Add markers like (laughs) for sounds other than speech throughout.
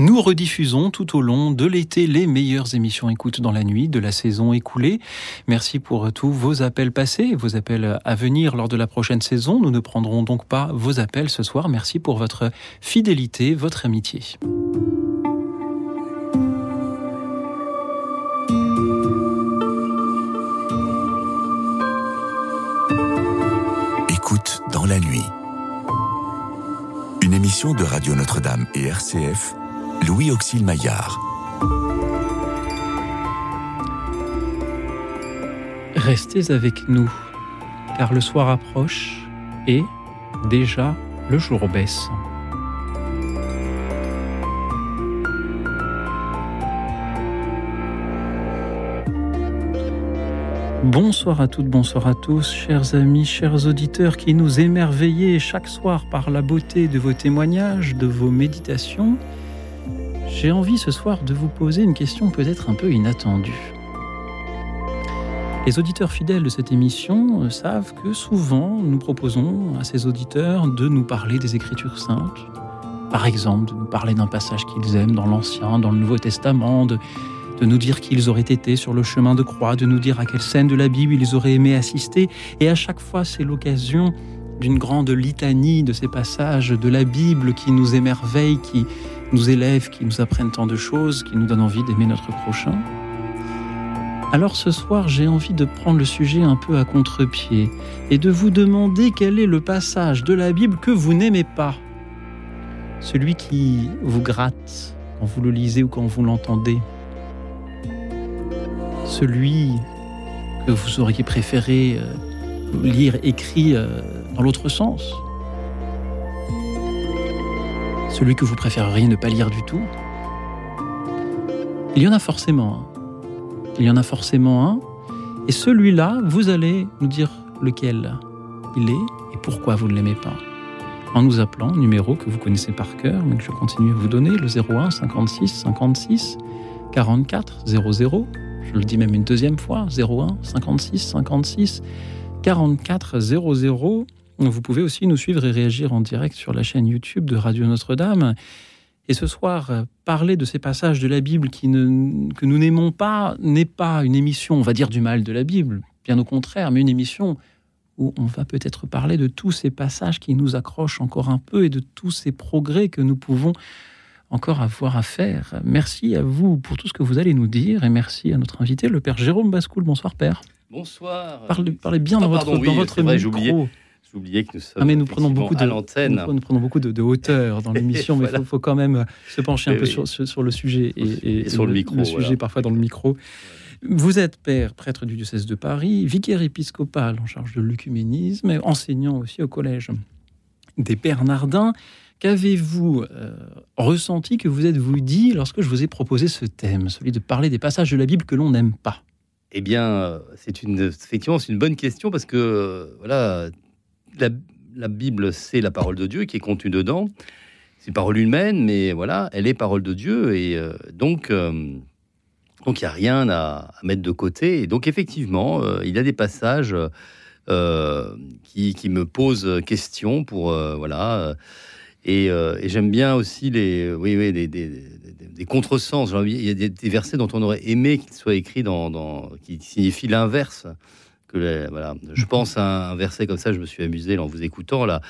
Nous rediffusons tout au long de l'été les meilleures émissions écoute dans la nuit de la saison écoulée. Merci pour tous vos appels passés, vos appels à venir lors de la prochaine saison. Nous ne prendrons donc pas vos appels ce soir. Merci pour votre fidélité, votre amitié. Écoute dans la nuit. Une émission de Radio Notre-Dame et RCF, Louis Auxil Maillard. Restez avec nous, car le soir approche et déjà le jour baisse. Bonsoir à toutes, bonsoir à tous, chers amis, chers auditeurs qui nous émerveillez chaque soir par la beauté de vos témoignages, de vos méditations. J'ai envie ce soir de vous poser une question peut-être un peu inattendue. Les auditeurs fidèles de cette émission euh, savent que souvent nous proposons à ces auditeurs de nous parler des Écritures saintes. Par exemple, de nous parler d'un passage qu'ils aiment dans l'Ancien, dans le Nouveau Testament, de, de nous dire qu'ils auraient été sur le chemin de croix, de nous dire à quelle scène de la Bible ils auraient aimé assister. Et à chaque fois, c'est l'occasion d'une grande litanie de ces passages de la Bible qui nous émerveillent, qui nous élèvent, qui nous apprennent tant de choses, qui nous donnent envie d'aimer notre prochain. Alors ce soir, j'ai envie de prendre le sujet un peu à contre-pied et de vous demander quel est le passage de la Bible que vous n'aimez pas. Celui qui vous gratte quand vous le lisez ou quand vous l'entendez. Celui que vous auriez préféré euh, lire écrit euh, dans l'autre sens. Celui que vous préféreriez ne pas lire du tout. Il y en a forcément. Hein. Il y en a forcément un. Et celui-là, vous allez nous dire lequel il est et pourquoi vous ne l'aimez pas. En nous appelant, numéro que vous connaissez par cœur, mais que je continue à vous donner, le 01 56 56 44 00. Je le dis même une deuxième fois, 01 56 56 44 00. Vous pouvez aussi nous suivre et réagir en direct sur la chaîne YouTube de Radio Notre-Dame. Et ce soir, euh, parler de ces passages de la Bible qui ne, que nous n'aimons pas n'est pas une émission, on va dire, du mal de la Bible, bien au contraire, mais une émission où on va peut-être parler de tous ces passages qui nous accrochent encore un peu et de tous ces progrès que nous pouvons encore avoir à faire. Merci à vous pour tout ce que vous allez nous dire et merci à notre invité, le Père Jérôme Bascoul. Bonsoir Père. Bonsoir. Parlez, bien ah, dans votre, dans votre micro. J'oubliais que nous sommes ah, mais nous prenons beaucoup de, l'antenne. Nous, prenons beaucoup de, hauteur dans (laughs) l'émission, mais il faut, quand même se pencher un peu sur, sur, le sujet et, sur le, micro. Le sujet parfois dans le micro. Vous êtes père, prêtre du diocèse de Paris, vicaire épiscopal en charge de l'œcuménisme, enseignant aussi au collège des Bernardins. Qu'avez-vous euh, ressenti, que vous êtes-vous dit lorsque je vous ai proposé ce thème, celui de parler des passages de la Bible que l'on n'aime pas? Eh bien, c'est une, effectivement, c'est une bonne question parce que, voilà, la, Bible, c'est la parole de Dieu qui est contenue dedans. C'est une parole humaine, mais voilà, elle est parole de Dieu. Et euh, donc, euh, donc il n'y a rien à, mettre de côté. Et donc, effectivement, euh, il y a des passages qui, me posent question pour. voilà. Et, j'aime bien aussi les, oui, oui, des, des, contresens. Il y a des, versets dont on aurait aimé qu'ils soient écrits dans qui signifient l'inverse voilà, je pense à un verset comme ça, je me suis amusé en vous écoutant là.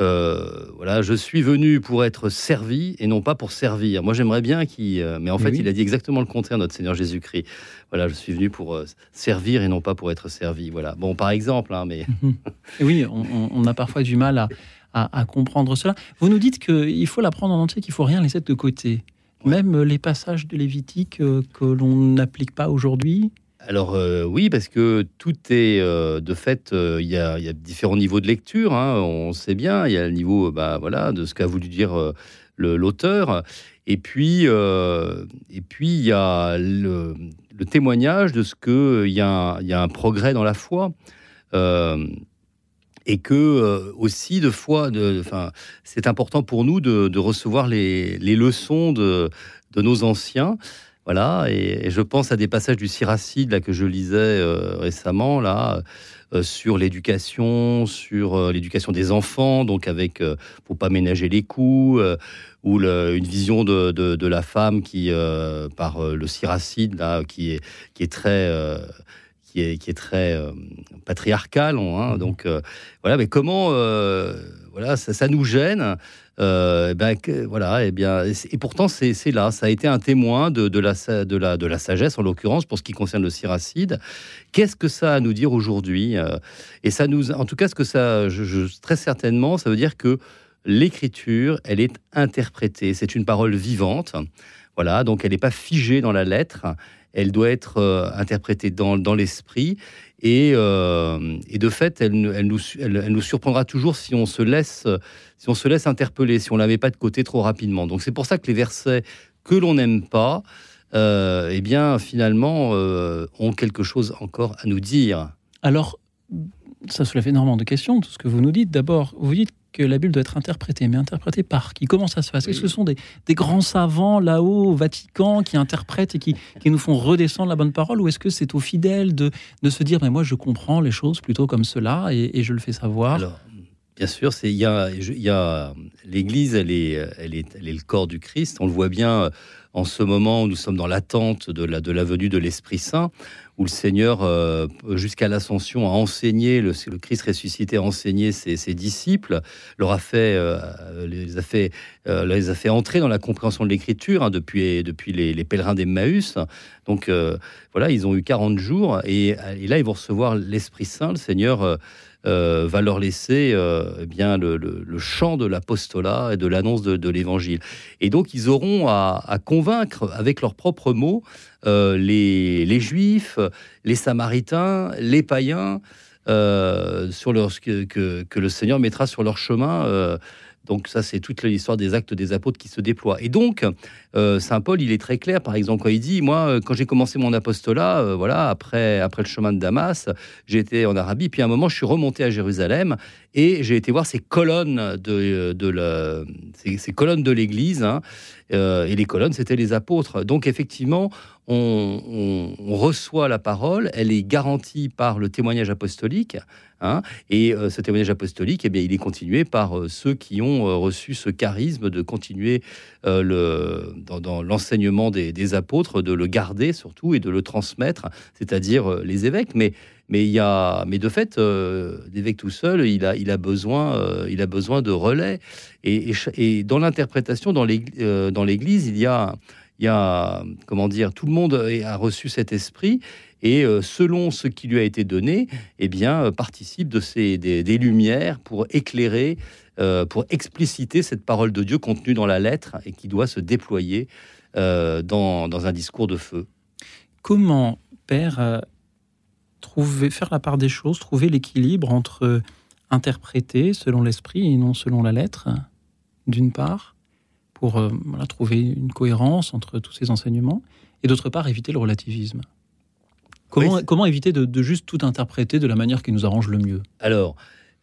Euh, voilà, je suis venu pour être servi et non pas pour servir. Moi, j'aimerais bien qu'il, euh, mais en fait, il a dit exactement le contraire, notre Seigneur Jésus-Christ. Voilà, je suis venu pour euh, servir et non pas pour être servi. Voilà. Bon, par exemple, hein, mais oui, on, a parfois du mal à, à, comprendre cela. Vous nous dites qu'il faut l'apprendre en entier, qu'il faut rien laisser de côté. Même les passages de Lévitique que l'on n'applique pas aujourd'hui, alors euh, oui, parce que tout est euh, de fait, euh, il y, a différents niveaux de lecture. Hein, on sait bien, il y a le niveau, bah voilà, de ce qu'a voulu dire l'auteur, et puis et puis il y a le, témoignage de ce que il y, a, un progrès dans la foi. et que aussi de foi, enfin, c'est important pour nous de, recevoir les, leçons de, de nos anciens. Voilà, et, je pense à des passages du Siracide là, que je lisais euh, récemment, là, euh, sur l'éducation, sur euh, l'éducation des enfants, donc avec, pour pas ménager les coups, ou une vision de, la femme qui, par le siracide, là, qui est, qui est très qui est, qui est très euh, patriarcal. Hein, mhm. donc voilà, mais comment voilà, ça, ça, nous gêne. Euh, ben, voilà, et eh bien, et pourtant c'est là, ça a été un témoin de, de, la, de, la, de la sagesse en l'occurrence pour ce qui concerne le siracide. Qu'est-ce que ça a à nous dire aujourd'hui Et ça nous, en tout cas, ce que ça, je, très certainement, ça veut dire que l'écriture, elle est interprétée. C'est une parole vivante. Voilà, donc elle n'est pas figée dans la lettre elle doit être euh, interprétée dans, l'esprit. Euh, et, de fait, elle, nous, surprendra toujours si on se laisse, si on se laisse interpeller, si on ne la met pas de côté trop rapidement. Donc c'est pour ça que les versets que l'on n'aime pas, euh, eh bien finalement, ont quelque chose encore à nous dire. Alors, ça soulève énormément de questions, tout ce que vous nous dites. D'abord, vous dites que la Bible doit être interprétée, mais interprétée par qui? Comment ça se passe? Est-ce que ce sont des, grands savants là-haut au Vatican qui interprètent et qui, nous font redescendre la bonne parole? Ou est-ce que c'est aux fidèles de, se dire, mais moi je comprends les choses plutôt comme cela et, je le fais savoir? Alors, Bien sûr, il y a, y a l'Église, elle est, elle, est, elle est le corps du Christ. On le voit bien en ce moment où nous sommes dans l'attente de la, de la venue de l'Esprit Saint, où le Seigneur, euh, jusqu'à l'ascension, a enseigné, le, Christ ressuscité a enseigné ses, disciples, leur a fait, euh, les, a fait, euh, les a fait entrer dans la compréhension de l'Écriture hein, depuis, depuis les, les pèlerins d'Emmaüs. Donc voilà, ils ont eu 40 jours et, et là, ils vont recevoir l'Esprit Saint. Le Seigneur euh, va leur laisser euh, eh bien le, le, chant de l'apostolat et de l'annonce de, l'évangile. Et donc ils auront à, convaincre avec leurs propres mots euh, les, juifs, les samaritains, les païens sur que, le Seigneur mettra sur leur chemin donc ça, c'est toute l'histoire des actes des apôtres qui se déploient. Et donc, euh, Saint Paul, il est très clair, par exemple, quand il dit, moi, euh, quand j'ai commencé mon apostolat, euh, voilà, après, après le chemin de Damas, j'étais en Arabie, puis à un moment, je suis remonté à Jérusalem et j'ai été voir ces colonnes de, ces, colonnes de l'Église. Hein, et les colonnes, c'était les apôtres. Donc effectivement, on, reçoit la parole, elle est garantie par le témoignage apostolique. Hein, et ce témoignage apostolique, eh bien, il est continué par ceux qui ont reçu ce charisme de continuer dans, l'enseignement des, apôtres, de le garder surtout et de le transmettre, c'est-à-dire euh, les évêques. Mais, mais, il y a, mais de fait, euh, l'évêque tout seul, il a, il, a besoin, euh, il a besoin de relais. Et, dans l'interprétation, dans l'Église, il y a, il y a, comment dire, tout le monde a reçu cet esprit et selon ce qui lui a été donné, eh bien, participe de ces des, lumières pour éclairer euh, pour expliciter cette parole de Dieu contenue dans la lettre et qui doit se déployer euh, dans, un discours de feu. Comment, Père, euh, trouver, faire la part des choses, trouver l'équilibre entre interpréter selon l'esprit et non selon la lettre, d'une part, pour trouver une cohérence entre tous ces enseignements, et d'autre part, éviter le relativisme. Comment, comment éviter de, de, juste tout interpréter de la manière qui nous arrange le mieux? Alors,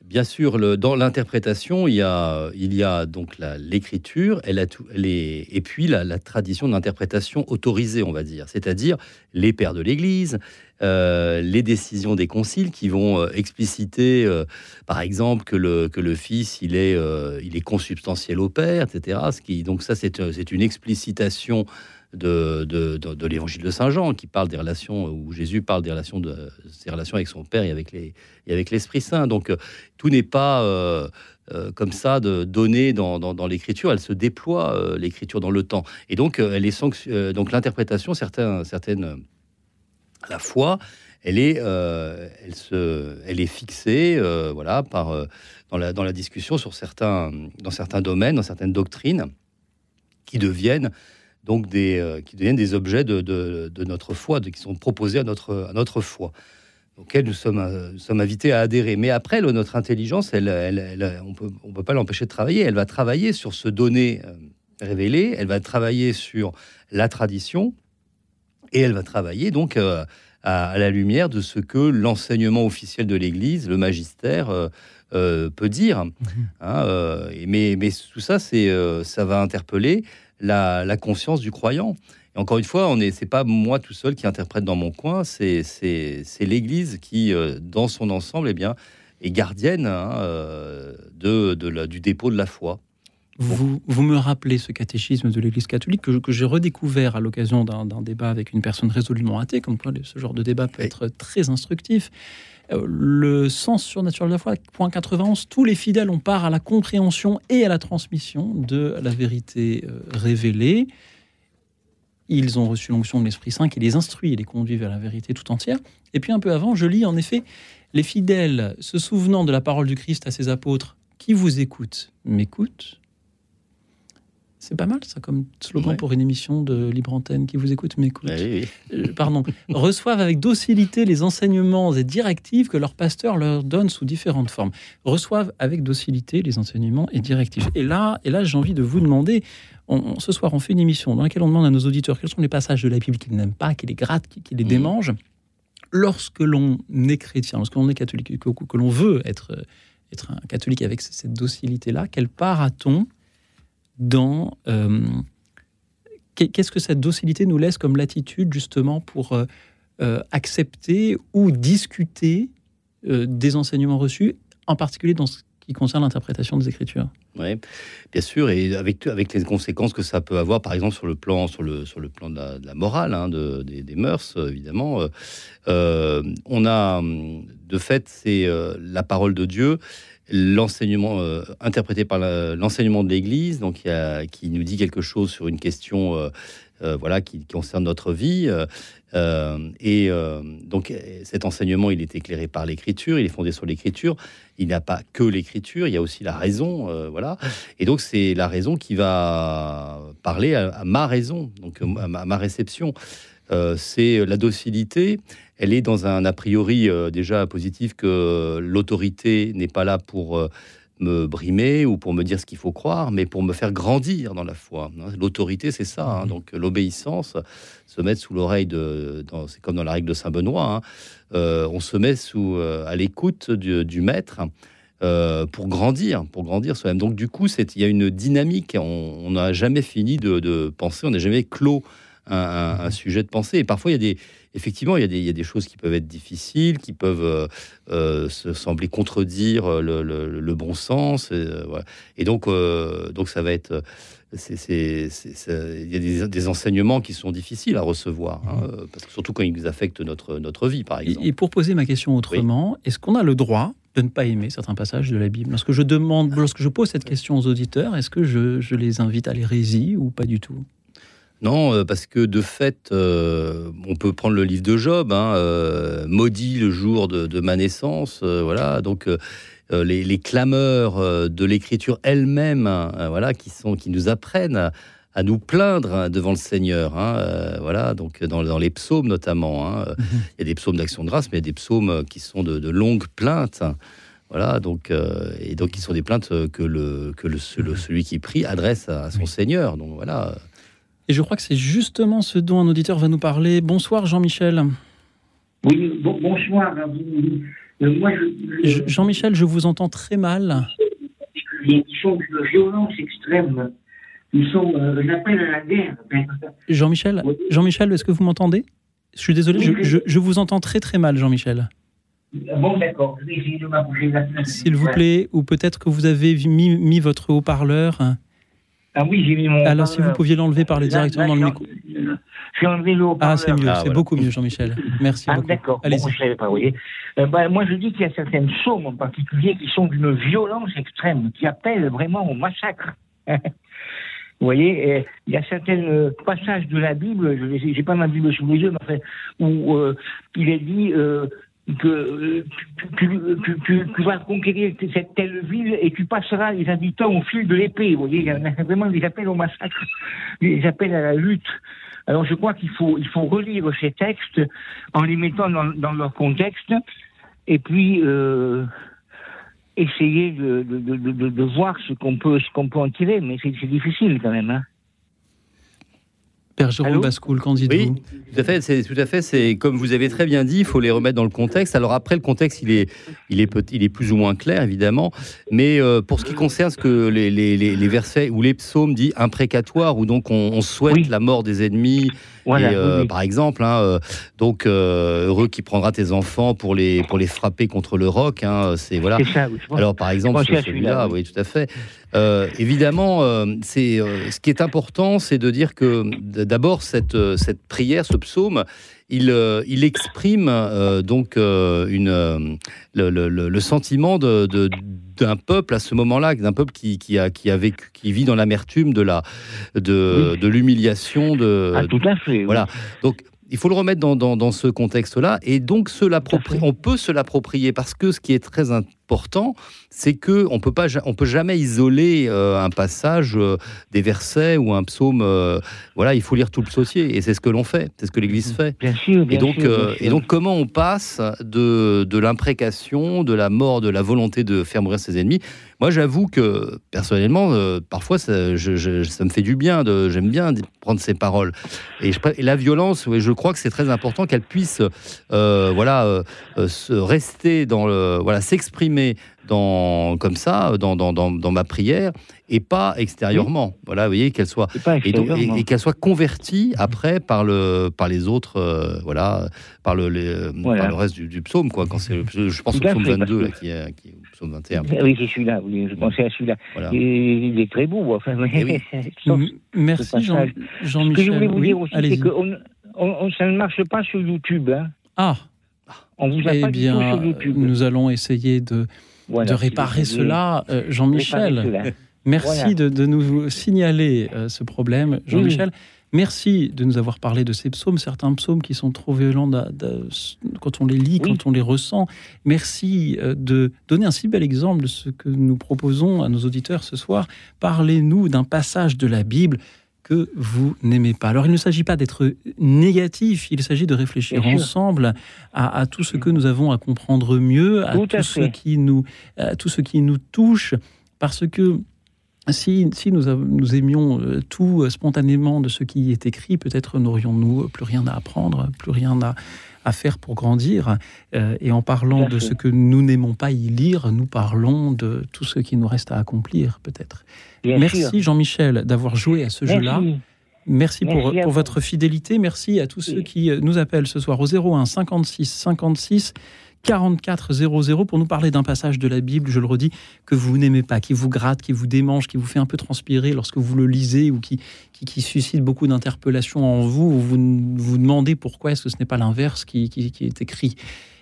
Bien sûr, dans l'interprétation, il y a, donc l'écriture et puis la, tradition d'interprétation autorisée, on va dire, c'est-à-dire les pères de l'Église, euh, les décisions des conciles qui vont euh, expliciter, euh, par exemple, que le, Fils, il est consubstantiel au Père, etc. Ce qui, donc ça, c'est une explicitation de, de, l'évangile de Saint Jean, qui parle des relations, où Jésus parle des relations, de, ses relations avec son Père et avec, les, et avec l'Esprit Saint. Donc euh, tout n'est pas euh, euh, comme ça de donné dans, dans, l'écriture, elle se déploie, l'écriture, dans le temps. Et donc, elle est donc l'interprétation, certains, certaines, la foi, elle est, elle se, elle est fixée, voilà, par dans la, dans la discussion sur certains, dans certains domaines, dans certaines doctrines, qui deviennent donc des, euh, qui deviennent des objets de, de, notre foi, de, qui sont proposés à notre, à notre foi, auxquels nous sommes, euh, sommes invités à adhérer. Mais après, notre intelligence, elle, elle, on peut, ne on peut pas l'empêcher de travailler. Elle va travailler sur ce donné euh, révélé, elle va travailler sur la tradition, et elle va travailler donc à, la lumière de ce que l'enseignement officiel de l'Église, le magistère, peut dire. Mmh hein, mais, mais tout ça, c'est, ça va interpeller la, conscience du croyant. Et encore une fois, on est, c'est pas moi tout seul qui interprète dans mon coin, c'est, l'Église qui, euh, dans son ensemble, eh bien, est gardienne hein, euh, de, du dépôt de la foi. vous, vous me rappelez ce catéchisme de l'Église catholique que, que j'ai redécouvert à l'occasion d'un débat avec une personne résolument athée, comme quoi ce genre de débat peut être très instructif. Euh, le sens surnaturel de la foi, point 91, tous les fidèles ont part à la compréhension et à la transmission de la vérité euh, révélée. Ils ont reçu l'onction de l'Esprit Saint qui les instruit et les conduit vers la vérité tout entière. Et puis un peu avant, je lis en effet les fidèles se souvenant de la parole du Christ à ses apôtres qui vous écoutent m'écoutent c'est pas mal, ça, comme slogan pour une émission de libre antenne qui vous écoute, m'écoute. Oui, euh, pardon. (laughs) Reçoivent avec docilité les enseignements et directives que leur pasteur leur donne sous différentes formes. Reçoivent avec docilité les enseignements et directives. Et là, et là j'ai envie de vous demander, ce soir, on fait une émission dans laquelle on demande à nos auditeurs quels sont les passages de la Bible qu'ils n'aiment pas, qui les grattent, qui, les mmh. démangent. Lorsque l'on est chrétien, lorsque l'on est catholique, que, que l'on veut être, être un catholique avec cette docilité-là, quelle part a-t-on dans euh, qu'est-ce que cette docilité nous laisse comme latitude justement pour euh, euh, accepter ou discuter des enseignements reçus, en particulier dans ce qui concerne l'interprétation des Écritures? Oui, bien sûr, et avec, avec les conséquences que ça peut avoir, par exemple, sur le plan, sur le, sur le plan de la, morale, hein, de, des, mœurs, évidemment. on a, de fait, c'est la parole de Dieu l'enseignement euh, interprété par l'enseignement de l'Église, donc qui nous dit quelque chose sur une question, euh, euh, voilà, qui, concerne notre vie. et donc cet enseignement, il est éclairé par l'Écriture, il est fondé sur l'Écriture. Il n'y a pas que l'Écriture, il y a aussi la raison, voilà. Et donc c'est la raison qui va parler à, ma raison, donc à ma réception. C'est la docilité elle est dans un a priori euh, déjà positif que l'autorité n'est pas là pour euh, me brimer ou pour me dire ce qu'il faut croire, mais pour me faire grandir dans la foi. Hein, l'autorité, c'est ça. Hein. Mmh. donc l'obéissance, se mettre sous l'oreille de, c'est comme dans la règle de Saint Benoît. Hein. Euh, on se met sous à l'écoute du, maître. pour grandir, pour grandir soi-même. Donc du coup, il y a une dynamique. On n'a jamais fini de, penser, on n'a jamais clos un, un, sujet de pensée. Et parfois, il y a des, effectivement, il y, a des, choses qui peuvent être difficiles, qui peuvent euh, euh, se sembler contredire euh, le, bon sens. Et, donc, donc, ça va être. Il y a des, enseignements qui sont difficiles à recevoir, hein, mmh. parce que surtout quand ils affectent notre, notre vie, par exemple. Et, pour poser ma question autrement, est-ce qu'on a le droit de ne pas aimer certains passages de la Bible? Lorsque je demande, lorsque je pose cette question aux auditeurs, est-ce que je, je les invite à l'hérésie ou pas du tout? Non, euh, parce que de fait, euh, on peut prendre le livre de Job, hein, euh, maudit le jour de, ma naissance, voilà. Donc les, clameurs de l'écriture elle-même, hein, voilà, qui sont, qui nous apprennent à, nous plaindre hein, devant le Seigneur, voilà. Donc dans, les psaumes notamment, mhm. il y a des psaumes d'action de grâce, mais il y a des psaumes qui sont de, longues plaintes. Voilà, donc, et donc, qui sont des plaintes que, le, que le, mhm. celui qui prie adresse à, son Seigneur. Donc, voilà. Et je crois que c'est justement ce dont un auditeur va nous parler. Bonsoir Jean-Michel. Oui, bonsoir. Euh, Jean-Michel, je vous entends très mal. De violence extrême. Ils sont, euh, j'appelle à la guerre. Jean-Michel, Jean-Michel, est-ce que vous m'entendez? Je suis désolé, je, vous entends très très mal, Jean-Michel. Bon, d'accord. S'il vous plaît, ou peut-être que vous avez mis votre haut-parleur. Ah oui, j'ai mis mon. Alors, si vous pouviez l'enlever, parler directement dans le micro. J'ai enlevé le Ah, c'est mieux, ah, c'est beaucoup mieux, Jean-Michel. Merci ah, beaucoup. D'accord. Allez. Bon, je savais pas, vous voyez. Euh, bah, moi, je dis qu'il y a certaines psaumes en particulier qui sont d'une violence extrême, qui appellent vraiment au massacre. (laughs) vous voyez, il y a certains euh, passages de la Bible, je n'ai pas ma Bible sous les yeux, mais enfin, où euh, il est dit que euh, tu, vas conquérir cette telle ville et tu passeras les habitants au fil de l'épée. Vous voyez, il y a vraiment des appels au massacre, des appels à la lutte. Alors je crois qu'il faut, il faut relire ces textes en les mettant dans, leur contexte et puis euh, essayer de, de, voir ce qu'on peut, ce qu'on peut en tirer. Mais c'est difficile quand même. Hein. Père Jérôme Bascoul, qu'en dites-vous Oui, tout à fait. C'est tout à fait. C'est comme vous avez très bien dit, il faut les remettre dans le contexte. Alors après, le contexte, il est, il est, il est plus ou moins clair, évidemment. Mais euh, pour ce qui concerne ce que les, les, les, versets ou les psaumes dit imprécatoire, où donc on, souhaite la mort des ennemis. Euh, par exemple, hein, euh, donc heureux qui prendra tes enfants pour les pour les frapper contre le roc. Hein, c'est voilà. Ça, Alors par exemple, celui-là, oui, tout à fait. Euh, évidemment, euh, c'est euh, ce qui est important, c'est de dire que d'abord cette, cette prière, ce psaume, il, il exprime donc une, le, le, le, sentiment de, d'un peuple à ce moment-là, d'un peuple qui, qui, a, qui a vécu, qui vit dans l'amertume de la, de, de l'humiliation, de, ah, tout à fait. Voilà. Donc il faut le remettre dans, dans, dans ce contexte-là, et donc se on peut se l'approprier parce que ce qui est très important, c'est que on peut jamais isoler euh, un passage euh, des versets ou un psaume. Euh, voilà, il faut lire tout le psautier, et c'est ce que l'on fait, c'est ce que l'Église fait. Bien sûr, et donc, et donc, comment on passe de, de l'imprécation, de la mort, de la volonté de faire mourir ses ennemis Moi, j'avoue que personnellement, parfois, ça, je, ça, me fait du bien. J'aime bien prendre ces paroles. Et, je, et la violence, je crois que c'est très important qu'elle puisse, voilà, se rester dans le, voilà, s'exprimer dans, comme ça, dans, dans, dans, ma prière, et pas extérieurement. Voilà, vous voyez, qu'elle soit, et, qu'elle soit convertie après par, le, par les autres, euh, voilà, par le, le reste du, psaume, quoi. Quand c'est, je pense au psaume 22, là, qui est, qui est au psaume 21. Oui, c'est celui-là, oui, je pensais à celui-là. Il, est très beau, enfin. Oui. (laughs) Merci, Jean, Jean-Michel. Ce que je voulais vous dire aussi, c'est que on, on, ça ne marche pas sur YouTube. Hein. Ah on vous a eh pas bien, tout sur YouTube. nous allons essayer de de réparer cela. Euh, Jean-Michel, merci de, nous signaler euh, ce problème. Jean-Michel, merci de nous avoir parlé de ces psaumes, certains psaumes qui sont trop violents quand on les lit, quand on les ressent. Merci euh, de donner un si bel exemple de ce que nous proposons à nos auditeurs ce soir. Parlez-nous d'un passage de la Bible que vous n'aimez pas. Alors il ne s'agit pas d'être négatif, il s'agit de réfléchir ensemble à, tout ce que nous avons à comprendre mieux, à tout, ce qui nous, tout ce qui nous touche, parce que si, si nous, nous, aimions euh, tout euh, spontanément de ce qui est écrit, peut-être n'aurions-nous plus rien à apprendre, plus rien à, à faire pour grandir. Euh, et en parlant de ce que nous n'aimons pas y lire, nous parlons de tout ce qui nous reste à accomplir, peut-être. Merci Jean-Michel d'avoir joué à ce jeu-là. Merci, pour, pour votre fidélité. Merci à tous ceux qui euh, nous appellent ce soir au 01 56 56 44 00 pour nous parler d'un passage de la Bible, je le redis, que vous n'aimez pas, qui vous gratte, qui vous démange, qui vous fait un peu transpirer lorsque vous le lisez ou qui, qui, suscite beaucoup d'interpellations en vous, vous vous demandez pourquoi est-ce que ce n'est pas l'inverse qui, qui, est écrit.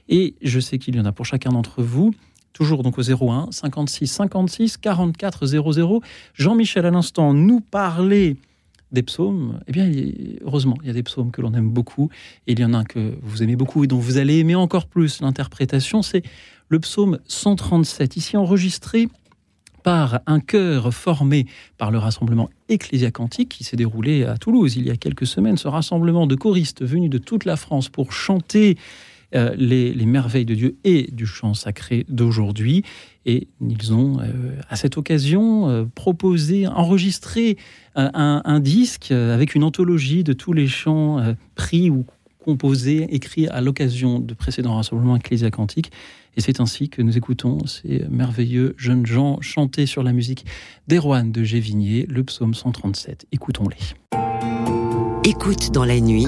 Et je sais qu'il y en a pour chacun d'entre vous. Toujours donc au 01 56 56 44 00. Jean-Michel à l'instant nous parlait des psaumes, eh bien, heureusement, il y a des psaumes que l'on aime beaucoup, et il y en a un que vous aimez beaucoup et dont vous allez aimer encore plus l'interprétation, c'est le psaume 137, ici enregistré par un chœur formé par le rassemblement ecclésiacantique qui s'est déroulé à Toulouse il y a quelques semaines. Ce rassemblement de choristes venus de toute la France pour chanter euh, les, merveilles de Dieu et du chant sacré d'aujourd'hui. Et ils ont, euh, à cette occasion, euh, proposé, enregistré un, disque avec une anthologie de tous les chants pris ou composés, écrits à l'occasion de précédents rassemblements ecclésiastiques. Et c'est ainsi que nous écoutons ces merveilleux jeunes gens chanter sur la musique d'Erwan de Gévigné, le psaume 137. Écoutons-les. Écoute dans la nuit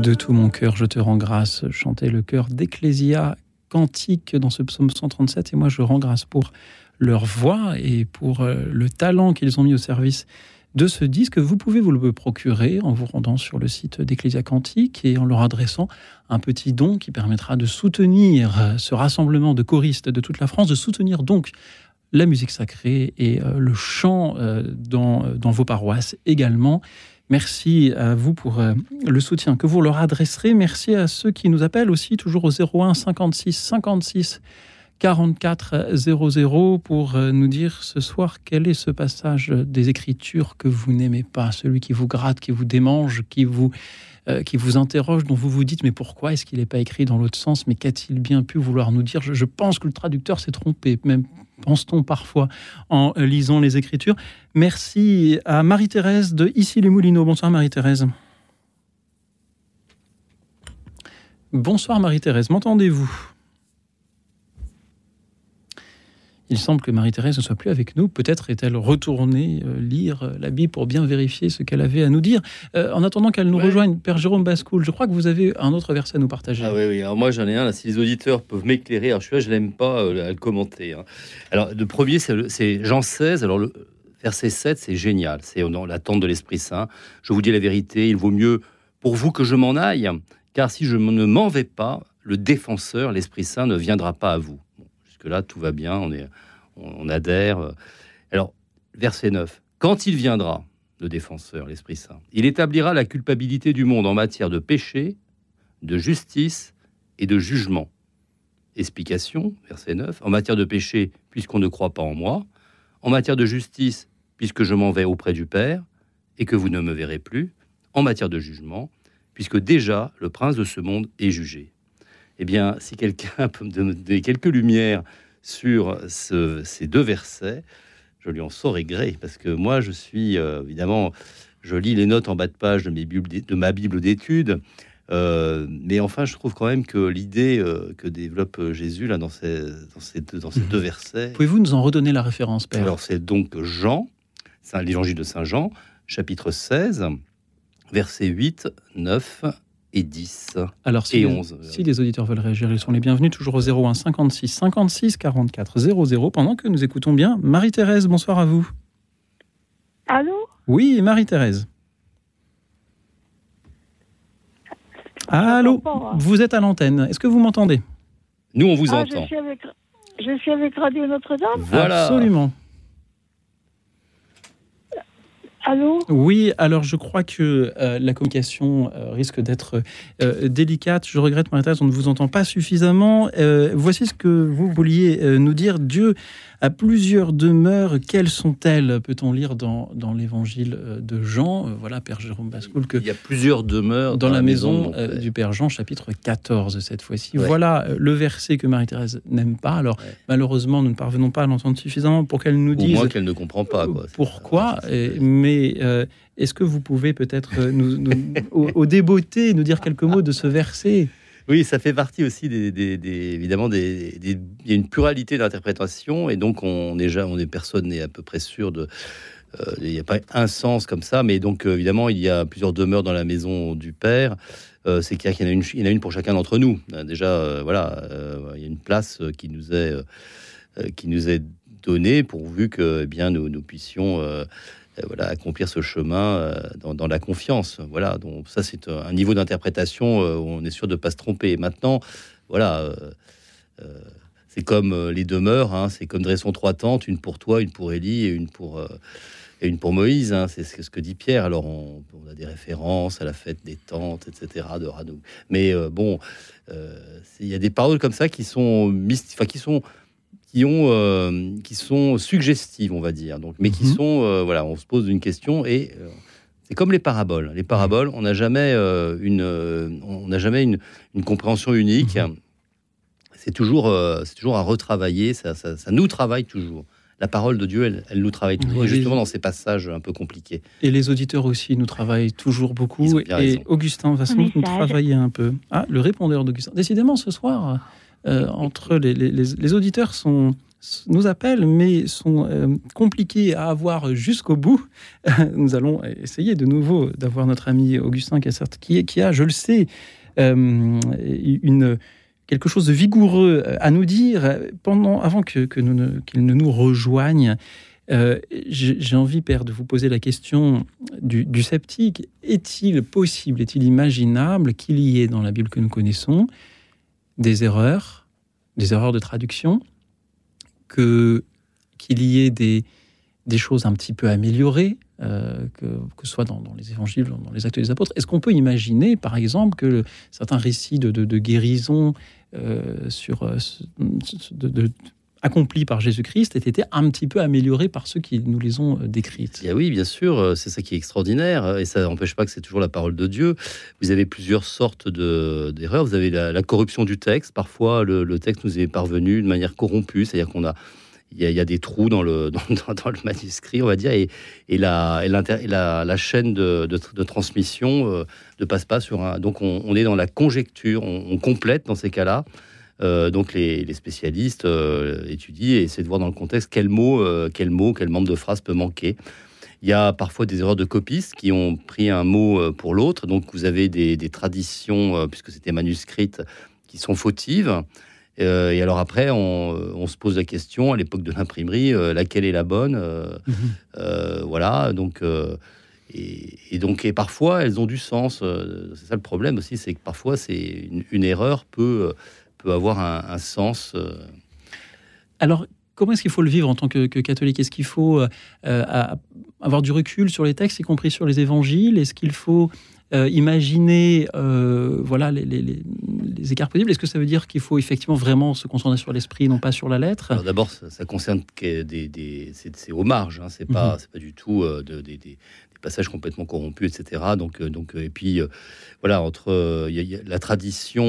De tout mon cœur, je te rends grâce, chantait le cœur d'Ecclésia cantique dans ce psaume 137. Et moi, je rends grâce pour leur voix et pour euh, le talent qu'ils ont mis au service de ce disque. Vous pouvez vous le procurer en vous rendant sur le site d'Ecclésia Cantique et en leur adressant un petit don qui permettra de soutenir euh, ce rassemblement de choristes de toute la France, de soutenir donc la musique sacrée et euh, le chant dans, dans vos paroisses également. Merci à vous pour euh, le soutien que vous leur adresserez. Merci à ceux qui nous appellent aussi, toujours au 01 56 56 44 00 pour euh, nous dire ce soir quel est ce passage des Écritures que vous n'aimez pas, celui qui vous gratte, qui vous démange, qui vous, euh, qui vous interroge, dont vous vous dites mais pourquoi est-ce qu'il n'est pas écrit dans l'autre sens Mais qu'a-t-il bien pu vouloir nous dire? Je, je, pense que le traducteur s'est trompé, même pense-t-on parfois en lisant les Écritures. Merci à Marie-Thérèse de Ici les Moulineaux. Bonsoir Marie-Thérèse. Bonsoir Marie-Thérèse, m'entendez-vous? Il semble que Marie-Thérèse ne soit plus avec nous. Peut-être est-elle retournée euh, lire euh, la Bible pour bien vérifier ce qu'elle avait à nous dire. Euh, en attendant qu'elle nous Ouais. rejoigne, Père Jérôme Bascoul, je crois que vous avez un autre verset à nous partager. Ah oui, oui. Alors moi, j'en ai un. Là, si les auditeurs peuvent m'éclairer, alors je suis là, je l'aime pas euh, à le commenter. hein. Alors, le premier, c'est Jean 16. Alors, le verset 7, c'est génial. C'est dans l'attente de l'Esprit Saint. Je vous dis la vérité, il vaut mieux pour vous que je m'en aille, car si je ne m'en vais pas, le défenseur, l'Esprit Saint, ne viendra pas à vous. Jusque-là, tout va bien, on, est, on, on adhère. Alors, verset 9. Quand il viendra, le défenseur, l'Esprit Saint, il établira la culpabilité du monde en matière de péché, de justice et de jugement. Explication, verset 9. En matière de péché, puisqu'on ne croit pas en moi. En matière de justice, puisque je m'en vais auprès du Père et que vous ne me verrez plus. En matière de jugement, puisque déjà le prince de ce monde est jugé. Eh bien, si quelqu'un (laughs) peut me donner quelques lumières sur ce- ces deux versets, je lui en saurai gré, parce que moi, je suis euh, évidemment, je lis les notes en bas de page de, mes de ma Bible d'études, euh, mais enfin, je trouve quand même que l'idée euh, que développe Jésus là dans ces, dans ces, deux, dans ces deux versets, Pouvez-vous nous en redonner la référence, Père? Alors c'est donc Jean, c'est l'évangile de Saint Jean, chapitre 16, versets 8, 9 et 10 Alors, si et les, 11. si les auditeurs veulent réagir, ils sont les bienvenus, toujours au 01 56 56 44 00, pendant que nous écoutons bien Marie-Thérèse. Bonsoir à vous. Allô? Oui, Marie-Thérèse. Allô? Vous êtes à l'antenne. Est-ce que vous m'entendez? Nous, on vous Ah, je entend. suis avec, je suis avec Radio Notre-Dame. Voilà. Absolument. Oui, alors je crois que euh, la communication euh, risque d'être euh, délicate. Je regrette, Marie-Thérèse, on ne vous entend pas suffisamment. Voici ce que vous vouliez nous dire. Dieu a plusieurs demeures. Quelles sont-elles Peut-on lire dans, dans l'évangile euh, de Jean Euh, Voilà, Père Jérôme Bascoul, que Il y a plusieurs demeures dans, la maison, euh, du Père Jean, chapitre 14 cette fois-ci. Ouais. Voilà le verset que Marie-Thérèse n'aime pas. Alors, Ouais. malheureusement, nous ne parvenons pas à l'entendre suffisamment pour qu'elle nous dise moins qu'elle ne comprend pas. Quoi. pourquoi. Et- mais euh, est-ce que vous pouvez peut-être nous, nous- au, au débeauté nous dire quelques mots de ce verset? Oui, ça fait partie aussi des, évidemment des, il y a une pluralité d'interprétations et donc on déjà, on est personne n'est à peu près sûr de. euh, il n'y a pas un sens comme ça, mais donc euh, évidemment il y a plusieurs demeures dans la maison du père. Euh, c'est qu'il y en a une, il y en a une pour chacun d'entre nous. Déjà, voilà, il y a une place qui nous est qui nous est donnée pourvu que eh bien nous, nous puissions voilà, accomplir ce chemin euh, dans, la confiance. Voilà, donc ça c'est un niveau d'interprétation euh, où on est sûr de ne pas se tromper. Maintenant, voilà, euh, euh, c'est comme euh, les demeures, hein, c'est comme dressons trois tentes, une pour toi, une pour Élie et une pour, euh, et une pour Moïse. hein, c'est ce que dit Pierre. Alors on, on a des références à la fête des tentes, etc. de Hanou. Mais euh, bon, euh, il y a des paroles comme ça qui sont mysti- enfin qui sont qui ont euh, qui sont suggestives, on va dire. Donc, mais qui Mhm. sont euh, voilà, on se pose une question et euh, c'est comme les paraboles. Les paraboles, on n'a jamais euh, une on n'a jamais une, une compréhension unique. C'est toujours euh, c'est toujours à retravailler. Ça, ça, ça nous travaille toujours. La parole de Dieu, elle, elle nous travaille toujours, Oui, et justement dans ces passages un peu compliqués. Et les auditeurs aussi nous travaillent toujours beaucoup. Et raison. Augustin va sans doute nous travailler un peu. Ah, le répondeur d'Augustin. Décidément, ce soir, entre les, auditeurs sont nous appellent, mais sont euh, compliqués à avoir jusqu'au bout. (laughs) nous allons essayer de nouveau d'avoir notre ami Augustin Cassert, qui, a, je le sais, euh, quelque chose de vigoureux à nous dire pendant, avant qu'il ne nous rejoigne. Euh, j'ai envie, Père, de vous poser la question du sceptique. Est-il possible, est-il imaginable qu'il y ait dans la Bible que nous connaissons des erreurs, des erreurs de traduction, que qu'il y ait des, des choses un petit peu améliorées, euh, que, ce soit dans, dans, les évangiles, dans les actes des apôtres. Est-ce qu'on peut imaginer, par exemple, que certains récits de, de, de guérison euh, sur, euh, de, accomplis par Jésus-Christ aient été un petit peu améliorés par ceux qui nous les ont décrites. Et oui, bien sûr, c'est ça qui est extraordinaire, et ça n'empêche pas que c'est toujours la parole de Dieu. Vous avez plusieurs sortes d'erreurs. Vous avez la, corruption du texte. Parfois, le, texte nous est parvenu de manière corrompue, c'est-à-dire qu'on a il y, a, des trous (laughs) dans le, manuscrit, on va dire, et, la, la, chaîne de, de, transmission euh, ne passe pas sur un. Donc, on, est dans la conjecture, on, on complète dans ces cas-là. Euh, donc, les, les spécialistes euh, étudient et essaient de voir dans le contexte quel mot, euh, quel mot, quel membre de phrase peut manquer. Il y a parfois des erreurs de copistes qui ont pris un mot pour l'autre. Donc, vous avez des, des traditions, puisque c'était manuscrite, qui sont fautives. Euh, et alors après, on, on, se pose la question à l'époque de l'imprimerie, euh, laquelle est la bonne euh, mmh. Voilà, donc et, et, donc et parfois elles ont du sens. c'est ça le problème aussi, c'est que parfois c'est une, une, erreur peut peut avoir un, sens. Alors comment est-ce qu'il faut le vivre en tant que, que catholique? Est-ce qu'il faut avoir du recul sur les textes, y compris sur les évangiles? Est-ce qu'il faut euh, imaginer euh, voilà, les, les, les, écarts possibles Est-ce que ça veut dire qu'il faut effectivement vraiment se concentrer sur l'esprit, non pas sur la lettre? D'abord, ça, ça, concerne des, des c'est aux marges, hein, c'est pas, mm -hmm. pas du tout euh, de, des, des, passages complètement corrompus, etc. Donc, euh, donc et puis voilà, entre il y, a la tradition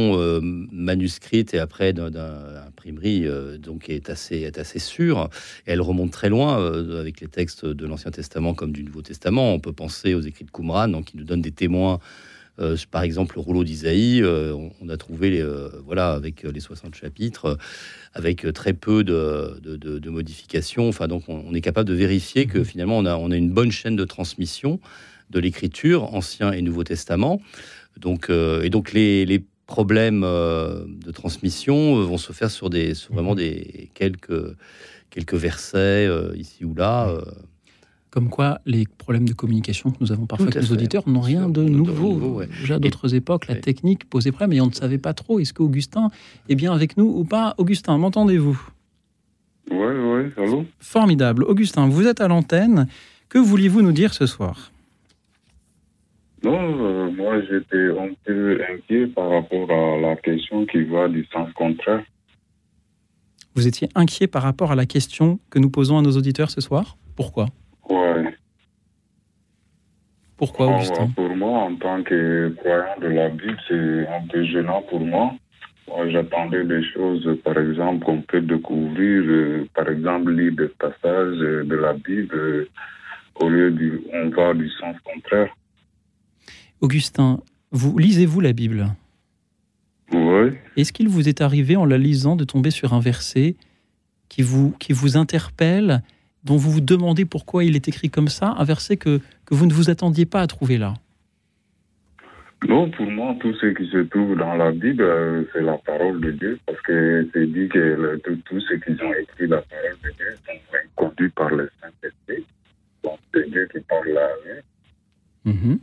manuscrite et après d'imprimerie, donc est assez est assez sûre. Et elle remonte très loin avec les textes de l'Ancien Testament comme du Nouveau Testament. On peut penser aux écrits de Qumran, donc qui nous donnent des témoins. Euh, par exemple, le rouleau d'Isaïe, euh, on, on, a trouvé, les, euh, voilà, avec les 60 chapitres, avec très peu de, de, de, de modifications. Enfin, donc, on, on, est capable de vérifier que finalement, on a, on a une bonne chaîne de transmission de l'écriture, Ancien et Nouveau Testament. Donc, et donc, les, les problèmes de transmission vont se faire sur, des, sur vraiment des quelques, quelques versets ici ou là. Comme quoi, les problèmes de communication que nous avons parfois avec nos auditeurs n'ont rien de nouveau. nouveau ouais. Déjà d'autres époques, la ouais. technique posait problème et on ne savait pas trop est-ce qu'Augustin est bien avec nous ou pas? Augustin, m'entendez-vous? Oui, oui, allô? Formidable. Augustin, vous êtes à l'antenne. Que vouliez-vous nous dire ce soir? Non, euh, moi j'étais un peu inquiet par rapport à la question qui va du sens contraire. Vous étiez inquiet par rapport à la question que nous posons à nos auditeurs ce soir? Pourquoi? Ouais. Pourquoi, Augustin Pour moi, en tant que croyant de la Bible, c'est un peu gênant pour moi. moi J'attendais des choses, par exemple, qu'on peut découvrir, euh, par exemple, lire des passages de la Bible, euh, au lieu du, on va du sens contraire. Augustin, vous lisez-vous la Bible? Oui. Est-ce qu'il vous est arrivé, en la lisant, de tomber sur un verset qui vous, qui vous interpelle dont vous vous demandez pourquoi il est écrit comme ça, un verset que, que vous ne vous attendiez pas à trouver là Non, pour moi, tout ce qui se trouve dans la Bible, euh, c'est la parole de Dieu, parce que c'est dit que le, tout, tout, ce qu'ils ont écrit, la parole de Dieu, sont conduits par le Saint-Esprit. Donc, c'est Dieu qui parle là. Mm -hmm.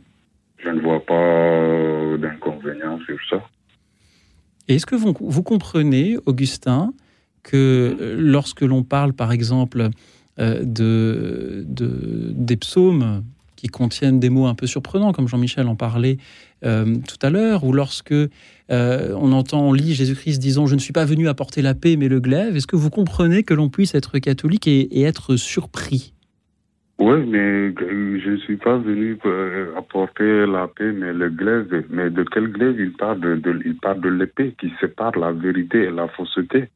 Je ne vois pas d'inconvénient sur ça. Est-ce que vous, vous, comprenez, Augustin, que euh, lorsque l'on parle, par exemple, euh, de, de, des psaumes qui contiennent des mots un peu surprenants, comme Jean-Michel en parlait euh, tout à l'heure, ou lorsque euh, on entend, on lit Jésus-Christ disant Je ne suis pas venu apporter la paix, mais le glaive, est-ce que vous comprenez que l'on puisse être catholique et, être surpris? Oui, mais je ne suis pas venu apporter la paix, mais le glaive. Mais de quel glaive il parle? De il parle de l'épée qui sépare la vérité et la fausseté.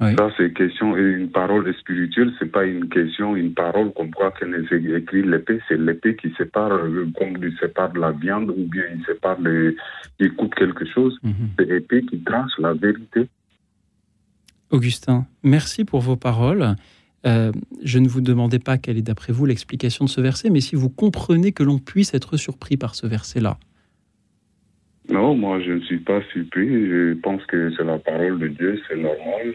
Oui. Ça, c'est question, une parole spirituelle, c'est pas une question, une parole comme quoi qu'elle écrit l'épée, c'est l'épée qui sépare, comme il sépare la viande ou bien il sépare les, il coupe quelque chose. Mm -hmm. C'est l'épée qui tranche la vérité. Augustin, merci pour vos paroles. Euh, je ne vous demandais pas quelle est d'après vous l'explication de ce verset, mais si vous comprenez que l'on puisse être surpris par ce verset-là. Non, moi je ne suis pas surpris. Je pense que c'est la parole de Dieu, c'est normal.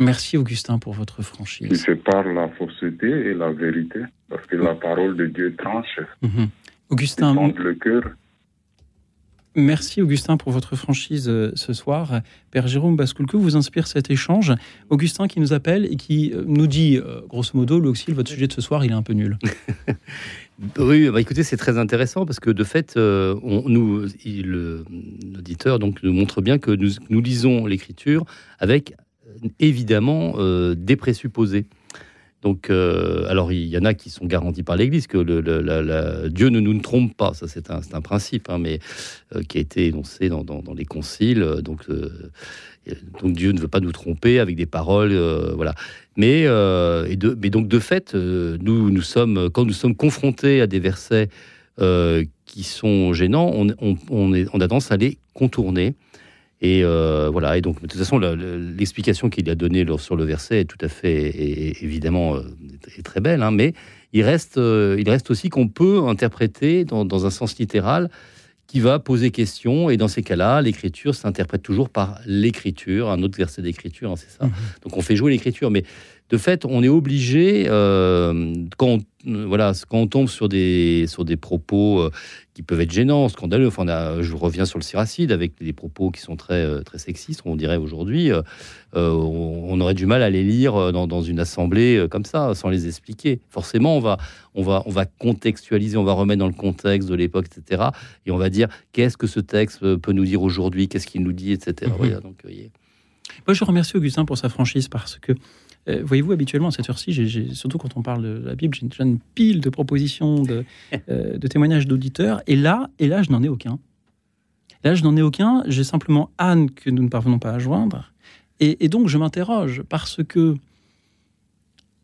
Merci Augustin pour votre Qui franchise. sépare la fausseté et la vérité. Parce que la parole de Dieu tranche, Mhm. Augustin, monte le cœur. merci Augustin pour votre franchise euh, ce soir. Père Jérôme Basculque vous inspire cet échange? Augustin qui nous appelle et qui euh, nous dit, euh, grosso modo, le Auxil, votre sujet de ce soir, il est un peu nul. (laughs) Oui, bah écoutez, c'est très intéressant parce que de fait, on, nous, l'auditeur donc nous montre bien que nous, nous lisons l'écriture avec évidemment euh, des présupposés. Donc, euh, alors il y en a qui sont garantis par l'Église que Dieu ne nous ne trompe pas, ça c'est un, un principe, hein, mais euh, qui a été énoncé dans, dans- les conciles. Donc, donc Dieu ne veut pas nous tromper avec des paroles, voilà. Mais, et donc de fait, nous, nous sommes, quand nous sommes confrontés à des versets qui sont gênants, on est, on a tendance à les contourner. Et euh, voilà. Et donc de toute façon, l'explication qu'il a donnée sur le verset est tout à fait, et évidemment, euh, est très belle. hein, mais il reste, euh, il reste aussi qu'on peut interpréter dans, dans un sens littéral qui va poser question. Et dans ces cas-là, l'écriture s'interprète toujours par l'écriture, un autre verset d'écriture, hein, c'est ça. Mhm. Donc on fait jouer l'écriture, mais de fait, on est obligé euh, quand on, voilà quand on tombe sur des sur des propos euh, qui peuvent être gênants, scandaleux. Enfin, on a- je reviens sur le siracide avec des propos qui sont très euh, très sexistes, on dirait aujourd'hui. euh, euh, on, on aurait du mal à les lire euh, dans, dans une assemblée euh, comme ça, sans les expliquer. Forcément, on va on va on va contextualiser, on va remettre dans le contexte de l'époque, etc. Et on va dire qu'est-ce que ce texte euh, peut nous dire aujourd'hui, qu'est-ce qu'il nous dit, etc. Mhm. Voilà, donc, voyez. Moi, je remercie Augustin pour sa franchise parce que, euh, voyez-vous, habituellement, à cette heure-ci, surtout quand on parle de la Bible, j'ai déjà une pile de propositions, de, (laughs) euh, de témoignages d'auditeurs. Et là, et là, je n'en ai aucun. Là, je n'en ai aucun. J'ai simplement Anne que nous ne parvenons pas à joindre. Et, et donc, je m'interroge parce que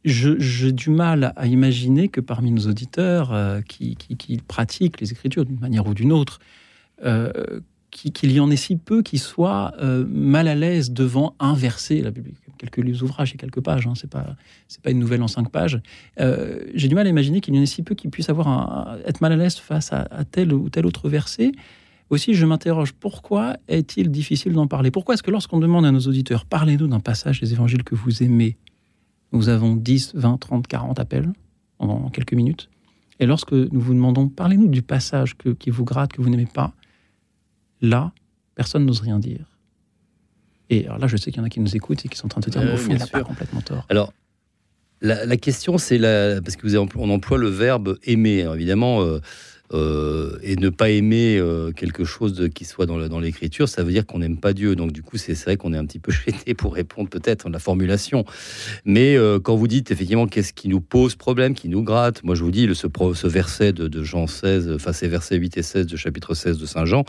j'ai du mal à imaginer que parmi nos auditeurs euh, qui, qui- qui pratiquent les Écritures d'une manière ou d'une autre, euh, qu'il y en ait si peu qui soient euh, mal à l'aise devant un verset, la Bible, quelques ouvrages et quelques pages, hein, c'est pas pas une nouvelle en cinq pages. Euh, J'ai du mal à imaginer qu'il y en ait si peu qui puissent avoir un- être mal à l'aise face à, tel ou tel autre verset. Aussi, je m'interroge pourquoi est-il difficile d'en parler? Pourquoi est-ce que lorsqu'on demande à nos auditeurs parlez-nous d'un passage des évangiles que vous aimez, nous avons 10, 20, 30, 40 appels en quelques minutes. Et lorsque nous vous demandons parlez-nous du passage qui vous gratte, que vous n'aimez pas, là, personne n'ose rien dire. Et alors là, je sais qu'il y en a qui nous écoutent et qui sont en train de se dire, Euh, au fond, il n'a pas complètement tort. Alors, la, la question, c'est la, parce que vous avez, on emploie le verbe aimer, Alors, évidemment, euh, euh, et ne pas aimer euh, quelque chose de- qui soit dans, l'écriture, ça veut dire qu'on n'aime pas Dieu. Donc, du coup, c'est, vrai qu'on est un petit peu (laughs) gêné pour répondre peut-être à la formulation. Mais euh, quand vous dites effectivement qu'est-ce qui nous pose problème, qui nous gratte, moi je vous dis, le, ce, verset de, Jean 16, enfin ces versets 8 et 16 de chapitre 16 de Saint Jean,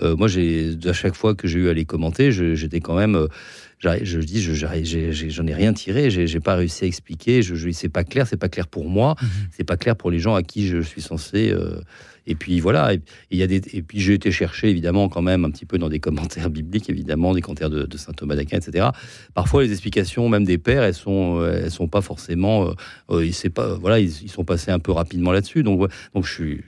moi j'ai, à chaque fois que j'ai eu à les commenter, j'étais quand même. Je dis, je- j'en ai rien tiré, j'ai pas réussi à expliquer, je, je- c'est pas clair, c'est pas clair pour moi, c'est pas clair pour les gens à qui je suis censé. euh, et puis voilà, et, il y a des, et puis j'ai été chercher évidemment quand même un petit peu dans des (laughs) commentaires bibliques, évidemment, des commentaires de, de saint Thomas d'Aquin, etc. Parfois les explications même des pères, elles sont, euh, elles sont pas forcément, euh, euh, pas, voilà, ils, ils sont passés un peu rapidement là-dessus. Donc, donc je suis,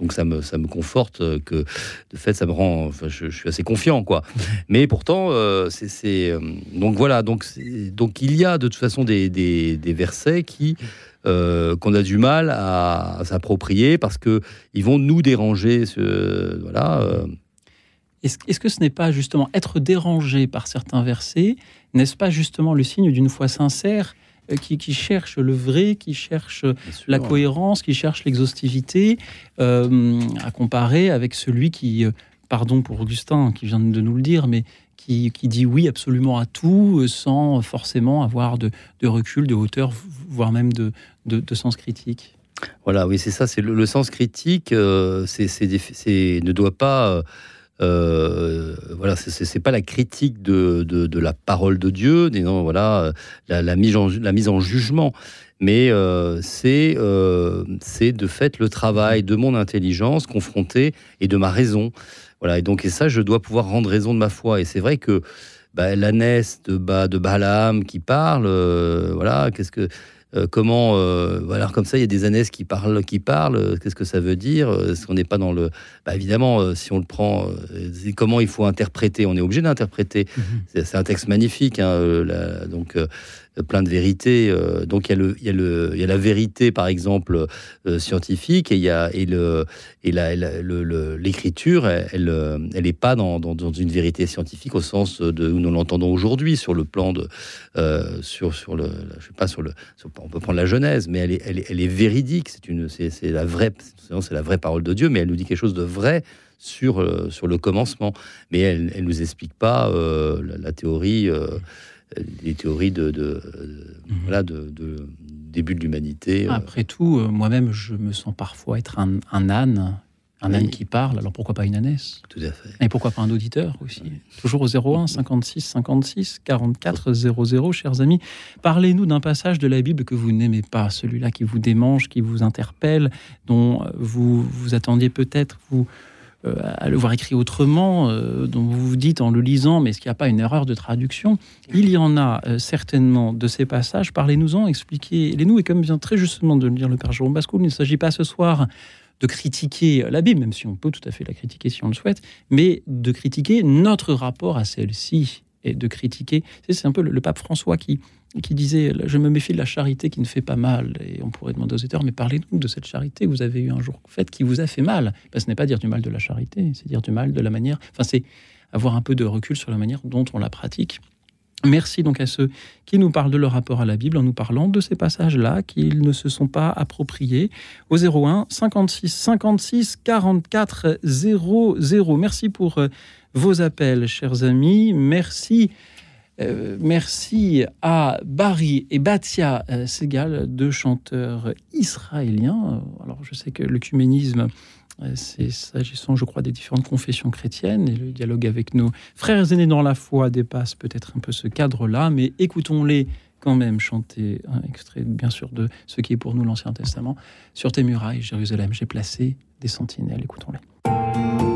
donc ça me, ça me conforte euh, que de fait ça me rend, je, suis assez confiant quoi. Mais pourtant, euh, c'est, euh, donc voilà, donc, donc il y a de toute façon des, des, versets qui qu'on a du mal à, s'approprier parce que ils vont nous déranger. Ce, voilà. euh, Est-ce que ce n'est pas justement être dérangé par certains versets N'est-ce pas justement le signe d'une foi sincère qui, qui cherche le vrai, qui cherche bien sûr. la cohérence, qui cherche l'exhaustivité, euh, à comparer avec celui qui, euh, pardon pour Augustin qui vient de nous le dire, mais qui, qui dit oui absolument à tout euh, sans forcément avoir de, de recul, de hauteur, voire même de, de, de sens critique. Voilà, oui, c'est ça. C'est le, le sens critique. euh, c'est, ne doit pas. euh, euh, voilà, c'est- pas la critique de, de, la parole de Dieu, disons, voilà, euh, la, mise en, la mise en jugement, mais euh, c'est euh, c'est de fait le travail de mon intelligence confrontée et de ma raison. Voilà, et donc et ça, je dois pouvoir rendre raison de ma foi. Et c'est vrai que bah, l'ânesse de, bah, de Balaam qui parle. voilà, qu'est-ce que euh, comment, euh, voilà, comme ça, il y a des ânesses qui parlent, qui parlent. Euh, qu'est-ce que ça veut dire Est-ce qu'on n'est pas dans le, bah, évidemment, si on le prend, comment il faut interpréter On est obligé d'interpréter. Mhm. C'est un texte magnifique, hein, donc plein de vérités. donc il y, a le, il, y a le, il y a la vérité, par exemple, scientifique, et il y a et le et l'écriture, elle, elle n'est pas dans, dans, une vérité scientifique au sens de où nous l'entendons aujourd'hui sur le plan de sur sur le, je sais pas sur le on peut prendre la Genèse, mais elle est, elle est, véridique. C'est une, c'est, la vraie, c'est la vraie parole de Dieu, mais elle nous dit quelque chose de vrai sur euh, sur le commencement. Mais elle, elle nous explique pas euh, la, théorie, euh, les théories de, de, mhm. voilà, de, début de l'humanité. Après tout, moi-même, je me sens parfois être un, un âne un âne qui parle, alors pourquoi pas une ânesse? Tout à fait. Et pourquoi pas un auditeur aussi? Toujours au 01 56 56 44 00, chers amis. Parlez-nous d'un passage de la Bible que vous n'aimez pas, celui-là qui vous démange, qui vous interpelle, dont vous vous attendiez peut-être vous euh, à le voir écrit autrement, euh, dont vous vous dites en le lisant, mais est-ce qu'il n'y a pas une erreur de traduction Il y en a euh, certainement de ces passages. Parlez-nous-en, expliquez-les-nous. Et comme vient très justement de le dire le Père Jérôme Bascoul, il ne s'agit pas ce soir de critiquer la Bible, même si on peut tout à fait la critiquer si on le souhaite, mais de critiquer notre rapport à celle-ci de critiquer. C'est un peu le, pape François qui, qui disait Je me méfie de la charité qui ne fait pas mal. Et on pourrait demander aux auteurs Mais parlez-nous de cette charité que vous avez eu un jour faite qui vous a fait mal. Ben, ce n'est pas dire du mal de la charité, c'est dire du mal de la manière. Enfin, c'est avoir un peu de recul sur la manière dont on la pratique. Merci donc à ceux qui nous parlent de leur rapport à la Bible en nous parlant de ces passages-là qu'ils ne se sont pas appropriés au 01 56 56 44 00. Merci pour euh, vos appels, chers amis. Merci. Euh, merci à Barry et Batia euh, Segal, deux chanteurs israéliens. Alors, je sais que l'œcuménisme euh, c'est s'agissant, je crois, des différentes confessions chrétiennes et le dialogue avec nos frères aînés dans la foi dépasse peut-être un peu ce cadre-là, mais écoutons-les quand même chanter un extrait, bien sûr, de ce qui est pour nous l'Ancien Testament. Sur tes murailles, Jérusalem, j'ai placé des sentinelles. Écoutons-les.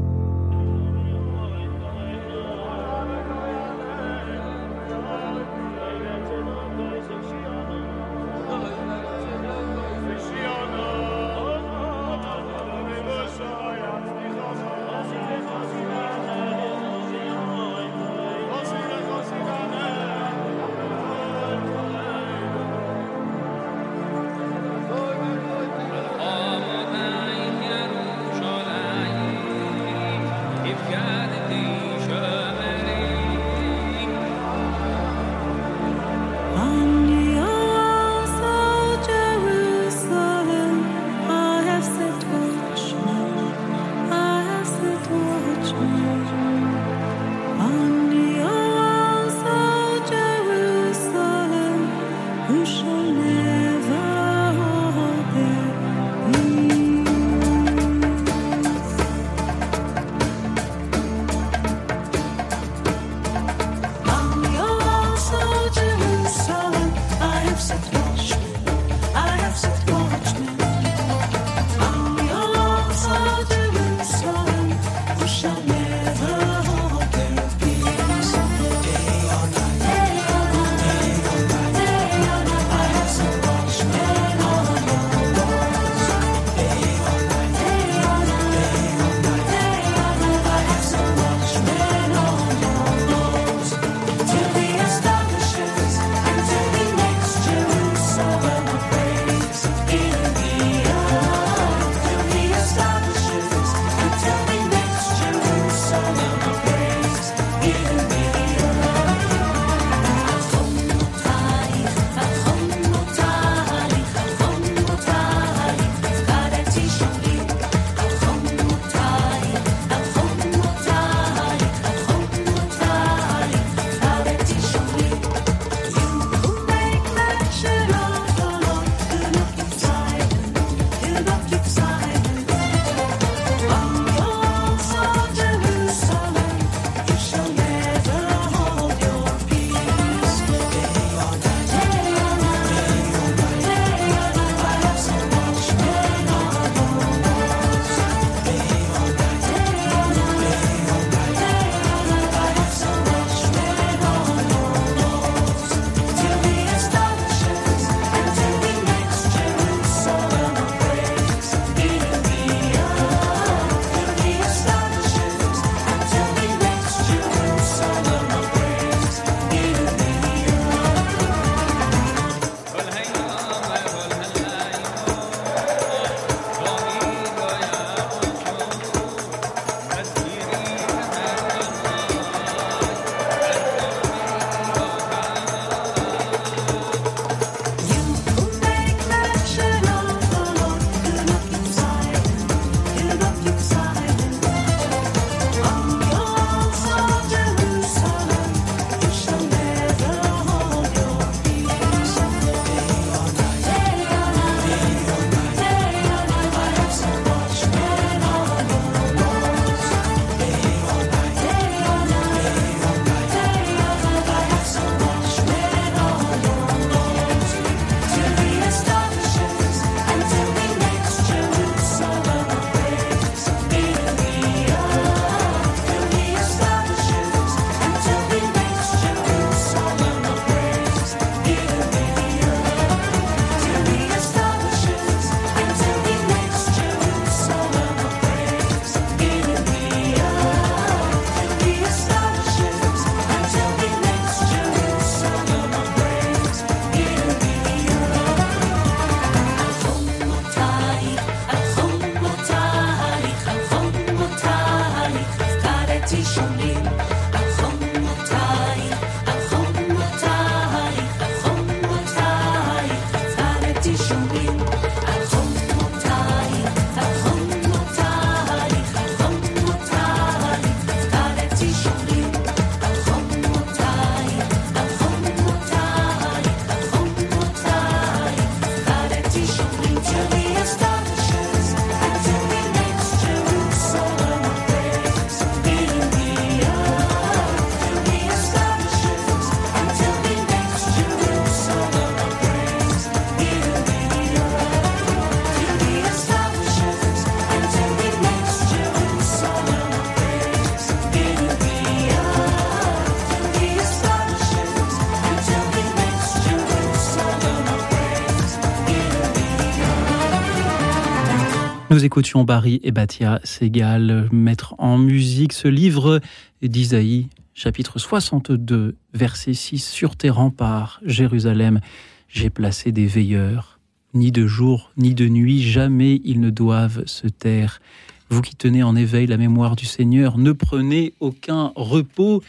Écoutions Barry et Batia Segal mettre en musique ce livre d'Isaïe, chapitre 62, verset 6. Sur tes remparts, Jérusalem, j'ai placé des veilleurs. Ni de jour, ni de nuit, jamais ils ne doivent se taire. Vous qui tenez en éveil la mémoire du Seigneur, ne prenez aucun repos.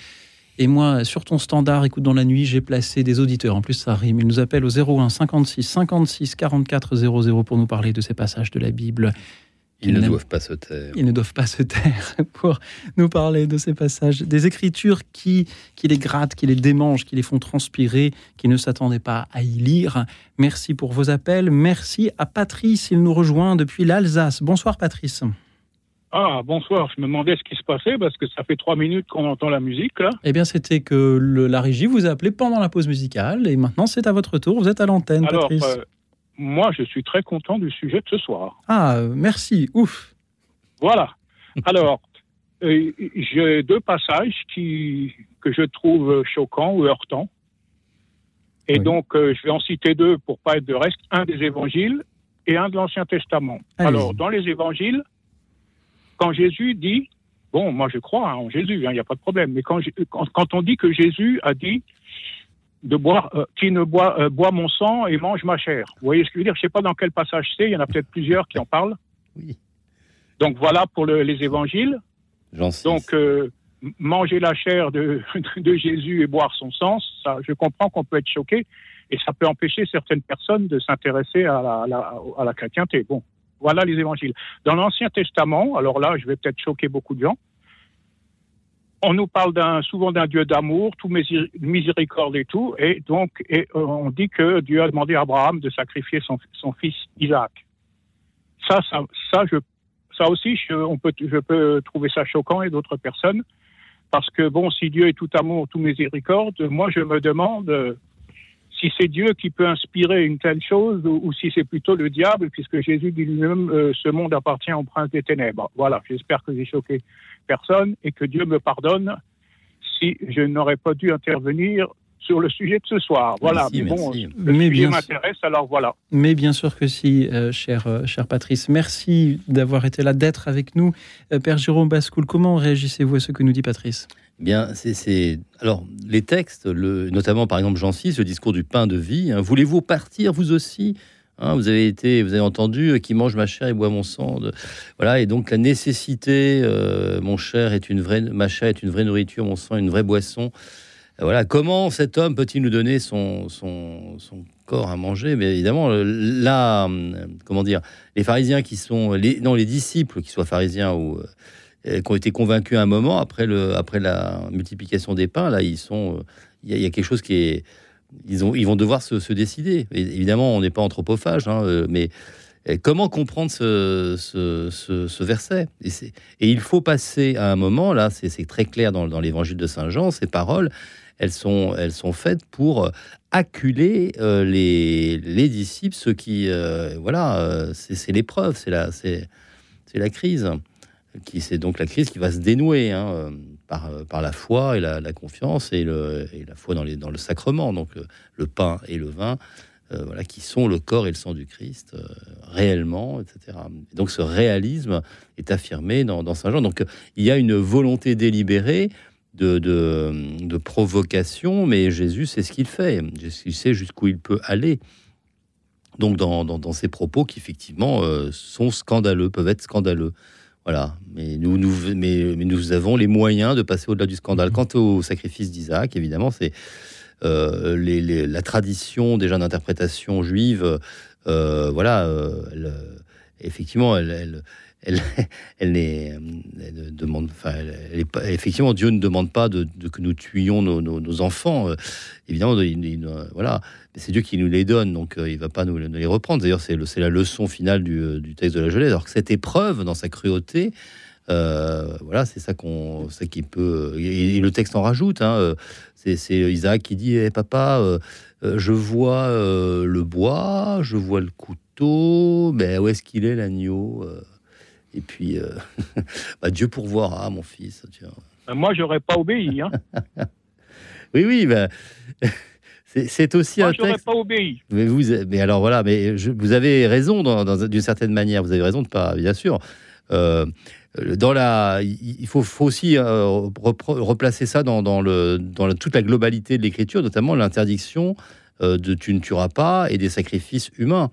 Et moi, sur ton standard, écoute dans la nuit, j'ai placé des auditeurs. En plus, ça rime. Ils nous appellent au 01 56 56 44 00 pour nous parler de ces passages de la Bible. Ils, ne doivent pas se taire. Ils ne doivent pas se taire (laughs) pour nous parler de ces passages, des écritures qui, qui les grattent, qui les démangent, qui les font transpirer, qui ne s'attendaient pas à y lire. Merci pour vos appels. Merci à Patrice. Il nous rejoint depuis l'Alsace. Bonsoir, Patrice. Ah, bonsoir. Je me demandais ce qui se passait parce que ça fait trois minutes qu'on entend la musique. Là. Eh bien, c'était que le, la régie vous a appelé pendant la pause musicale et maintenant c'est à votre tour. Vous êtes à l'antenne, Patrice. Euh, moi, je suis très content du sujet de ce soir. Ah, merci. Ouf. Voilà. Alors, euh, j'ai deux passages qui, que je trouve choquants ou heurtants. Et oui. donc, euh, je vais en citer deux pour pas être de reste. Un des évangiles et un de l'Ancien Testament. Alors, dans les évangiles, quand Jésus dit, bon, moi je crois hein, en Jésus, il n'y a pas de problème, mais quand, quand, quand, on dit que Jésus a dit de boire, euh, qui ne boit, euh, boit mon sang et mange ma chair. Vous voyez ce que je veux dire? Je ne sais pas dans quel passage c'est, il y en a peut-être plusieurs qui en parlent. Oui. Donc voilà pour le, les évangiles. Donc euh, manger la chair de, (laughs) de, Jésus et boire son sang, ça, je comprends qu'on peut être choqué et ça peut empêcher certaines personnes de s'intéresser à la, à, la, à la chrétienté. Bon, voilà les évangiles. Dans l'Ancien Testament, alors là, je vais peut-être choquer beaucoup de gens, on nous parle souvent d'un Dieu d'amour, tout miséricorde et tout, et donc euh, on dit que Dieu a demandé à Abraham de sacrifier son, fils Isaac. Ça, ça, je, aussi, je, on peut, je peux trouver ça choquant et d'autres personnes, parce que bon, si Dieu est tout amour, tout miséricorde, moi je me demande si c'est Dieu qui peut inspirer une telle chose ou, ou si c'est plutôt le diable, puisque Jésus dit lui-même euh, ce monde appartient au prince des ténèbres. Voilà, j'espère que j'ai choqué personne et que Dieu me pardonne si je n'aurais pas dû intervenir sur le sujet de ce soir. Voilà, merci, mais bon, merci. le Mais sujet m'intéresse, alors voilà. Mais bien sûr que si, euh, cher, euh, cher Patrice. Merci d'avoir été là, d'être avec nous. Euh, Père Jérôme Bascoul, comment réagissez-vous à ce que nous dit Patrice? Bien, c'est alors les textes, notamment par exemple Jean 6, le discours du pain de vie. Hein, Voulez-vous partir vous aussi? Hein, vous avez été, vous avez entendu, euh, qui mange ma chair et boit mon sang. Voilà, et donc la nécessité, euh, mon cher est une vraie, ma chair est une vraie nourriture, mon sang est une vraie boisson. Euh, Voilà, comment cet homme peut-il nous donner son, son, corps à manger? Mais évidemment, là, euh, comment dire, les pharisiens qui sont, les, non, les disciples, qui soient pharisiens ou qui ont été convaincus à un moment après le, après la multiplication des pains, là, ils sont, euh, il y, a- quelque chose qui est ils, ont, ils vont devoir se, décider. Et évidemment, on n'est pas anthropophage, hein, euh, mais comment comprendre ce, ce, verset? Et, il faut passer à un moment, là, c'est très clair dans, l'évangile de Saint Jean, ces paroles, elles sont, elles sont faites pour euh, acculer les, les disciples, ceux qui, voilà, c'est l'épreuve, c'est la, la crise. Qui, c'est donc la crise qui va se dénouer hein, euh, par, euh, par la foi et la, confiance et, la foi dans, le sacrement, donc euh, le pain et le vin, qui sont le corps et le sang du Christ réellement, etc. Et donc ce réalisme est affirmé dans, Saint Jean. Donc il y a une volonté délibérée de, provocation, mais Jésus sait ce qu'il fait, il sait jusqu'où il peut aller. Donc dans, dans, ces propos qui effectivement sont scandaleux, peuvent être scandaleux. Voilà. Mais nous, nous, mais, nous avons les moyens de passer au-delà du scandale. Quant au sacrifice d'Isaac, évidemment, c'est euh, les, la tradition déjà d'interprétation juive. Euh, voilà, euh, effectivement, elle, elle, elle, (laughs) demande, enfin, effectivement, Dieu ne demande pas de, que nous tuions nos, enfants. évidemment, voilà, c'est Dieu qui nous les donne, donc il va pas nous, les reprendre. D'ailleurs, c'est la leçon finale du, du, texte de la Genèse. Alors que cette épreuve, dans sa cruauté, euh, voilà, c'est ça qu'on, ça qui peut. Et, le texte en rajoute. Hein, euh, c'est, Isaac qui dit eh, "Papa, euh, je vois le bois, je vois le couteau, mais où est-ce qu'il est l'agneau Et puis, (laughs) bah, Dieu pourvoira, mon fils. Tiens. Ben, moi, j'aurais pas obéi. Hein. (laughs) oui, oui, ben, (laughs) c'est aussi Moi, un texte. pas obéi. Mais vous, mais alors voilà, mais vous avez raison d'une certaine manière. Vous avez raison de pas, bien sûr. Euh, dans la, il faut, faut aussi euh, replacer ça dans, dans, le, dans toute la globalité de l'écriture, notamment l'interdiction euh, de tu ne tueras pas et des sacrifices humains.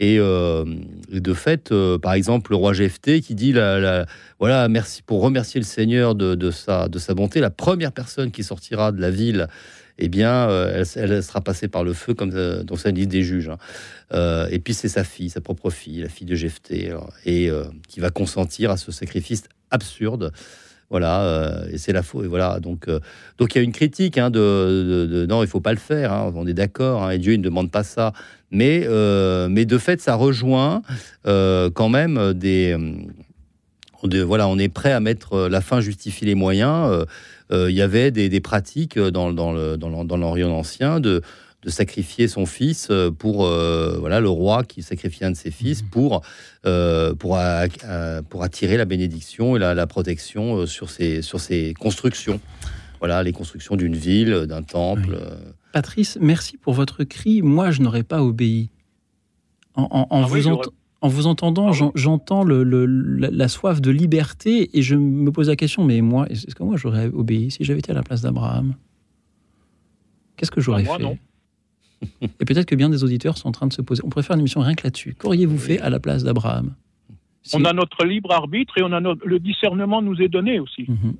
Et de fait, par exemple, le roi Jephthé qui dit voilà, merci pour remercier le Seigneur de, de, sa, de sa bonté, la première personne qui sortira de la ville eh bien, euh, elle, sera passée par le feu, comme euh, dans sa liste des juges. Hein. Euh, et puis, c'est sa fille, sa propre fille, la fille de Jephthé, et qui va consentir à ce sacrifice absurde. Voilà, et c'est la faute. Et voilà, donc, donc il y a une critique hein, de, non, il faut pas le faire. Hein, on est d'accord. et Dieu ne demande pas ça. Mais, mais de fait, ça rejoint quand même des. voilà, on est prêt à mettre la fin justifie les moyens. Euh, il y avait des, pratiques dans, dans l'Orient ancien de, de sacrifier son fils euh, pour euh, voilà le roi qui sacrifiait un de ses fils mmh. pour pour, pour attirer la bénédiction et la, protection sur ses sur ses constructions voilà les constructions d'une ville d'un temple Patrice merci pour votre cri. Moi je n'aurais pas obéi. En, ah vous entendant en vous entendant, ah j'entends le, la, soif de liberté et je me pose la question, mais moi, est-ce que moi j'aurais obéi si j'avais été à la place d'Abraham? Qu'est-ce que j'aurais ah, fait? Et peut-être que bien des auditeurs sont en train de se poser. On pourrait faire une émission rien que là-dessus. Qu'auriez-vous fait à la place d'Abraham? On a notre libre arbitre et on a le discernement nous est donné aussi. Mhm.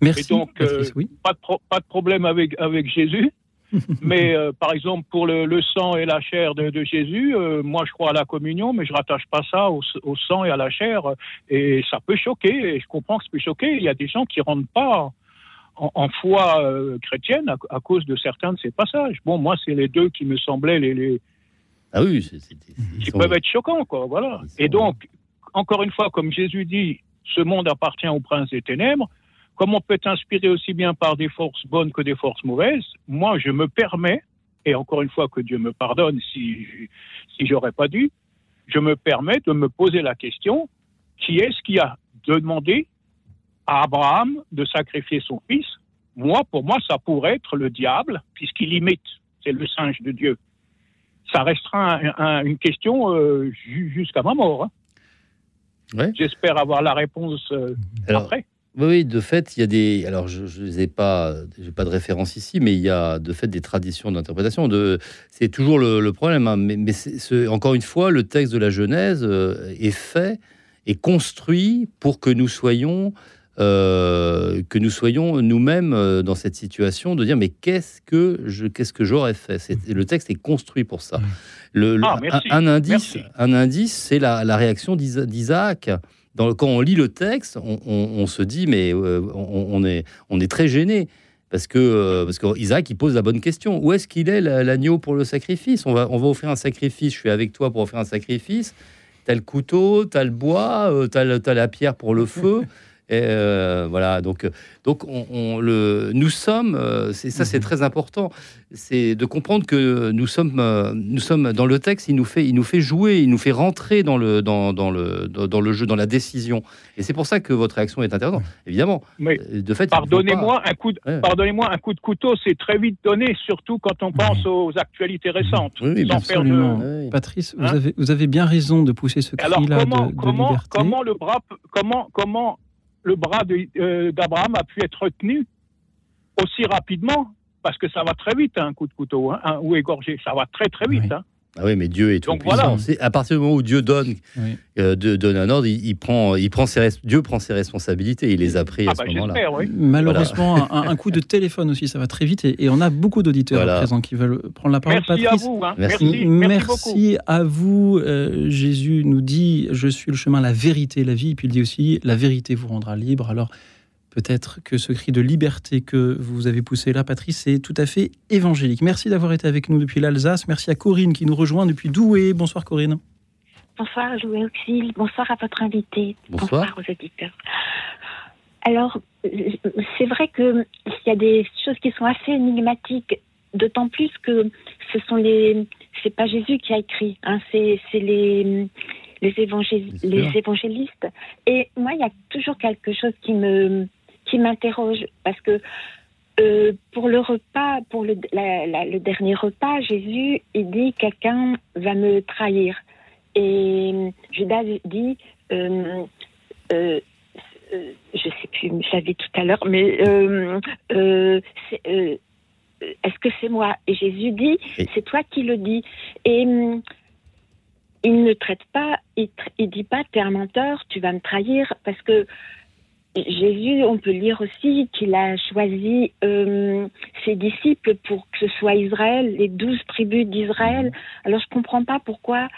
Merci. Et donc, euh, pas, de pas, de problème avec, avec Jésus. (laughs) mais euh, par exemple, pour le, sang et la chair de, Jésus, euh, moi je crois à la communion, mais je rattache pas ça au, sang et à la chair. Et ça peut choquer, et je comprends que ça peut choquer. Il y a des gens qui rentrent pas en, foi chrétienne à, cause de certains de ces passages. Bon, moi, c'est les deux qui me semblaient les. les... Ah oui, qui peuvent être choquants, quoi. Voilà. Et donc, encore une fois, comme Jésus dit, ce monde appartient au prince des ténèbres comme on peut être inspiré aussi bien par des forces bonnes que des forces mauvaises, moi, je me permets, et encore une fois que Dieu me pardonne si, si j'aurais pas dû, je me permets de me poser la question, qui est-ce qui a demandé à Abraham de sacrifier son fils? Moi, pour moi, ça pourrait être le diable, puisqu'il imite, c'est le singe de Dieu. Ça restera une question euh, jusqu'à ma mort. Hein. J'espère avoir la réponse euh, après. Oui, de fait, il y a des. Alors, je n'ai pas, j'ai pas de référence ici, mais il y a de fait des traditions d'interprétation. De, c'est toujours le, problème. Hein, mais, mais encore une fois, le texte de la Genèse euh, est fait et construit pour que nous soyons, euh, que nous soyons nous-mêmes euh, dans cette situation de dire mais qu'est-ce que je, qu'est-ce que j'aurais fait? C'est, Le texte est construit pour ça. Le, ah, un, indice, un indice, c'est la, la réaction d'Isaac quand on lit le texte, on, se dit, mais euh, on, est, on est très gêné. Parce que, euh, parce Isaac, il pose la bonne question. Où est-ce qu'il est, l'agneau pour le sacrifice? On va, on va offrir un sacrifice. Je suis avec toi pour offrir un sacrifice. T'as le couteau, t'as le bois, euh, t'as, as la pierre pour le feu. (laughs) Et euh, voilà, donc, donc on, le, nous sommes, euh, c'est ça, c'est mhm. très important, c'est de comprendre que nous sommes, euh, nous sommes dans le texte, il nous fait, il nous fait jouer, il nous fait rentrer dans le, dans, dans le, dans le jeu, dans la décision. Et c'est pour ça que votre réaction est intéressante, évidemment. Mais de fait, pardonnez-moi un coup, de, pardonnez-moi un coup de couteau, c'est très vite donné, surtout quand on pense aux actualités récentes. Oui, absolument. Patrice, vous hein avez, vous avez bien raison de pousser ce cri-là de, comment, liberté. Comment le bras, comment, comment le bras euh, d'Abraham a pu être tenu aussi rapidement, parce que ça va très vite, un coup de couteau, hein, ou égorgé, ça va très très vite. Hein. Ah oui, mais Dieu est tout puissant. À partir du moment où Dieu donne, euh, donne un ordre, il, prend, il prend ses Dieu prend ses responsabilités. Il les a pris à ah ce bah, moment-là. Malheureusement, un, coup de téléphone aussi, ça va très vite. Et, on a beaucoup d'auditeurs à présent qui veulent prendre la parole. Merci à vous. Hein. Merci. Merci, à vous. Euh, Jésus nous dit Je suis le chemin, la vérité, la vie. Et puis il dit aussi La vérité vous rendra libre. Alors Peut-être que ce cri de liberté que vous avez poussé là, Patrice, est tout à fait évangélique. Merci d'avoir été avec nous depuis l'Alsace. Merci à Corinne qui nous rejoint depuis Douai. Bonsoir Corinne. Bonsoir Louis Auxil. Bonsoir à votre invité. Bonsoir. aux auditeurs. Alors, c'est vrai qu'il y a des choses qui sont assez énigmatiques, d'autant plus que ce sont les. C'est pas Jésus qui a écrit, hein, c'est les, les, les évangélistes. Et moi, il y a toujours quelque chose qui me, qui m'interroge parce que euh, pour le repas, pour le, le, dernier repas, Jésus, il dit quelqu'un va me trahir. Et Judas dit, euh, euh, je sais plus, je l'avais tout à l'heure, mais est-ce que c'est moi? Et Jésus dit, c'est toi qui le dis. Et il ne traite pas, il, il dit pas, t'es un menteur, tu vas me trahir, parce que Jésus, on peut lire aussi qu'il a choisi euh, ses disciples pour que ce soit Israël, les douze tribus d'Israël. Alors je ne comprends pas pourquoi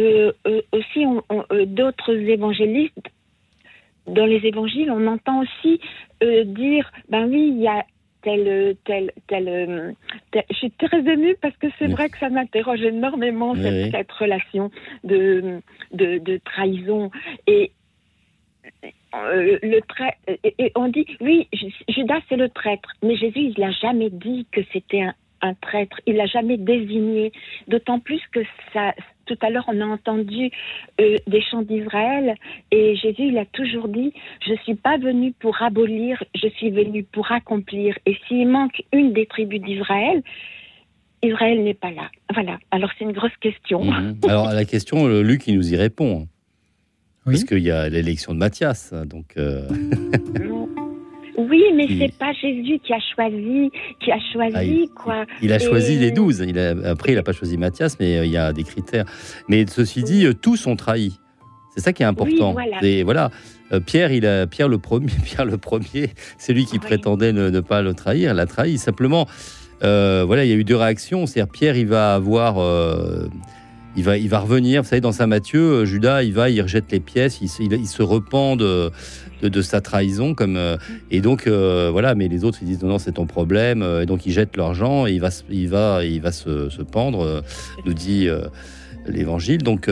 euh, euh, aussi d'autres évangélistes, dans les évangiles, on entend aussi dire, ben oui, il y a tel, tel, tel, Je suis très émue parce que c'est vrai que ça m'interroge énormément cette, relation de, de, de, trahison. Et euh, et, on dit oui, Judas c'est le traître, mais Jésus il n'a jamais dit que c'était un, traître, il l'a jamais désigné. D'autant plus que ça, tout à l'heure on a entendu euh, des chants d'Israël et Jésus il a toujours dit je suis pas venu pour abolir, je suis venu pour accomplir. Et s'il manque une des tribus d'Israël, Israël n'est pas là. Voilà. Alors c'est une grosse question. Mhm. Alors la question, Luc il nous y répond. Parce qu'il y a l'élection de Matthias. Donc, euh, (laughs) Oui, mais c'est pas Jésus qui a choisi, qui a choisi ah, quoi. Il a choisi les douze. Il a, après, il n'a pas choisi Matthias, mais euh, il y a des critères. Mais ceci dit, euh, tous ont trahi. C'est ça qui est important. voilà. Et voilà. Pierre, il a Pierre le premier. (laughs) Pierre le premier, c'est lui qui prétendait ne, pas le trahir. L'a trahi simplement. voilà, il y a eu deux réactions. C'est-à-dire Pierre, il va avoir il va, il va revenir. Vous savez, dans Saint Matthieu, euh, Judas, il va, il rejette les pièces, il, il, se repent de, de, sa trahison. Comme, euh, et donc, euh, voilà, mais les autres, ils disent non, non, c'est ton problème. Et donc, ils jettent l'argent et il va, il va, il va se, se pendre, nous dit l'évangile. Donc,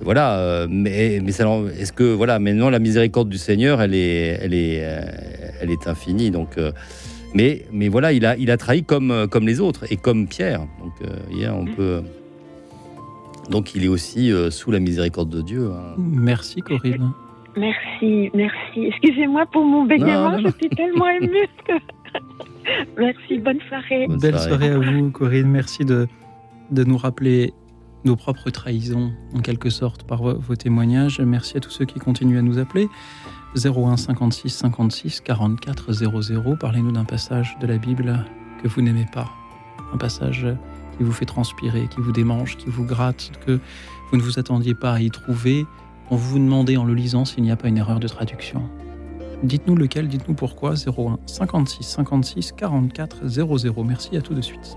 voilà, mais, mais est-ce que, voilà, maintenant, la miséricorde du Seigneur, elle est, elle est, elle est infinie. Donc, mais, mais voilà, il a, il a trahi comme, comme les autres et comme Pierre. Donc, hier, on peut. Donc il est aussi euh, sous la miséricorde de Dieu. Hein. Merci Corinne. Merci, merci. Excusez-moi pour mon bégaiement, je suis tellement émue. (laughs) merci, bonne soirée. Belle soirée. à vous Corinne, merci de, de nous rappeler nos propres trahisons en quelque sorte par vos, témoignages. Merci à tous ceux qui continuent à nous appeler. 01 56 56 44 00. Parlez-nous d'un passage de la Bible que vous n'aimez pas. Un passage qui vous fait transpirer, qui vous démange, qui vous gratte, que vous ne vous attendiez pas à y trouver, on vous demandez en le lisant s'il n'y a pas une erreur de traduction. Dites-nous lequel, dites-nous pourquoi. 01 56 56 44 00. Merci à tout de suite.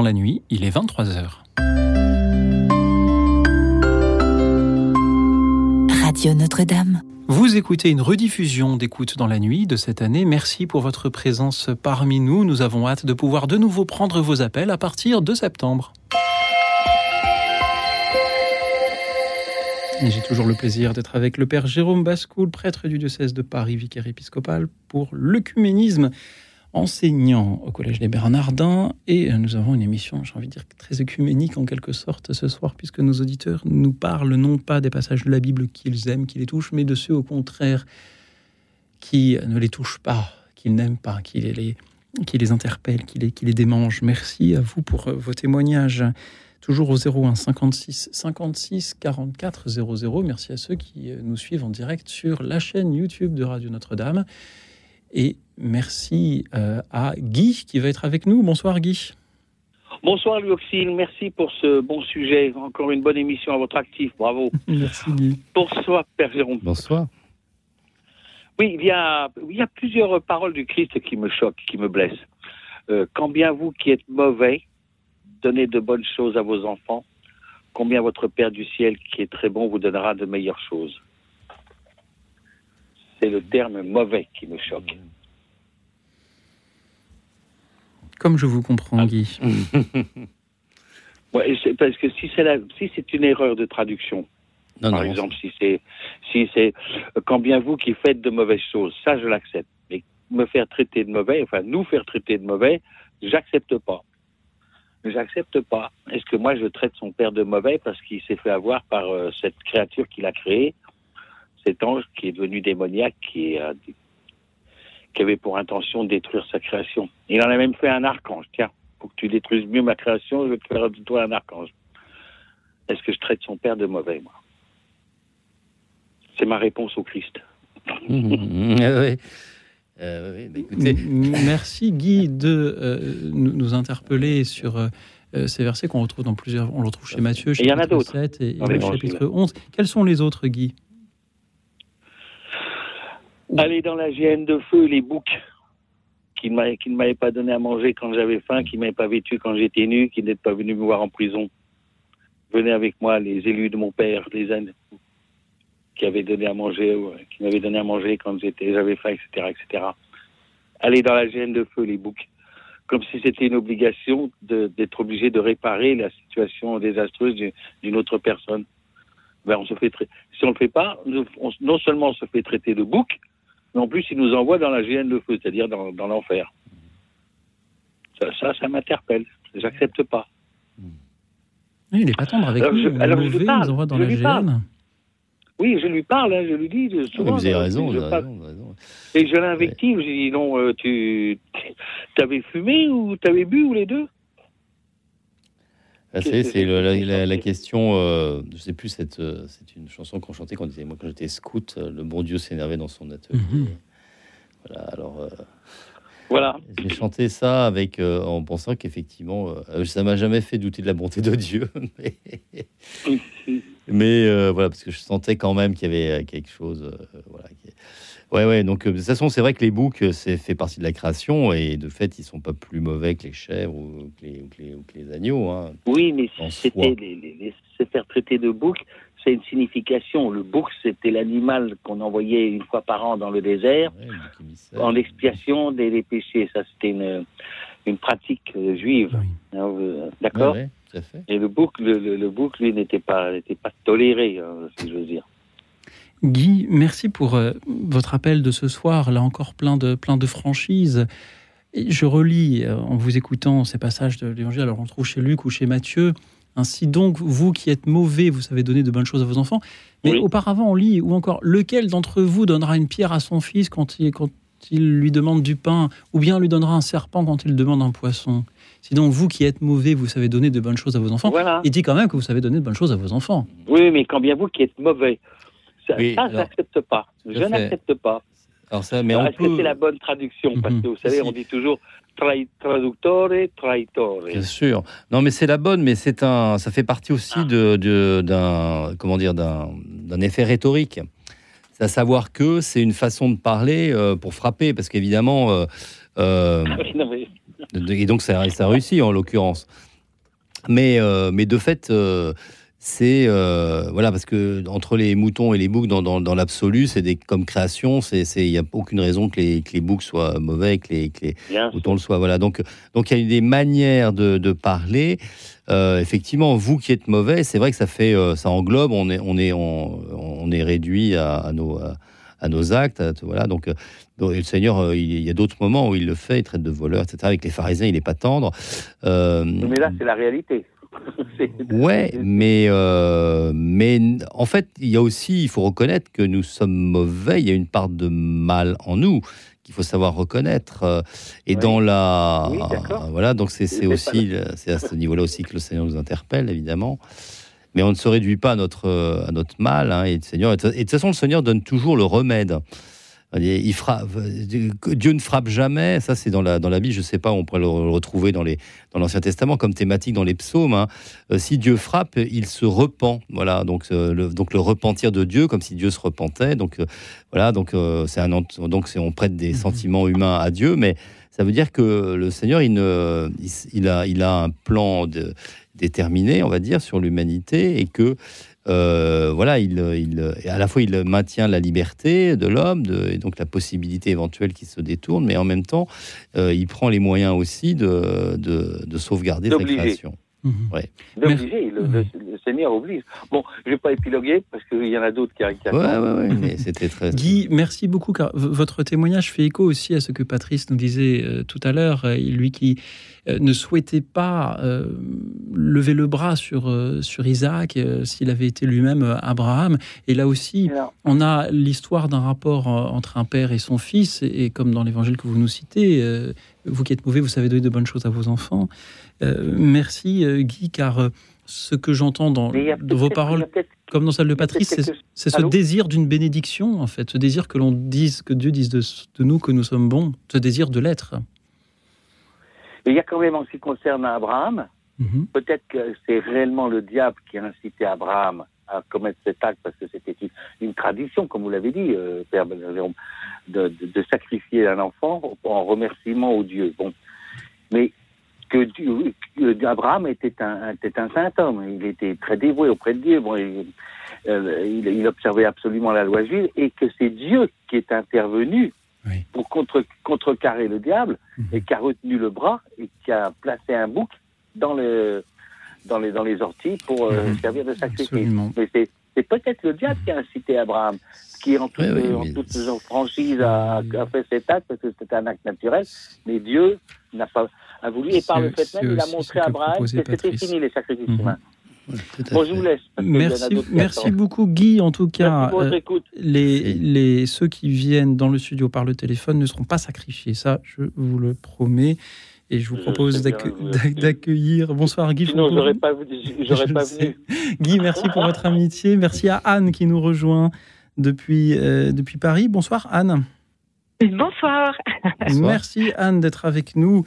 Dans la nuit, il est 23h. Radio Notre-Dame. Vous écoutez une rediffusion d'écoute dans la nuit de cette année. Merci pour votre présence parmi nous. Nous avons hâte de pouvoir de nouveau prendre vos appels à partir de septembre. J'ai toujours le plaisir d'être avec le Père Jérôme Bascoul, prêtre du diocèse de Paris, vicaire épiscopal pour l'œcuménisme enseignant au Collège des Bernardins. Et nous avons une émission, j'ai envie de dire, très œcuménique en quelque sorte ce soir, puisque nos auditeurs nous parlent non pas des passages de la Bible qu'ils aiment, qui les touchent, mais de ceux au contraire qui ne les touchent pas, qu'ils n'aiment pas, qui les, qui les interpellent, qui les, qui les démangent. Merci à vous pour vos témoignages. Toujours au 01 56 56 44 00. Merci à ceux qui nous suivent en direct sur la chaîne YouTube de Radio Notre-Dame. Et merci euh, à Guy qui va être avec nous. Bonsoir Guy. Bonsoir Luoxine, merci pour ce bon sujet. Encore une bonne émission à votre actif, bravo. (laughs) merci Guy. Bonsoir Père Jérôme. Bonsoir. Oui, il y, a, il y a plusieurs paroles du Christ qui me choquent, qui me blessent. Euh, quand bien vous qui êtes mauvais, donnez de bonnes choses à vos enfants, combien votre Père du ciel qui est très bon vous donnera de meilleures choses. C'est le terme mauvais qui me choque. Comme je vous comprends, Guy. ouais, parce que si c'est si c'est une erreur de traduction, par exemple, si c'est si c'est quand bien vous qui faites de mauvaises choses, ça je l'accepte. Mais me faire traiter de mauvais, enfin nous faire traiter de mauvais, j'accepte pas. J'accepte pas. Est-ce que moi je traite son père de mauvais parce qu'il s'est fait avoir par euh, cette créature qu'il a créée? Cet ange qui est devenu démoniaque, qui, qui avait pour intention de détruire sa création. Il en a même fait un archange. Tiens, pour que tu détruises mieux ma création, je vais te faire de toi un archange. Est-ce que je traite son père de mauvais, moi? C'est ma réponse au Christ. (laughs) Euh, bah, merci Guy de euh, nous interpeller sur euh, ces versets qu'on retrouve dans plusieurs. On le retrouve chez Matthieu, chapitre 7 et, et chapitre 11. Quels sont les autres, Guy? Aller dans la GN de feu, les boucs qui ne m'avaient pas donné à manger quand j'avais faim, qui ne m'avaient pas vêtu quand j'étais nu, qui n'étaient pas venus me voir en prison. Venez avec moi, les élus de mon père, les ânes, qui avaient donné à manger, qui m'avaient donné à manger quand j'étais, j'avais faim, etc., etc. Allez dans la GN de feu, les boucs. Comme si c'était une obligation d'être obligé de réparer la situation désastreuse d'une autre personne. Ben, on se fait si on le fait pas, non seulement on se fait traiter de bouc, mais en plus, il nous envoie dans la GN de feu, c'est-à-dire dans, l'enfer. Ça, ça, m'interpelle. J'accepte pas. il n'est pas tendre avec alors, nous. Je, alors, je lui parle, nous envoie dans la GN. Oui, je lui parle, hein, je lui dis souvent. vous avez raison, vous avez raison, Et je l'invective, je lui dis non, euh, tu (laughs) avais fumé ou tu avais bu ou les deux? Ah, c'est la, la, question, euh, je sais plus, euh, c'est une chanson qu'on chantait quand, moi, quand j'étais scout, euh, le bon Dieu s'énervait dans son atelier. Mhm. Voilà, alors. voilà. J'ai chanté ça avec, en pensant qu'effectivement, ça m'a jamais fait douter de la bonté de Dieu. (laughs) mais, voilà, parce que je sentais quand même qu'il y avait quelque chose. voilà, Ouais, ouais. Donc, de toute façon, c'est vrai que les boucs, c'est fait partie de la création et de fait, ils sont pas plus mauvais que les chèvres ou que les, ou que les, agneaux. Hein, oui, mais c'était les, se faire traiter de bouc, c'est une signification. Le bouc, c'était l'animal qu'on envoyait une fois par an dans le désert en expiation des, péchés. Ça, c'était une, une pratique euh, juive. Hein, euh, d'accord Et le bouc, le, le, bouc, lui, n'était pas, n'était pas toléré, hein, si je veux dire. Guy, merci pour euh, votre appel de ce soir, là encore plein de, plein de franchises. Et je relis euh, en vous écoutant ces passages de l'Évangile, alors on trouve chez Luc ou chez Matthieu. Ainsi donc, vous qui êtes mauvais, vous savez donner de bonnes choses à vos enfants. Mais auparavant, on lit, ou encore, lequel d'entre vous donnera une pierre à son fils quand il, quand il lui demande du pain, ou bien lui donnera un serpent quand il demande un poisson Si donc vous qui êtes mauvais, vous savez donner de bonnes choses à vos enfants, il dit quand même que vous savez donner de bonnes choses à vos enfants. Oui, mais quand bien vous qui êtes mauvais, ça, je n'accepte pas. Je n'accepte pas. Alors ça, mais Est-ce que c'est la bonne traduction? Parce que vous savez, on dit toujours traductore, traitore. Bien sûr. Non, mais c'est la bonne, mais c'est un, ça fait partie aussi ah. de, d'un, comment dire, d'un, d'un effet rhétorique. À savoir que c'est une façon de parler euh, pour frapper, parce qu'évidemment, euh, euh, (laughs) Et donc ça, ça réussit en l'occurrence. Mais, mais de fait, c'est voilà parce que entre les moutons et les boucs dans, dans, l'absolu c'est des comme création c'est il y a aucune raison que les, que les boucs soient mauvais que les, que les moutons le soient. Voilà. Donc donc il y a des manières de, de parler. Effectivement vous qui êtes mauvais c'est vrai que ça fait ça englobe on est on est on, on est réduit à, à nos à, nos actes voilà donc le Seigneur, il y a d'autres moments où il le fait, il traite de voleurs, etc. Avec les pharisiens, il n'est pas tendre. mais là, c'est la réalité. (laughs) ouais, mais, euh, mais en fait, il y a aussi, il faut reconnaître que nous sommes mauvais. Il y a une part de mal en nous qu'il faut savoir reconnaître. Euh, et dans la, voilà, donc c'est aussi, c'est à ce niveau-là aussi que le Seigneur nous interpelle, évidemment. Mais on ne se réduit pas à notre, à notre mal. Hein, et, le Seigneur, et de toute façon, le Seigneur donne toujours le remède. Il frappe, Dieu ne frappe jamais. Ça, c'est dans la, dans la Bible. Je ne sais pas, on pourrait le retrouver dans, les, dans l'Ancien Testament comme thématique dans les psaumes. Hein. Euh, si Dieu frappe, il se repent. Voilà, donc, euh, le, donc le repentir de Dieu, comme si Dieu se repentait. Donc, euh, voilà, donc, c'est un, donc on prête des mhm. sentiments humains à Dieu, mais ça veut dire que le Seigneur, il, ne, il, a, il a un plan de, déterminé, on va dire, sur l'humanité et que euh, voilà, il, il, à la fois il maintient la liberté de l'homme et donc la possibilité éventuelle qu'il se détourne, mais en même temps, euh, il prend les moyens aussi de, de, sauvegarder sa création. Mmh. Ouais. D'obliger, le, le, Seigneur oblige. Bon, je ne vais pas épiloguer parce qu'il y en a d'autres qui, qui ouais, ouais, ouais, mais c'était très. Guy, merci beaucoup car votre témoignage fait écho aussi à ce que Patrice nous disait euh, tout à l'heure. lui qui ne souhaitait pas euh, lever le bras sur, euh, sur Isaac s'il avait été lui-même Abraham. Et là aussi, on a l'histoire d'un rapport entre un père et son fils, et, comme dans l'évangile que vous nous citez, vous qui êtes mauvais, vous savez donner de bonnes choses à vos enfants. merci Guy, car ce que j'entends dans, vos paroles, comme dans celle de Patrice, c'est ce désir d'une bénédiction, en fait, ce désir que l'on dise, que Dieu dise de, de, nous que nous sommes bons, ce désir de l'être. Et il y a quand même en ce qui concerne Abraham, mhm. peut-être que c'est réellement le diable qui a incité Abraham à commettre cet acte parce que c'était une, tradition, comme vous l'avez dit, euh, Père Jérôme, de, de, sacrifier un enfant en remerciement au Dieu. Bon, mais que, Abraham était un, était un saint homme, il était très dévoué auprès de Dieu. Bon, il, euh, il, observait absolument la loi juive et que c'est Dieu qui est intervenu pour contre, contrecarrer le diable mhm. et qui a retenu le bras et qui a placé un bouc dans, le, dans, les, dans les orties pour euh, mhm. servir de sacrifice. Mais c'est, peut-être le diable qui a incité Abraham, qui en toute, franchise a, fait cet acte parce que c'était un acte naturel, mais Dieu n'a pas a voulu et par le fait même il a montré à Abraham que c'était fini les sacrifices mhm. humains. Bon, je vous laisse. Merci, merci beaucoup Guy. En tout cas, euh, les, les, ceux qui viennent dans le studio par le téléphone ne seront pas sacrifiés. Ça, je vous le promets. Et je vous propose d'accueillir. Bonsoir Guy. Sinon, j'aurais pas, (laughs) pas venu. Guy, merci pour votre amitié. Merci à Anne qui nous rejoint depuis, euh, depuis Paris. Bonsoir Anne. Bonsoir. Merci Anne d'être avec nous.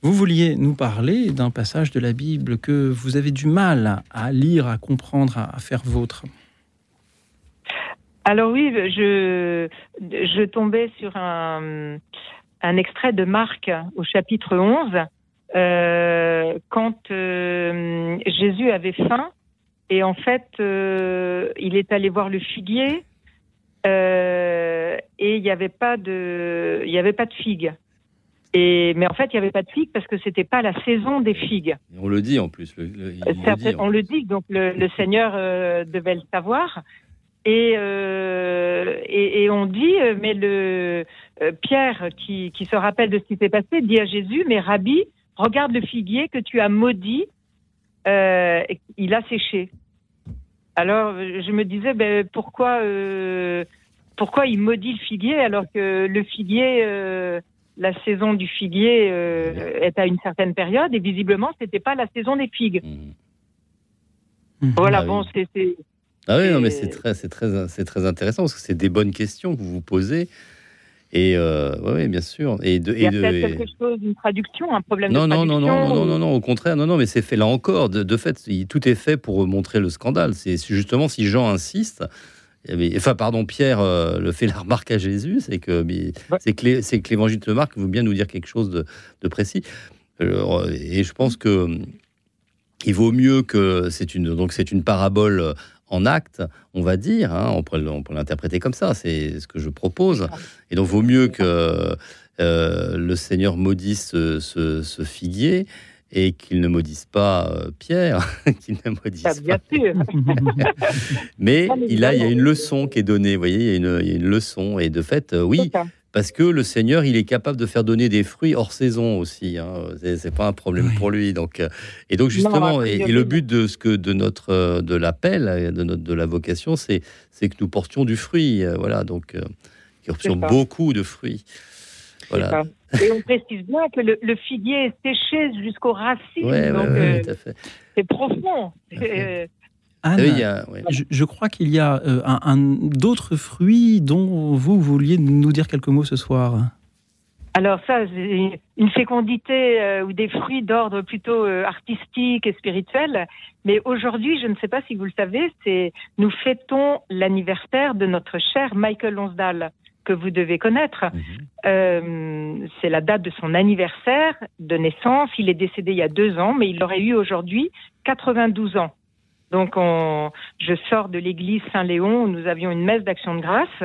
Vous vouliez nous parler d'un passage de la Bible que vous avez du mal à lire, à comprendre, à faire vôtre. Alors oui, je, tombais sur un, extrait de Marc au chapitre 11, euh, quand euh, Jésus avait faim et en fait euh, il est allé voir le figuier et il n'y avait pas de avait pas de figues. Et, mais en fait, il n'y avait pas de figues parce que c'était pas la saison des figues. on le dit en plus. Le, on le dit, donc le, Seigneur euh, devait le savoir. Et, euh, et, on dit, mais le euh, Pierre, qui, qui, se rappelle de ce qui s'est passé, dit à Jésus, mais Rabbi, regarde le figuier que tu as maudit, il a séché. Alors je me disais, ben, pourquoi, pourquoi il maudit le figuier alors que le figuier la saison du figuier euh, est à une certaine période et visiblement c'était pas la saison des figues. Mmh. Mmh. Voilà, ah bon, c'est. Ah oui, non, mais c'est très, c'est très, c'est très intéressant parce que c'est des bonnes questions que vous vous posez. Et euh, oui, bien sûr. Et de, Il y a peut-être quelque chose, une traduction, un problème non, de traduction. Non, non, non, non, non, au contraire, non, non, mais c'est fait là encore. De, de fait, tout est fait pour montrer le scandale. C'est justement si Jean insiste, enfin, pardon, Pierre le fait la remarque à Jésus, c'est que c'est que l'évangile de Marc veut bien nous dire quelque chose de, précis. et je pense que il vaut mieux que c'est une donc c'est une parabole en acte, on va dire, hein, on peut, l'interpréter comme ça, c'est ce que je propose. Et donc, vaut mieux que euh, le Seigneur maudisse ce, figuier et qu'il ne maudisse pas euh, Pierre, (laughs) qu'il ne maudisse ah, bien Sûr. (laughs) Mais il, a, il y a une leçon qui est donnée, vous voyez, il y a une, il y a une leçon. Et de fait, euh, oui, parce que le Seigneur, il est capable de faire donner des fruits hors saison aussi. Hein. C'est pas un problème pour lui. Donc, euh, et donc justement, et, le but de ce que de notre euh, de l'appel, euh, de notre de la vocation, c'est c'est que nous portions du fruit. Voilà, donc qui portions beaucoup de fruits. Voilà. Et on précise bien que le, figuier est séché jusqu'aux racines. donc c'est profond. Anne, je, crois qu'il y a euh, un, d'autres fruits dont vous vouliez nous dire quelques mots ce soir. Alors ça, une fécondité euh, ou des fruits d'ordre plutôt euh, artistique et spirituel. Mais aujourd'hui, je ne sais pas si vous le savez, c'est nous fêtons l'anniversaire de notre cher Michael Lonsdale que vous devez connaître. Mhm. c'est la date de son anniversaire de naissance. Il est décédé il y a deux ans, mais il aurait eu aujourd'hui 92 ans. Donc, on, je sors de l'église Saint-Léon où nous avions une messe d'action de grâce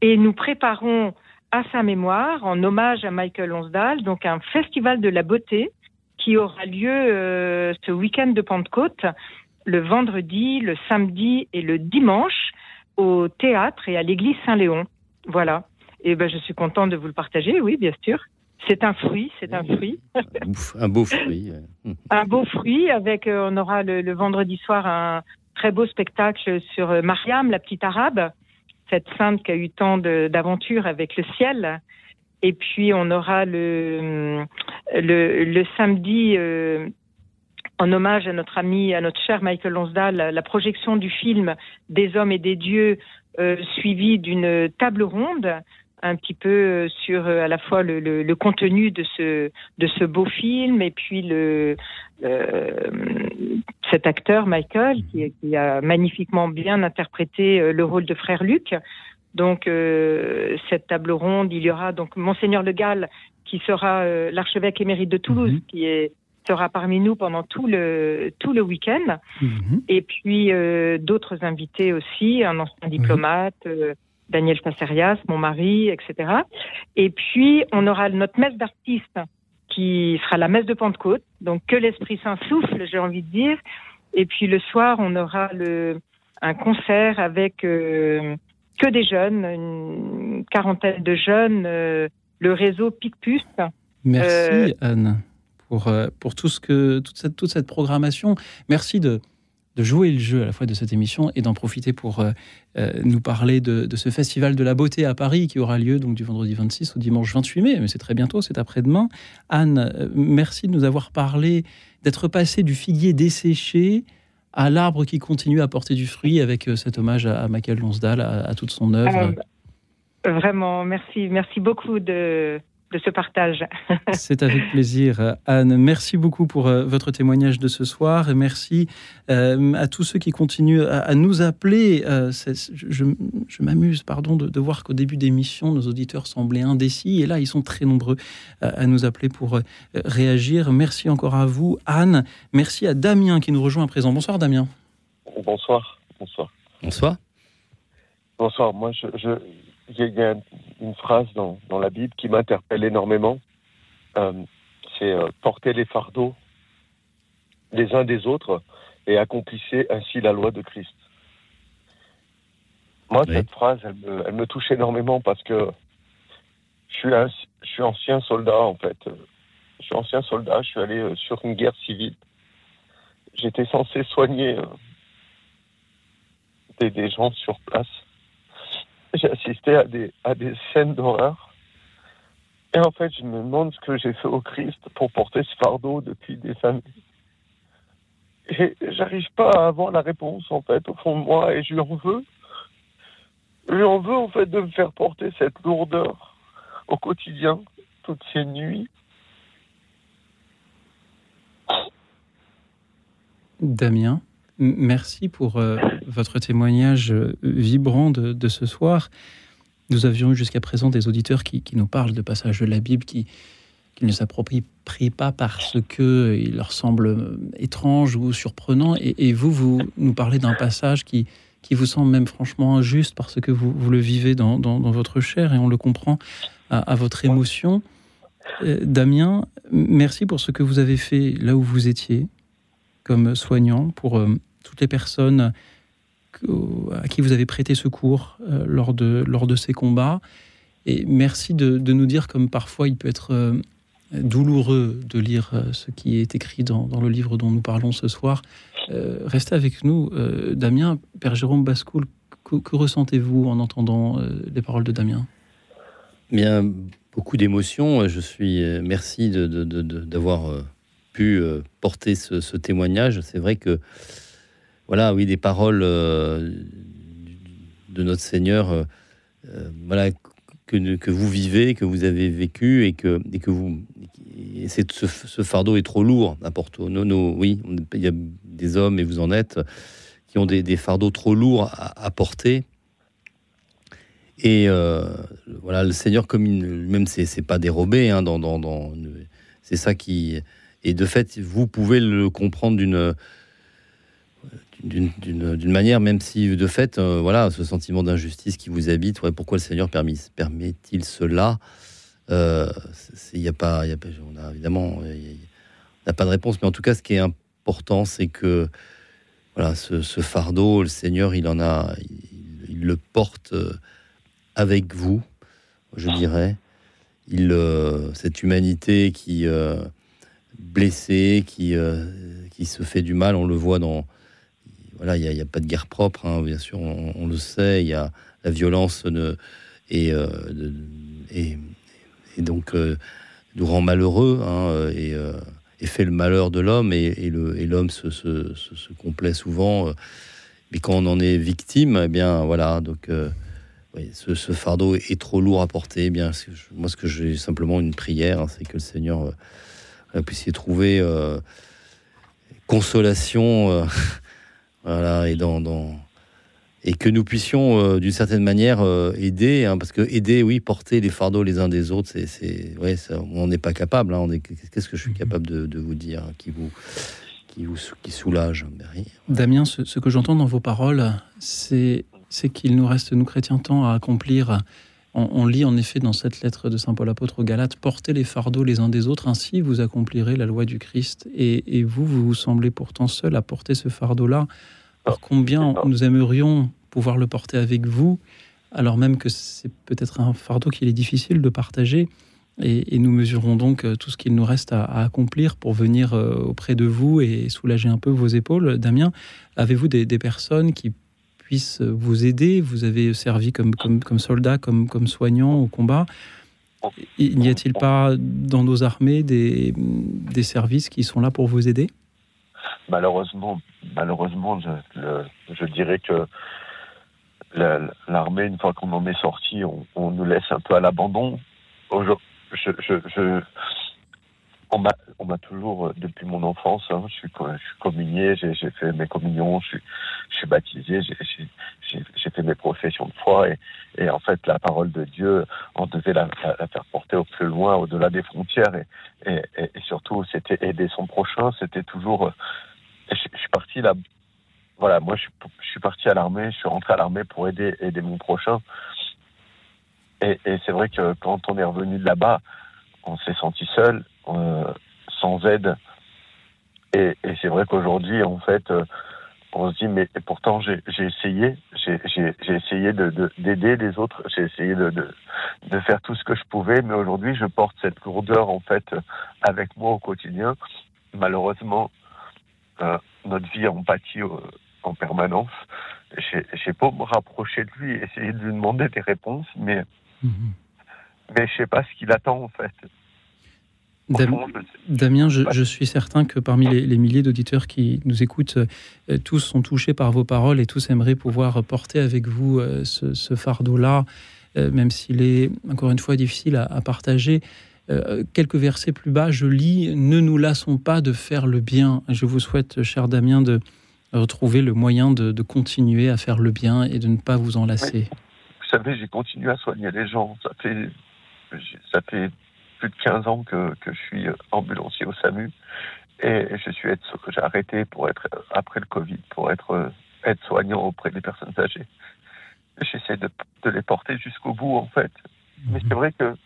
et nous préparons à sa mémoire, en hommage à Michael Lonsdale, donc un festival de la beauté qui aura lieu euh, ce week-end de Pentecôte, le vendredi, le samedi et le dimanche au théâtre et à l'église Saint-Léon. Voilà. Et ben, je suis contente de vous le partager, oui, bien sûr. C'est un fruit, c'est un fruit. un beau fruit. (laughs) un beau fruit avec, euh, on aura le, vendredi soir un très beau spectacle sur euh, Mariam, la petite arabe, cette sainte qui a eu tant d'aventures avec le ciel. Et puis on aura le, le, samedi, euh, en hommage à notre ami, à notre cher Michael Lonsdale, la, projection du film Des hommes et des dieux, suivi d'une table ronde un petit peu euh, sur euh, à la fois le, le, contenu de ce de ce beau film et puis le euh, cet acteur Michael qui, qui, a magnifiquement bien interprété le rôle de frère Luc. Donc cette table ronde, il y aura donc monseigneur Le Gall qui sera l'archevêque émérite de Toulouse mhm. qui est sera parmi nous pendant tout le tout le week-end. Mhm. Et puis d'autres invités aussi, un ancien diplomate, Daniel Passerias, mon mari, etc. Et puis, on aura notre messe d'artistes qui sera la messe de Pentecôte, donc que l'Esprit Saint souffle, j'ai envie de dire. Et puis le soir, on aura le, un concert avec euh, que des jeunes, une quarantaine de jeunes, euh, le réseau Picpus. Merci euh, Anne pour, pour tout ce que, toute, cette, toute cette programmation. Merci de, de jouer le jeu à la fois de cette émission et d'en profiter pour euh, euh, nous parler de, ce festival de la beauté à Paris qui aura lieu donc du vendredi 26 au dimanche 28 mai, mais c'est très bientôt, c'est après-demain. Anne, euh, merci de nous avoir parlé, d'être passé du figuier desséché à l'arbre qui continue à porter du fruit avec cet hommage à, Michael Lonsdale, à, toute son œuvre. vraiment, merci, merci beaucoup de, de ce partage. (laughs) C'est avec plaisir. Anne, merci beaucoup pour euh, votre témoignage de ce soir et merci euh, à tous ceux qui continuent à, nous appeler. Euh, je, m'amuse, pardon, de, voir qu'au début d'émission, nos auditeurs semblaient indécis et là, ils sont très nombreux à nous appeler pour réagir. Merci encore à vous, Anne. Merci à Damien qui nous rejoint à présent. Bonsoir, Damien. Bonsoir. Bonsoir. Bonsoir. Bonsoir. Moi, je il y a une phrase dans, dans la Bible qui m'interpelle énormément. Euh, c'est euh, porter les fardeaux les uns des autres et accomplissez ainsi la loi de Christ. Moi, cette phrase, elle me, elle me, touche énormément parce que je suis, un, je suis ancien soldat, en fait. Je suis ancien soldat, je suis allé euh, sur une guerre civile. J'étais censé soigner des, des gens sur place j'ai assisté à des, à des scènes d'horreur. Et en fait, je me demande ce que j'ai fait au Christ pour porter ce fardeau depuis des années. Et j'arrive pas à avoir la réponse, en fait, au fond de moi, et je lui en veux. Je lui en veux, en fait, de me faire porter cette lourdeur au quotidien, toutes ces nuits. Damien? Merci pour votre témoignage vibrant de, ce soir. Nous avions eu jusqu'à présent des auditeurs qui, nous parlent de passages de la Bible qui, qui ne s'approprient pas parce qu'il leur semble étrange ou surprenant. Et, vous, vous nous parlez d'un passage qui, qui vous semble même franchement injuste parce que vous, vous le vivez dans, dans, votre chair et on le comprend à, votre émotion. Euh, Damien, merci pour ce que vous avez fait là où vous étiez comme soignant, pour euh, toutes les personnes à qui vous avez prêté secours euh, lors, de, lors de ces combats. Et merci de, nous dire comme parfois il peut être euh, douloureux de lire ce qui est écrit dans, le livre dont nous parlons ce soir. restez avec nous, Damien. Père Jérôme Bascoul, que, ressentez-vous en entendant les paroles de Damien? Bien, beaucoup d'émotions. Je suis merci d'avoir de, pu porter ce, témoignage. C'est vrai que voilà, oui, des paroles euh, de notre Seigneur, euh, euh, voilà, que, que, vous vivez, que vous avez vécu et que, et que vous. ce, fardeau est trop lourd à Porto. oui, il y a des hommes, et vous en êtes, qui ont des, fardeaux trop lourds à, porter. Et voilà, le Seigneur, comme il, même c'est pas dérobé, hein, dans, dans c'est ça qui. Et de fait, vous pouvez le comprendre d'une d'une manière, même si de fait, euh, voilà, ce sentiment d'injustice qui vous habite, ouais, pourquoi le Seigneur permet-il cela? Il euh, n'y a pas, on a évidemment, n'a pas de réponse, mais en tout cas, ce qui est important, c'est que voilà, ce, fardeau, le Seigneur, il en a, il, le porte euh, avec vous, je dirais. Cette humanité qui blessée, qui qui se fait du mal, on le voit dans voilà, il n'y a, pas de guerre propre, hein, bien sûr, on, le sait. Il y a la violence ne, et, euh, et, donc euh, nous rend malheureux hein, et, euh, fait le malheur de l'homme et, l'homme se, se, se, complaît souvent. mais quand on en est victime, eh bien voilà, donc ce, fardeau est trop lourd à porter. Eh bien, moi, ce que j'ai simplement une prière, hein, c'est que le Seigneur puisse y trouver consolation (laughs) voilà, et dans, et que nous puissions euh, d'une certaine manière euh, aider, hein, parce que aider, oui, porter les fardeaux les uns des autres, c'est, ouais, on n'est pas capable. Hein, qu'est-ce que je suis mhm. capable de, vous dire, hein, qui vous, qui vous, qui soulage, Damien, ce, que j'entends dans vos paroles, c'est, c'est qu'il nous reste, nous chrétiens, temps à accomplir. On, lit en effet dans cette lettre de saint Paul apôtre aux Galates, portez les fardeaux les uns des autres, ainsi vous accomplirez la loi du Christ. Et, et vous, vous vous semblez pourtant seul à porter ce fardeau-là alors combien nous aimerions pouvoir le porter avec vous, alors même que c'est peut-être un fardeau qu'il est difficile de partager. Et, nous mesurons donc euh, tout ce qu'il nous reste à, accomplir pour venir euh, auprès de vous et soulager un peu vos épaules. Damien, avez-vous des, personnes qui puissent vous aider Vous avez servi comme, soldat, comme, soignant au combat. N'y a-t-il pas dans nos armées des, des services qui sont là pour vous aider? Malheureusement, malheureusement, je, dirais que l'armée, une fois qu'on en est sorti, on, nous laisse un peu à l'abandon. Je, je, on m'a toujours, depuis mon enfance, hein, je, suis, communié, j'ai fait mes communions, je suis, baptisé, j'ai fait mes professions de foi et, et, en fait la parole de Dieu, on devait la, faire porter au plus loin, au-delà des frontières et, et, et surtout c'était aider son prochain, c'était toujours je, suis parti là. Voilà, moi, je, suis parti à l'armée, je suis rentré à l'armée pour aider, aider mon prochain. Et, c'est vrai que quand on est revenu de là-bas, on s'est senti seul, euh, sans aide. Et, c'est vrai qu'aujourd'hui, en fait, euh, on se dit, mais pourtant, j'ai essayé, j'ai essayé d'aider de, les autres, j'ai essayé de, faire tout ce que je pouvais, mais aujourd'hui, je porte cette lourdeur, en fait, avec moi au quotidien. Malheureusement, euh, notre vie en pâtit en permanence. J'ai pas me rapprocher de lui, essayer de lui demander des réponses, mais, mhm. Mais je sais pas ce qu'il attend en fait. Damien, je, suis certain que parmi les, milliers d'auditeurs qui nous écoutent, euh, tous sont touchés par vos paroles et tous aimeraient pouvoir porter avec vous ce, fardeau-là, même s'il est, encore une fois, difficile à partager. Euh, quelques versets plus bas, je lis Ne nous lassons pas de faire le bien. Je vous souhaite, cher Damien, de retrouver le moyen de, continuer à faire le bien et de ne pas vous enlacer. Vous savez, j'ai continué à soigner les gens. Ça fait, ça fait plus de 15 ans que, que je suis ambulancier au SAMU. Et je suis j'ai arrêté pour être, après le Covid, pour être aide-soignant auprès des personnes âgées. J'essaie de, de, les porter jusqu'au bout, en fait. Mais c'est vrai que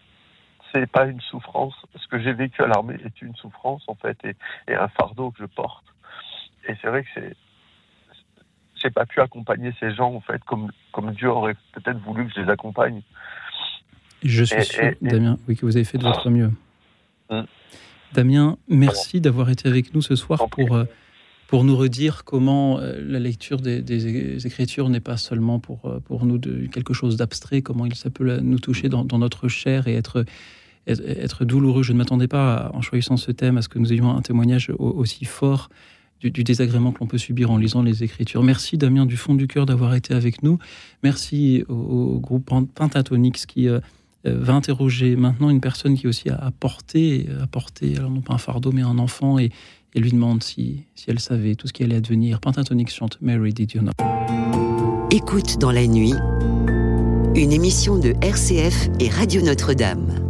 c'est pas une souffrance. Ce que j'ai vécu à l'armée est une souffrance, en fait, et, et un fardeau que je porte. Et c'est vrai que c'est, j'ai pas pu accompagner ces gens, en fait, comme, comme Dieu aurait peut-être voulu que je les accompagne. Je suis sûr, Damien, oui, que vous avez fait de votre mieux. Hum. Damien, merci d'avoir été avec nous ce soir pour, euh, pour nous redire comment euh, la lecture des, Écritures n'est pas seulement pour, euh, pour nous de, quelque chose d'abstrait, comment il, ça peut nous toucher dans, notre chair et être, être, douloureux. Je ne m'attendais pas, en choisissant ce thème, à ce que nous ayons un témoignage aussi fort du, désagrément que l'on peut subir en lisant les Écritures. Merci Damien du fond du cœur d'avoir été avec nous. Merci au, groupe Pentatonix qui... Euh, va interroger maintenant une personne qui aussi a porté, a porté alors non pas un fardeau, mais un enfant, et, lui demande si, elle savait tout ce qui allait advenir. Pentatonix chante Mary, did you know? Écoute dans la nuit, une émission de RCF et Radio Notre-Dame.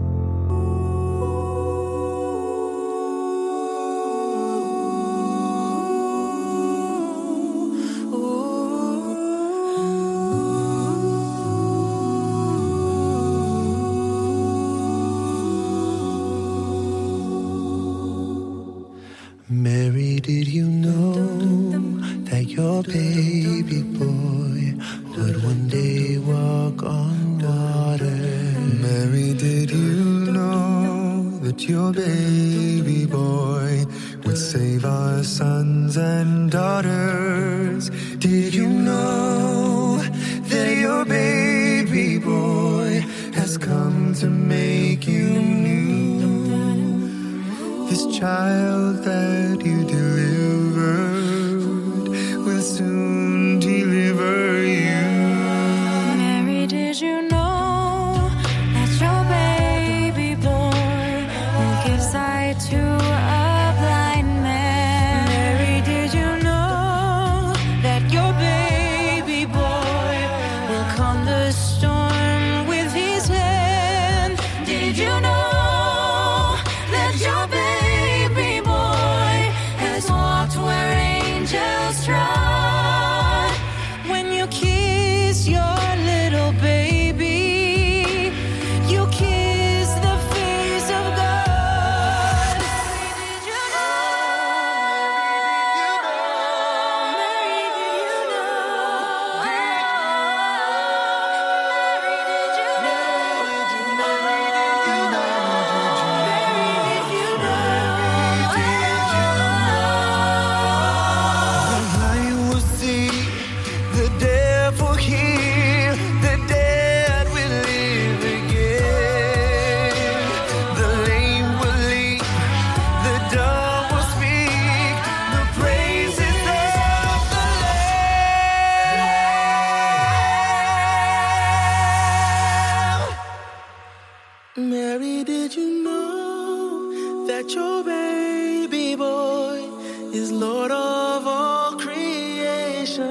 Mary, did you know that your baby boy is Lord of all creation?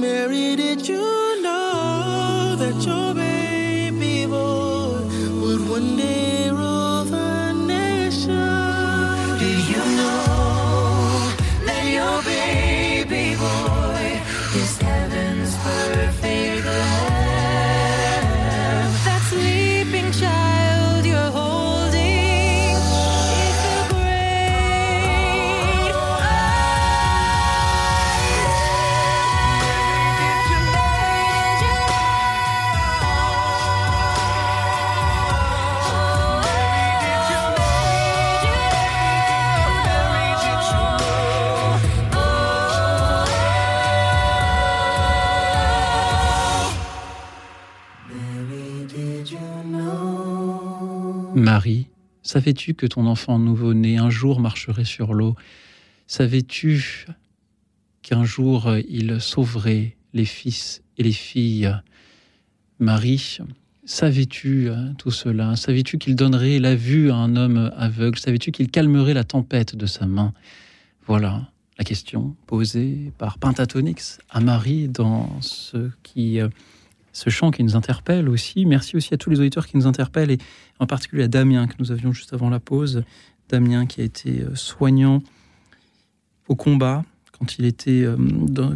Mary, did you know that your Marie, savais-tu que ton enfant nouveau-né un jour marcherait sur l'eau? Savais-tu qu'un jour il sauverait les fils et les filles? Marie, savais-tu hein, tout cela? Savais-tu qu'il donnerait la vue à un homme aveugle? Savais-tu qu'il calmerait la tempête de sa main? Voilà, la question posée par Pentatonix à Marie dans ce, qui, euh, ce chant qui nous interpelle aussi. Merci aussi à tous les auditeurs qui nous interpellent et en particulier à Damien que nous avions juste avant la pause. Damien qui a été euh, soignant au combat quand il, était, euh,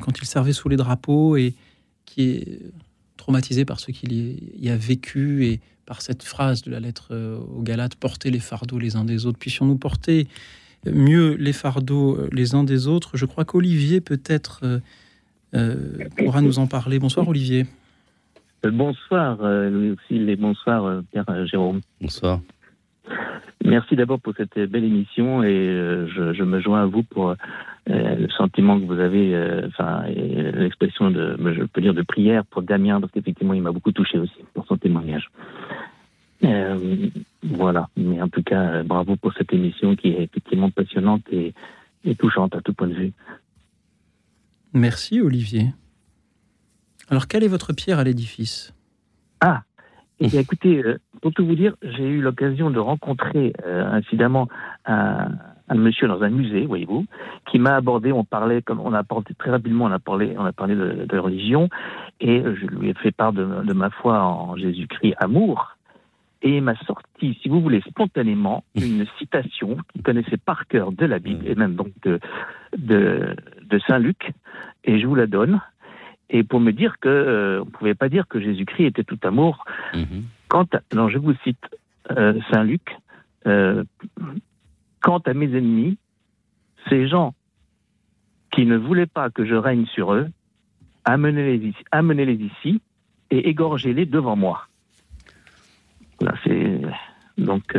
quand il servait sous les drapeaux et qui est traumatisé par ce qu'il y a vécu et par cette phrase de la lettre aux Galates, portez les fardeaux les uns des autres. Puissions-nous porter mieux les fardeaux euh, les uns des autres. Je crois qu'Olivier peut-être euh, euh, pourra nous en parler. Bonsoir Olivier. Bonsoir Louis et bonsoir Pierre Jérôme. Bonsoir. Merci d'abord pour cette belle émission et je, me joins à vous pour le sentiment que vous avez, enfin l'expression de, je peux dire de prière pour Damien parce qu'effectivement il m'a beaucoup touché aussi pour son témoignage. Euh, voilà. Mais en tout cas, euh, bravo pour cette émission qui est effectivement passionnante et, touchante à tout point de vue. Merci Olivier. Alors, quelle est votre pierre à l'édifice? Ah, et eh écoutez, euh, pour tout vous dire, j'ai eu l'occasion de rencontrer incidemment un, monsieur dans un musée, voyez-vous, qui m'a abordé. On parlait, comme on a parlé très rapidement, on a parlé, on a parlé de, religion, et je lui ai fait part de, de ma foi en Jésus-Christ, amour et il m'a sorti, si vous voulez, spontanément une citation qu'il connaissait par cœur de la Bible et même donc de, de, Saint Luc, et je vous la donne. Et pour me dire que euh, on ne pouvait pas dire que Jésus-Christ était tout amour. Mhm. Quant à, non, je vous cite euh, Saint Luc. Euh, quant à mes ennemis, ces gens qui ne voulaient pas que je règne sur eux, amenez-les amenez-les ici et égorgez-les devant moi c'est donc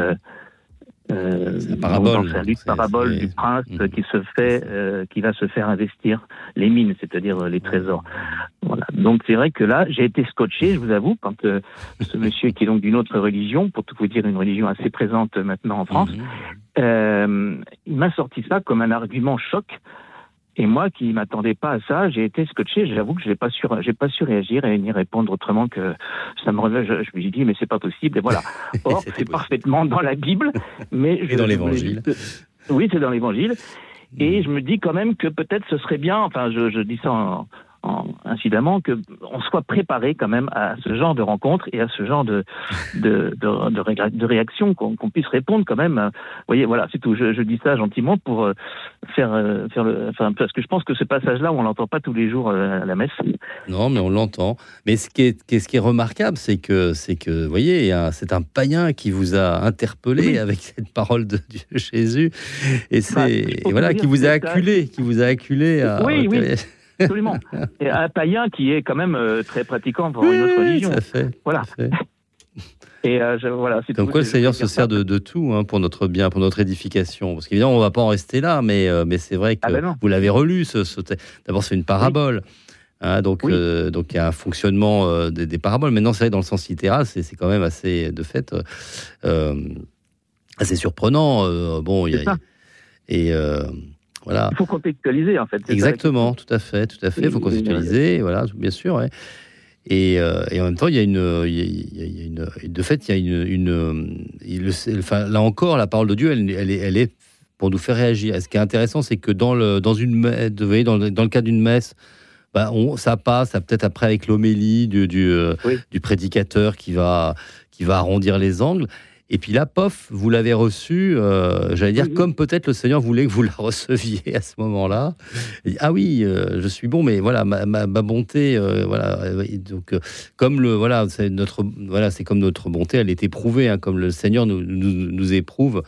euh, euh, parabole, parabole du prince mm. qui se fait, euh, qui va se faire investir les mines, c'est-à-dire les trésors. Voilà. Donc c'est vrai que là, j'ai été scotché, je vous avoue, quand ce (laughs) monsieur qui est donc d'une autre religion, pour tout vous dire une religion assez présente maintenant en France, mm-hmm. il m'a sorti ça comme un argument choc et moi, qui m'attendais pas à ça, j'ai été scotché. J'avoue que pas su, j'ai pas su réagir et ni répondre autrement que ça me revient. Je, me suis dit, mais c'est pas possible. Et voilà. (laughs) Or, c'est parfaitement dans la Bible, mais je, dans l'Évangile. Oui, c'est dans l'Évangile. Et je me dis quand même que peut-être ce serait bien. Enfin, je, je dis ça en, incidemment qu'on soit préparé quand même à ce genre de rencontre et à ce genre de, de, de, de, réaction, qu'on puisse répondre quand même. Vous voyez, voilà, c'est tout. Je, dis ça gentiment pour euh, faire, euh, faire le. Enfin, parce que je pense que ce passage-là, on l'entend pas tous les jours euh, à la messe. Non, mais on l'entend. Mais ce qui est, ce qui est remarquable, c'est que, c'est que, vous voyez, c'est un païen qui vous a interpellé avec cette parole de Jésus, et c'est bah, voilà, qui vous a acculé, qui vous a acculé à. Oui, oui. Absolument. Et un païen qui est quand même euh, très pratiquant pour une autre religion. Ça fait. Voilà. (laughs) Et euh, voilà, Donc quoi, le Seigneur se sert de, tout hein, pour notre bien, pour notre édification. Parce qu'évidemment, on ne va pas en rester là, mais, euh, mais c'est vrai que ah ben vous l'avez relu. Ce, D'abord, c'est une parabole. Hein, donc, donc il y a un fonctionnement des, paraboles. Maintenant, c'est vrai dans le sens littéral, c'est quand même assez, de fait, assez surprenant. bon, il y a, et il faut contextualiser, en fait. Exactement, tout à fait, tout à fait. Il faut contextualiser, voilà, bien sûr. Et, euh, et, en même temps, il y a une, il y a, une de fait, il y a une, enfin, là encore, la parole de Dieu, elle, elle, est, elle est pour nous faire réagir. Et ce qui est intéressant, c'est que dans le, dans une, vous voyez, dans, le, dans le cas d'une messe, bah, on, ça passe, peut-être après avec l'homélie du, du, euh, du, prédicateur qui va, qui va arrondir les angles. Et puis là, pof, vous l'avez reçu, euh, j'allais dire, comme peut-être le Seigneur voulait que vous la (laughs) receviez à ce moment-là. Ah oui, euh, je suis bon, mais voilà, ma, bonté, euh, voilà. Donc, comme le, voilà, c'est notre, voilà, c'est comme notre bonté, elle est éprouvée, hein, comme le Seigneur nous, nous, éprouve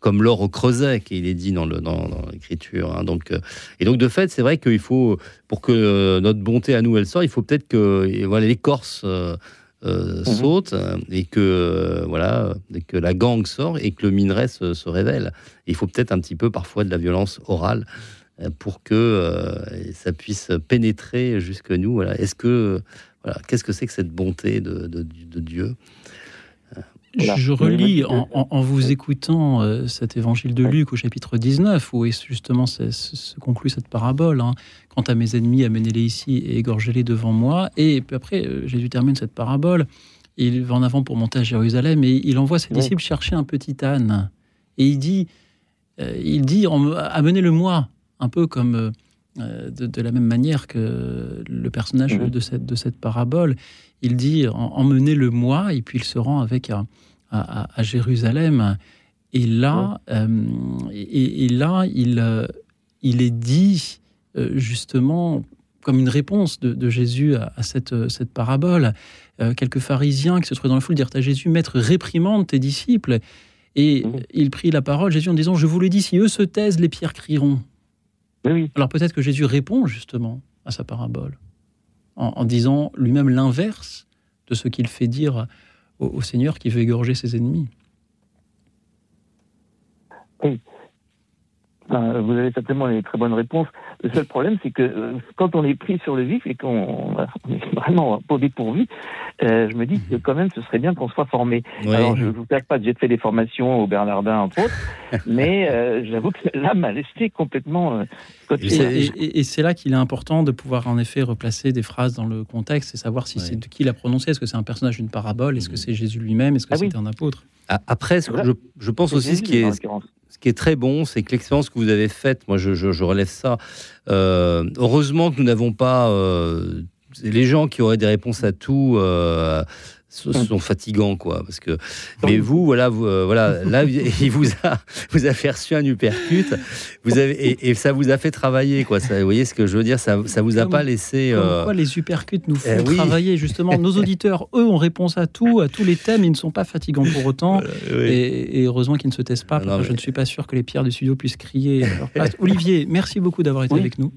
comme l'or au creuset, qu'il est dit dans, le, dans, l'écriture. Hein. donc, et donc, de fait, c'est vrai qu'il faut, pour que notre bonté à nous, elle sorte, il faut peut-être que voilà, l'écorce euh, mhm. saute et que euh, voilà que la gang sort et que le minerai se, révèle. il faut peut-être un petit peu parfois de la violence orale euh, pour que ça puisse pénétrer jusque nous. Voilà. Est-ce que voilà, qu'est-ce que c'est que cette bonté de, de Dieu je relis en, vous écoutant euh, cet évangile de Luc au chapitre 19, où justement se conclut cette parabole. Hein. Quant à mes ennemis, amenez-les ici et égorgez-les devant moi. Et puis après, euh, Jésus termine cette parabole. Il va en avant pour monter à Jérusalem et il envoie ses disciples chercher un petit âne. Et il dit, euh, il dit amenez-le-moi. un peu comme de, la même manière que le personnage de, cette, de cette parabole. Il dit emmenez-le-moi, et puis il se rend avec à, Jérusalem. Et là, et, là il, il est dit justement comme une réponse de, Jésus à, cette, cette, parabole. Euh, quelques pharisiens qui se trouvaient dans la foule dirent à Jésus, Maître, réprimande tes disciples. Et mmh. il prit la parole, Jésus, en disant, Je vous le dis, si eux se taisent, les pierres crieront. Alors peut-être que Jésus répond justement à sa parabole, en, disant lui-même l'inverse de ce qu'il fait dire au, Seigneur qui veut égorger ses ennemis. Oui. Vous avez certainement les très bonnes réponses. Le seul problème, c'est que euh, quand on est pris sur le vif et qu'on est vraiment pas dépourvu, euh, je me dis que quand même, ce serait bien qu'on soit formé. Alors, je ne vous cache pas que j'ai fait des formations au Bernardin, entre autres, (laughs) mais euh, j'avoue que là m'a laissé complètement. et, c'est là qu'il est important de pouvoir en effet replacer des phrases dans le contexte et savoir si c'est de qui l'a prononcé. Est-ce que c'est un personnage d'une parabole? Est-ce que c'est Jésus lui-même? Est-ce que ah c'est un apôtre? Après, je, je pense aussi ce qui est ce qui est très bon, c'est que l'expérience que vous avez faite, moi je, relève ça, euh, heureusement que nous n'avons pas euh, les gens qui auraient des réponses à tout. Euh, ce sont fatigants quoi parce que mais vous voilà vous, euh, voilà là il vous a vous a fait reçu un uppercut. Vous avez et, ça vous a fait travailler quoi. Ça, vous voyez ce que je veux dire? Ça ça vous a pas laissé euh... quoi les uppercuts nous font eh travailler justement. Nos (laughs) auditeurs eux ont réponse à tout à tous les thèmes ils ne sont pas fatigants pour autant. Et, heureusement qu'ils ne se taisent pas parce je ne suis pas sûr que les pierres du studio puissent crier. (laughs) Olivier merci beaucoup d'avoir été avec nous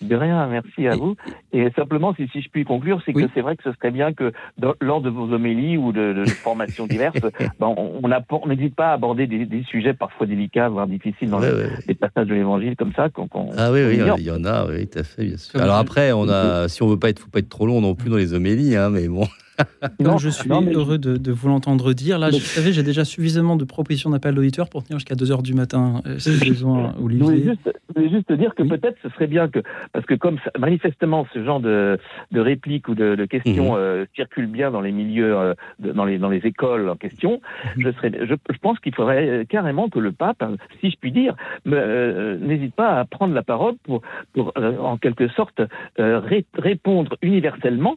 de rien, merci à vous. Et simplement, si, si je puis conclure, c'est que c'est vrai que ce serait bien que lors de vos homélies ou de, formations (laughs) diverses, ben, on n'hésite pas à aborder des, sujets parfois délicats, voire difficiles dans les passages de l'Évangile comme ça. ah oui, oui, il y en a, oui, tout à fait, bien sûr. Alors après, on a, (laughs) si on veut pas être, faut pas être trop long non plus dans les homélies, hein, mais bon. Comme je suis heureux de, vous l'entendre dire. Là, vous savez, j'ai déjà suffisamment de propositions d'appel d'auditeurs pour tenir jusqu'à 2h du matin, euh, si besoin, Olivier. Je voulais juste, juste dire que peut-être ce serait bien que, parce que comme manifestement ce genre de, de répliques ou de, questions mhm. euh, circulent bien dans les milieux, euh, dans, les, dans les écoles en question, mhm. je, serais, je, pense qu'il faudrait carrément que le pape, si je puis dire, n'hésite pas à prendre la parole pour, pour en quelque sorte, répondre universellement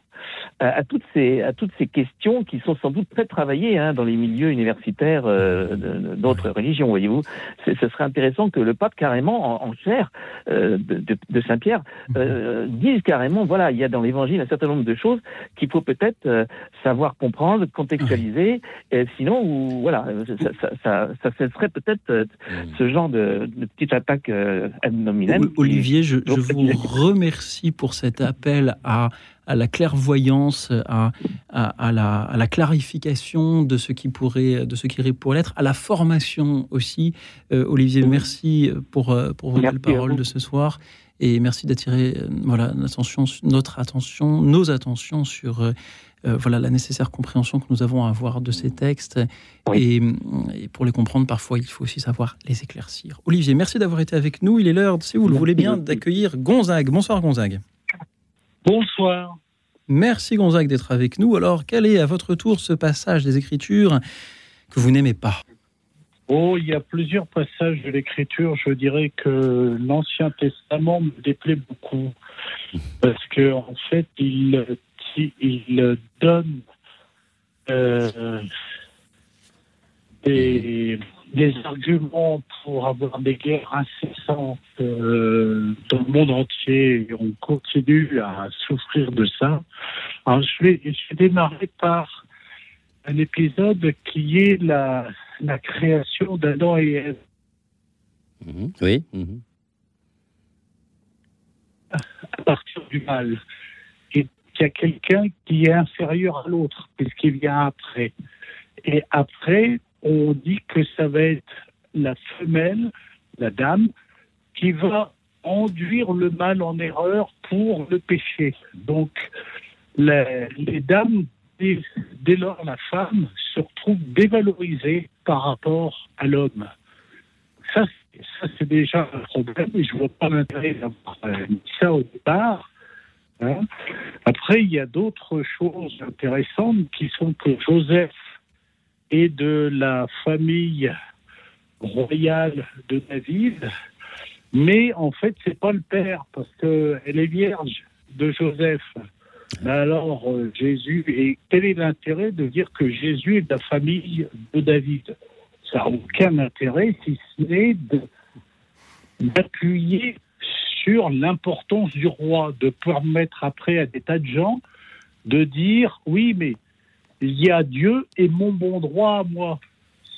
à toutes ces toutes ces questions qui sont sans doute très travaillées hein, dans les milieux universitaires euh, d'autres religions, voyez-vous. Ce serait intéressant que le pape, carrément, en, chair euh, de, Saint-Pierre, euh, dise carrément, voilà, il y a dans l'évangile un certain nombre de choses qu'il faut peut-être savoir comprendre, contextualiser, sinon, ou, voilà, ça, ça, ça, serait peut-être ce genre de, petite attaque ad Olivier, je, je vous remercie pour cet appel à à la clairvoyance, à, à, la, à, la, clarification de ce qui pourrait, de ce qui pourrait l'être, à la formation aussi. Euh, Olivier, merci pour, euh, pour votre parole de ce soir et merci d'attirer euh, voilà, notre attention, nos attentions sur voilà, la nécessaire compréhension que nous avons à avoir de ces textes. Et, et, pour les comprendre, parfois, il faut aussi savoir les éclaircir. Olivier, merci d'avoir été avec nous. Il est l'heure, si vous le voulez bien, d'accueillir Gonzague. Bonsoir Gonzague. Bonsoir. Merci Gonzague d'être avec nous. Alors, quel est à votre tour ce passage des Écritures que vous n'aimez pas? Oh, il y a plusieurs passages de l'Écriture. Je dirais que l'Ancien Testament me déplaît beaucoup parce que en fait, il, il donne euh, des des arguments pour avoir des guerres incessantes euh, dans le monde entier. Et on continue à souffrir de ça. Alors, je vais, je vais démarrer par un épisode qui est la, la création d'Adam et Ève. Mhm. oui. Mhm. À partir du mal. Et il y a quelqu'un qui est inférieur à l'autre, puisqu'il vient après. Et après, on dit que ça va être la femelle, la dame, qui va enduire le mal en erreur pour le péché. Donc, les, dames, dès, lors la femme se retrouve dévalorisée par rapport à l'homme. Ça, ça c'est déjà un problème et je ne vois pas l'intérêt d'avoir mis ça au départ. Hein. Après, il y a d'autres choses intéressantes qui sont que Joseph et de la famille royale de David. Mais en fait, c'est pas le père, parce qu'elle est vierge de Joseph. Alors, euh, Jésus, et quel est l'intérêt de dire que Jésus est de la famille de David? Ça n'a aucun intérêt, si ce n'est d'appuyer sur l'importance du roi, de permettre après à des tas de gens de dire oui, mais il y a Dieu et mon bon droit à moi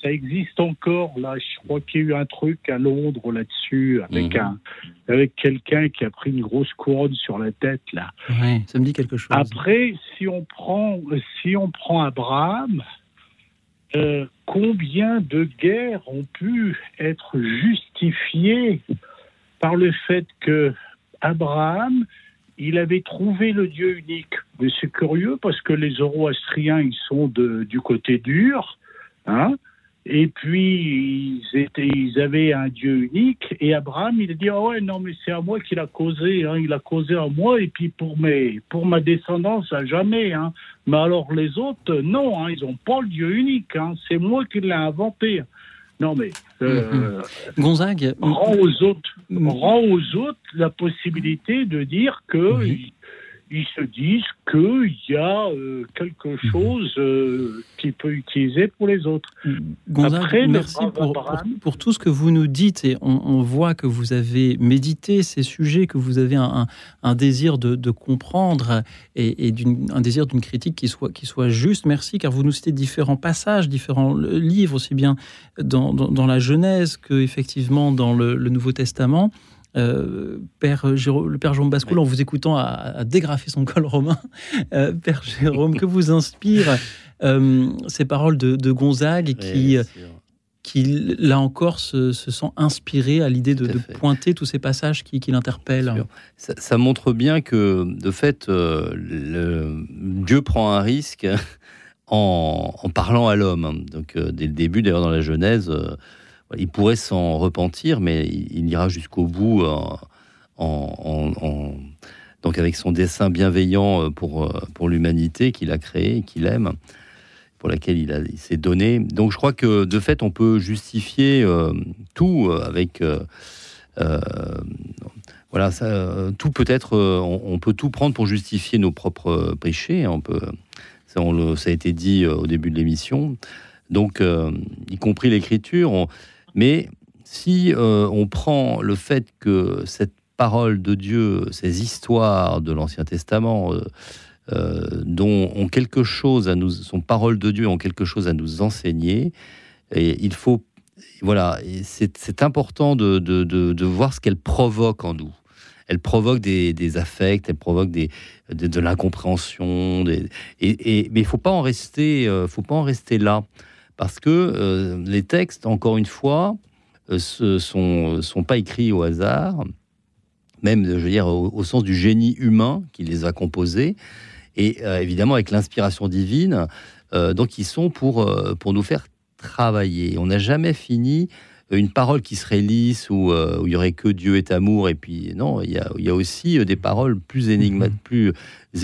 ça existe encore. Là, je crois qu'il y a eu un truc à Londres là-dessus avec mhm. un, avec quelqu'un qui a pris une grosse couronne sur la tête là. Oui, ça me dit quelque chose. Après, si on prend, si on prend Abraham, euh, combien de guerres ont pu être justifiées par le fait que Abraham il avait trouvé le Dieu unique. Mais c'est curieux parce que les Zoroastriens, ils sont du côté dur. Hein et puis, ils, avaient un Dieu unique. Et Abraham, il dit, ah ouais, non, mais c'est à moi qu'il a causé. Hein. Il a causé à moi. Et puis, pour, pour ma descendance, à jamais. Hein. Mais alors, les autres, non, ils n'ont pas le Dieu unique. C'est moi qui l'ai inventé. Non, mais. Euh, mm-hmm. Gonzague. Rend aux, autres, mm-hmm. rend aux autres la possibilité de dire que ils se disent qu'il y a euh, quelque mhm. chose euh, qu'il peut utiliser pour les autres. Gonzague, merci pour, tout ce que vous nous dites et on, voit que vous avez médité ces sujets, que vous avez un, désir de, comprendre et, un désir d'une critique qui soit, qui soit juste. Merci car vous nous citez différents passages, différents livres, aussi bien dans, la Genèse que effectivement dans le Nouveau Testament. Euh, père le Père Jérôme Bascoul, en vous écoutant, à, dégrafer son col romain. Euh, père Jérôme, que vous inspire euh, ces paroles de, Gonzague qui, qui, là encore, se, sent inspiré à l'idée de, pointer tous ces passages qui, l'interpellent. Ça, montre bien que, de fait, le, Dieu prend un risque (laughs) en, en parlant à l'homme. Donc, dès le début, d'ailleurs, dans la Genèse, il pourrait s'en repentir, mais il, ira jusqu'au bout en, donc avec son dessin bienveillant euh, pour, euh, pour l'humanité qu'il a créé, qu'il aime, pour laquelle il, il s'est donné. Donc je crois que de fait, on peut justifier euh, tout avec... voilà, ça, tout peut être, on, peut tout prendre pour justifier nos propres péchés. On peut, ça a été dit au début de l'émission. Donc, y compris l'écriture, mais si euh, on prend le fait que cette parole de Dieu, ces histoires de l'Ancien Testament, euh, euh, dont ont quelque chose à nous, sont paroles de Dieu ont quelque chose à nous enseigner, et il faut, voilà, c'est important de, de, de, voir ce qu'elle provoque en nous. Elle provoque des, des affects, elle provoque des, de, l'incompréhension, et, mais il faut rester, faut pas en rester là parce que euh, les textes, encore une fois, ne euh, sont, sont pas écrits au hasard, même, je veux dire, au, sens du génie humain qui les a composés, et euh, évidemment avec l'inspiration divine. donc, ils sont pour, pour nous faire travailler. On n'a jamais fini une parole qui serait lisse où il y aurait que Dieu est amour et puis non il y a, il y a aussi des paroles plus, mm-hmm. plus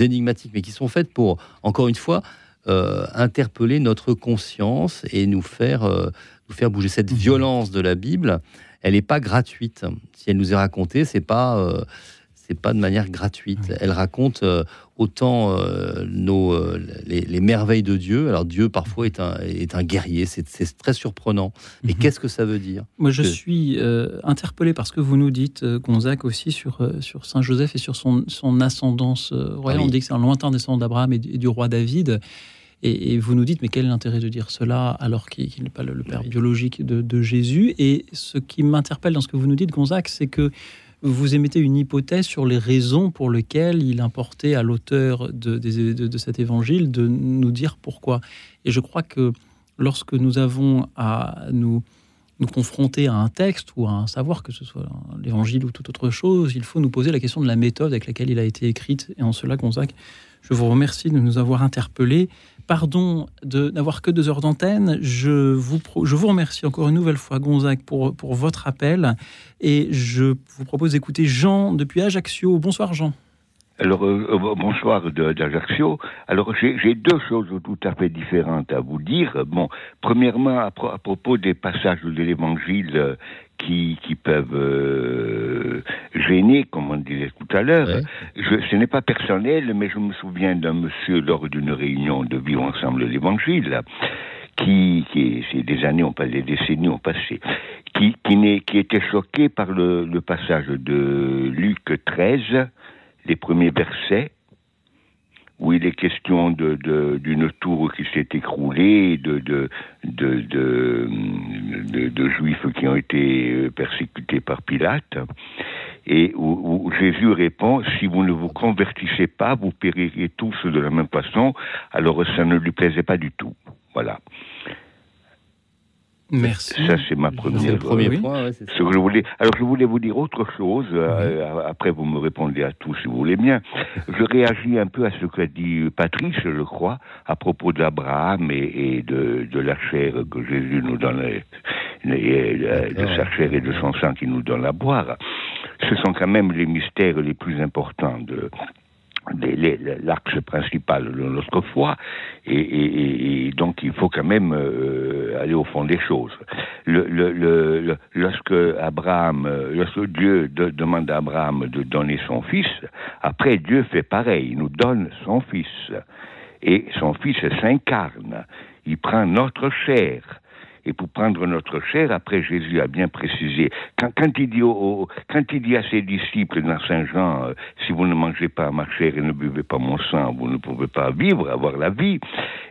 énigmatiques mais qui sont faites pour encore une fois euh, interpeller notre conscience et nous faire, euh, nous faire bouger. Cette mhm. violence de la Bible, elle n'est pas gratuite. Si elle nous est racontée, c'est pas euh, c'est pas de manière gratuite. Elle raconte autant nos, les, merveilles de Dieu. Alors Dieu parfois est un, est un guerrier, c'est très surprenant. Mais mhm. qu'est-ce que ça veut dire? Moi je suis interpellé par ce que vous nous dites, Gonzague, aussi sur, sur Saint Joseph et sur son, son ascendance royale. Ah On dit que c'est un lointain descendant d'Abraham et, du roi David. Et, vous nous dites, mais quel est l'intérêt de dire cela alors qu'il n'est pas le, père biologique de, Jésus? Et ce qui m'interpelle dans ce que vous nous dites, Gonzague, c'est que vous émettez une hypothèse sur les raisons pour lesquelles il importait à l'auteur de, cet évangile de nous dire pourquoi. Et je crois que lorsque nous avons à nous, nous confronter à un texte ou à un savoir, que ce soit l'évangile ou toute autre chose, il faut nous poser la question de la méthode avec laquelle il a été écrite. Et en cela, Gonzague, je vous remercie de nous avoir interpellés pardon de n'avoir que deux heures d'antenne. Je vous, je vous remercie encore une nouvelle fois, Gonzague, pour, pour votre appel. Et je vous propose d'écouter Jean depuis Ajaccio. Bonsoir, Jean. Alors, euh, euh, bonsoir d'Ajaccio. Alors, j'ai deux choses tout à fait différentes à vous dire. Bon, premièrement, à, propos des passages de l'Évangile euh, qui, qui peuvent euh, gêner, comme on disait tout à l'heure. Ce n'est pas personnel, mais je me souviens d'un monsieur lors d'une réunion de Vivre ensemble l'Évangile, qui, qui c'est des années ont passé, des décennies ont passé, qui, qui, qui était choqué par le, le passage de Luc 13, les premiers versets, où il est question de, d'une tour qui s'est écroulée, de, de, de, de, juifs qui ont été euh, persécutés par Pilate, et où, Jésus répond, si vous ne vous convertissez pas, vous périrez tous de la même façon, alors ça ne lui plaisait pas du tout. Voilà. Merci. Ça, c'est ma première. premier point. ce que je voulais. Alors, je voulais vous dire autre chose. Euh, après, vous me répondez à tout si vous voulez bien. je réagis un peu à ce qu'a dit Patrice, je crois, à propos d'Abraham et, de, de, la chair que Jésus nous donne, de sa chair et de son sang qui nous donne à boire. Ce sont quand même les mystères les plus importants de, l'axe principal de notre foi, et, donc il faut quand même euh, aller au fond des choses. Le, lorsque Abraham, euh, lorsque Dieu demande à Abraham de donner son fils, après Dieu fait pareil, il nous donne son fils, et son fils s'incarne, il prend notre chair, et pour prendre notre chair, après Jésus a bien précisé, quand, quand, il, dit quand il dit à ses disciples dans Saint Jean, euh, si vous ne mangez pas ma chair et ne buvez pas mon sang, vous ne pouvez pas vivre, avoir la vie.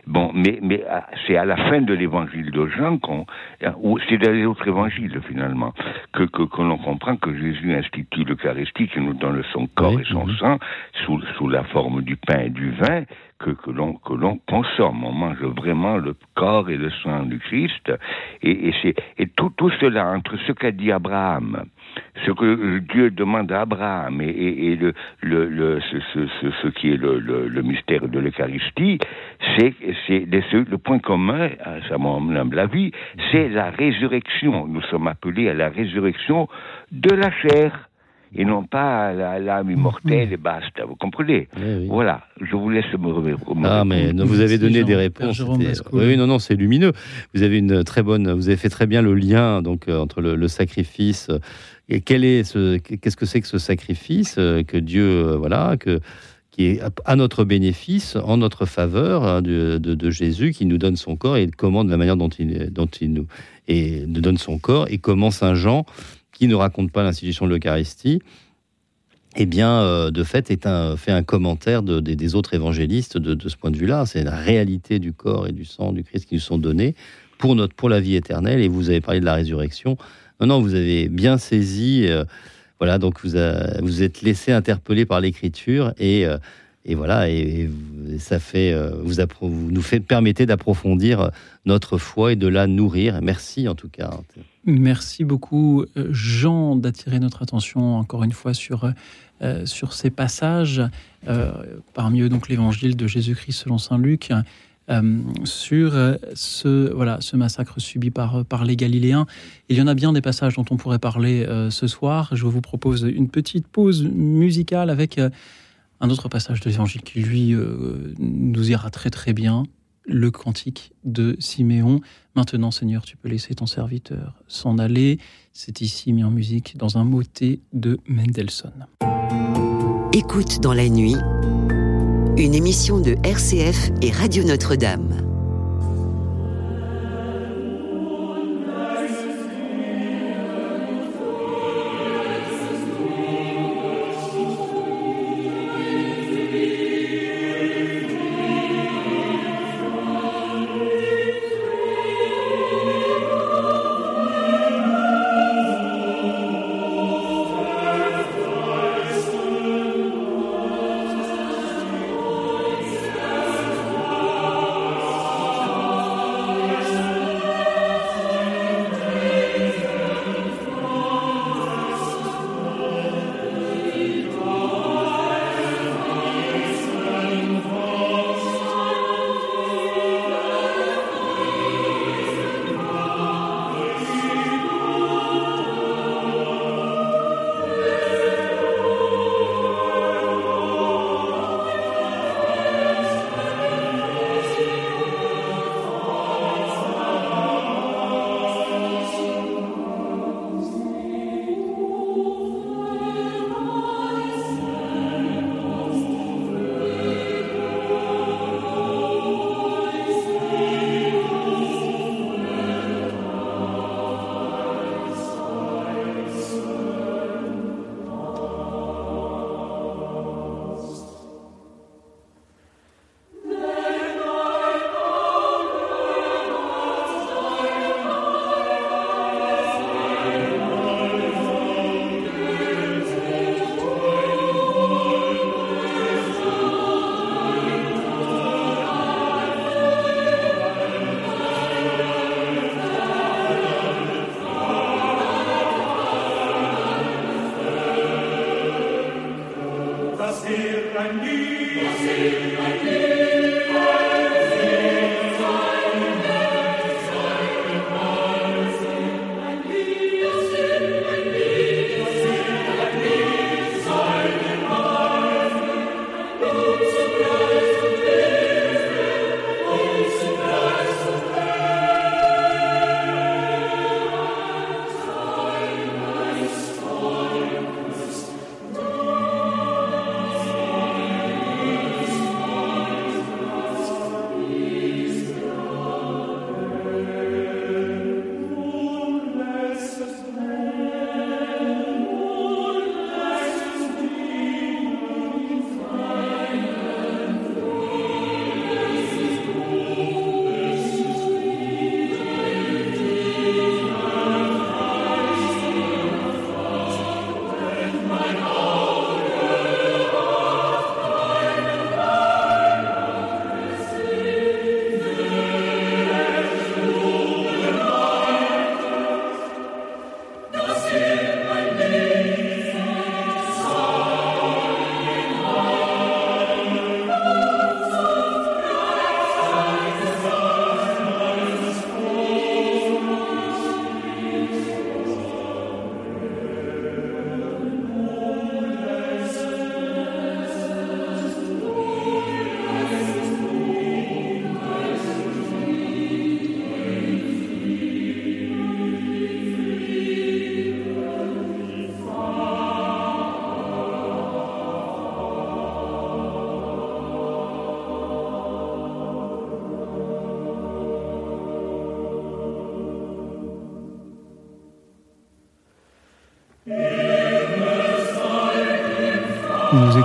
Bon, mais, mais ah, c'est à la fin de l'évangile de Jean qu'on, euh, ou c'est dans les autres évangiles finalement, que, que, l'on comprend que Jésus institue l'Eucharistie qui nous donne son corps et son sang sous, sous la forme du pain et du vin, que, que l'on que l'on consomme. On mange vraiment le corps et le sang du Christ. Et, tout, cela, entre ce qu'a dit Abraham, ce que Dieu demande à Abraham et, ce, qui est le, mystère de l'Eucharistie, c'est, le point commun, à sa la vie, c'est la résurrection. Nous sommes appelés à la résurrection de la chair et non pas l'âme immortelle et basta. Vous comprenez? Voilà, je vous laisse me remettre. Ah, mais vous avez donné des réponses. Oui, non, non, c'est lumineux. Vous avez une très bonne, vous avez fait très bien le lien donc euh, entre le, sacrifice. Et quel est ce, qu'est-ce que c'est que ce sacrifice euh, que Dieu, euh, voilà, que qui est à notre bénéfice, en notre faveur hein, de, de, Jésus, qui nous donne son corps et commande la manière dont il, dont il nous, et nous donne son corps, et comment Saint Jean qui ne raconte pas l'institution de l'Eucharistie, eh bien, euh, de fait, fait un commentaire de, des autres évangélistes de, ce point de vue-là. C'est la réalité du corps et du sang du Christ qui nous sont donnés pour, notre, pour la vie éternelle. Et vous avez parlé de la résurrection. Non, vous avez bien saisi. Euh, voilà, donc vous, vous êtes laissé interpeller par l'Écriture et, euh, et voilà, et, ça fait, vous, vous nous fait, permettez d'approfondir notre foi et de la nourrir. Merci en tout cas. Merci beaucoup, euh, Jean, d'attirer notre attention encore une fois sur, euh, sur ces passages, euh, parmi eux donc l'évangile de Jésus-Christ selon saint Luc, sur ce, voilà, ce massacre subi par, par les Galiléens. Il y en a bien des passages dont on pourrait parler ce soir. Je vous propose une petite pause musicale avec un autre passage de l'évangile qui, lui, nous ira très très bien le cantique de Siméon. Maintenant, Seigneur, tu peux laisser ton serviteur s'en aller. C'est ici mis en musique dans un motet de Mendelssohn. Écoute dans la nuit, une émission de RCF et Radio Notre-Dame.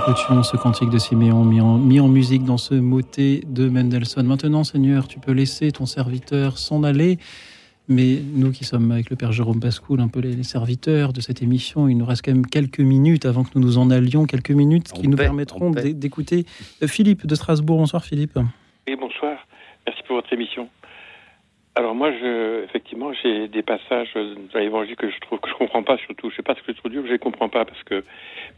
Nous écoutions ce cantique de Siméon mis en, mis en, musique dans ce motet de Mendelssohn. Maintenant, Seigneur, tu peux laisser ton serviteur s'en aller. Mais nous qui sommes avec le Père Jérôme Pascoul, un peu les, serviteurs de cette émission, il nous reste quand même quelques minutes avant que nous nous en allions, quelques minutes qui nous permettront d'écouter euh, Philippe de Strasbourg. Bonsoir Philippe. Oui, bonsoir. Merci pour votre émission. Alors moi, je, effectivement, j'ai des passages dans l'Évangile que je trouve que je comprends pas surtout. Je sais pas ce que c'est trop dur, je les comprends pas parce que,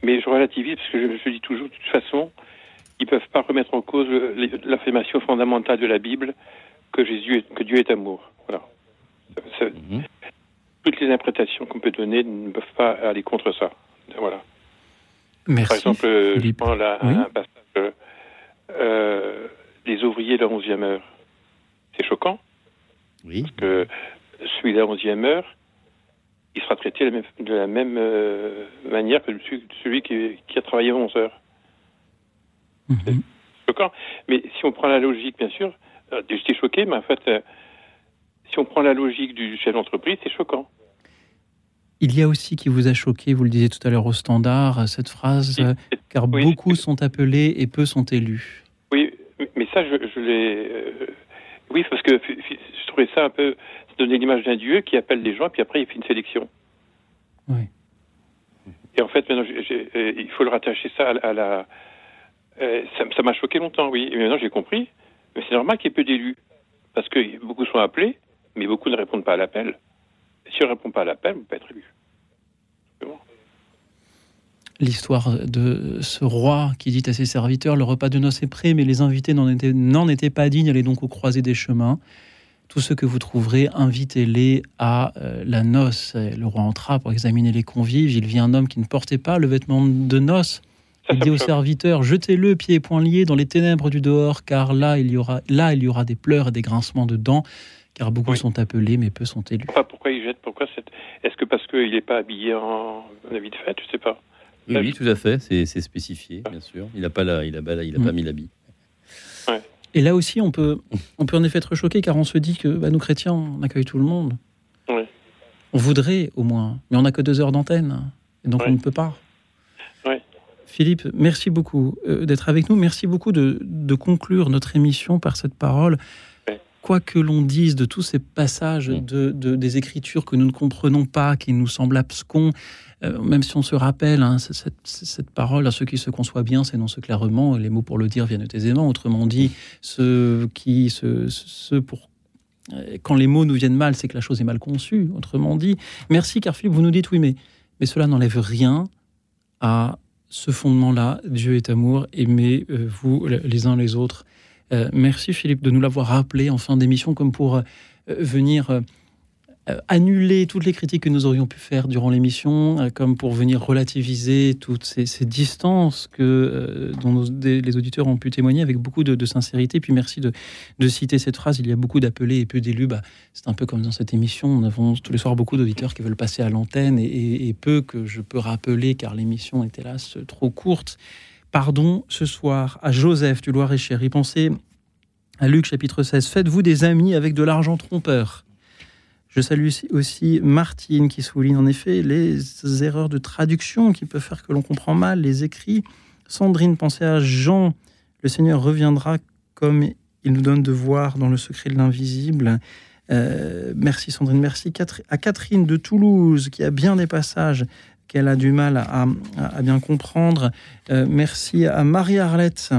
mais je relativise parce que je me suis dit toujours, de toute façon, ils peuvent pas remettre en cause l'affirmation fondamentale de la Bible que Jésus, est, que Dieu est amour. Voilà. Mhm. Toutes les interprétations qu'on peut donner ne peuvent pas aller contre ça. Voilà. Merci. Par exemple, je prends là, un passage, euh, les ouvriers de la 11e heure. C'est choquant. Oui. Parce que celui de la 11e heure, il sera traité de la même, de la même euh, manière que celui qui, qui, a travaillé 11 heures. C'est choquant. Mais si on prend la logique, bien sûr, euh, j'étais choqué, mais en fait, euh, si on prend la logique du chef d'entreprise, c'est choquant. Il y a aussi qui vous a choqué, vous le disiez tout à l'heure au standard, cette phrase, Oui. car Oui. beaucoup sont appelés et peu sont élus. Oui, mais ça, je, je l'ai. euh, oui, parce que trouvais ça un peu. donner l'image d'un Dieu qui appelle des gens, et puis après, il fait une sélection. Oui. Et en fait, maintenant, euh, il faut le rattacher ça à, la- à la. euh, ça ça m'a choqué longtemps, oui. Et maintenant, j'ai compris. Mais c'est normal qu'il y ait peu d'élus. Parce que beaucoup sont appelés, mais beaucoup ne répondent pas à l'appel. Si on ne répond pas à l'appel, on ne peut pas être élu. L'histoire de ce roi qui dit à ses serviteurs Le repas de noces est prêt, mais les invités n'en étaient, n'en étaient pas dignes, allez donc au croisé des chemins. Tous ceux que vous trouverez, invitez-les à euh, la noce. Le roi entra pour examiner les convives. Il vit un homme qui ne portait pas le vêtement de noces. Il dit aux serviteurs Jetez-le pieds et poings liés dans les ténèbres du dehors, car là il y aura, là, il y aura des pleurs et des grincements de dents, car beaucoup sont appelés, mais peu sont élus. Enfin, pourquoi il jette? Pourquoi cette... Est-ce que parce qu'il n'est pas habillé en, en habit de fête? Je ne sais pas. Oui, oui, tout à fait, c'est c'est spécifié, bien sûr. Il n'a pas, la- il a, il a Mm. pas mis l'habit. Et là aussi, on peut, on peut en effet être choqué, car on se dit que bah, nous chrétiens, on accueille tout le monde. Oui. On voudrait au moins, mais on n'a que deux heures d'antenne, et donc on ne peut pas. Oui. Philippe, merci beaucoup euh, d'être avec nous. Merci beaucoup de, de conclure notre émission par cette parole. Quoi que l'on dise de tous ces passages de, de- des Écritures que nous ne comprenons pas, qui nous semblent abscons, euh, même si on se rappelle hein, cette, parole, à ceux qui se conçoivent bien s'énoncent clairement, les mots pour le dire viennent aisément. Autrement dit, ceux qui, ceux, pour euh, quand les mots nous viennent mal, c'est que la chose est mal conçue. Autrement dit, merci car Philippe, vous nous dites oui, mais, mais cela n'enlève rien à ce fondement-là. Dieu est amour, aimez-vous les uns les autres. merci Philippe de nous l'avoir rappelé en fin d'émission comme pour venir euh, annuler toutes les critiques que nous aurions pu faire durant l'émission, euh, comme pour venir relativiser toutes ces, distances que, euh, dont les auditeurs ont pu témoigner avec beaucoup de, sincérité. Puis merci de, citer cette phrase. Il y a beaucoup d'appelés et peu d'élus. Bah, c'est un peu comme dans cette émission. Nous avons tous les soirs beaucoup d'auditeurs qui veulent passer à l'antenne et, peu que je peux rappeler car l'émission est hélas trop courte. Pardon ce soir à Joseph du Loir-et-Cher. Il pensait à Luc chapitre 16. Faites-vous des amis avec de l'argent trompeur je salue aussi Martine qui souligne en effet les erreurs de traduction qui peuvent faire que l'on comprend mal les écrits. Sandrine pensez à Jean. Le Seigneur reviendra comme il nous donne de voir dans le secret de l'invisible. Euh, merci Sandrine, merci à Catherine de Toulouse qui a bien des passages qu'elle a du mal à, bien comprendre. Euh, merci à Marie-Arlette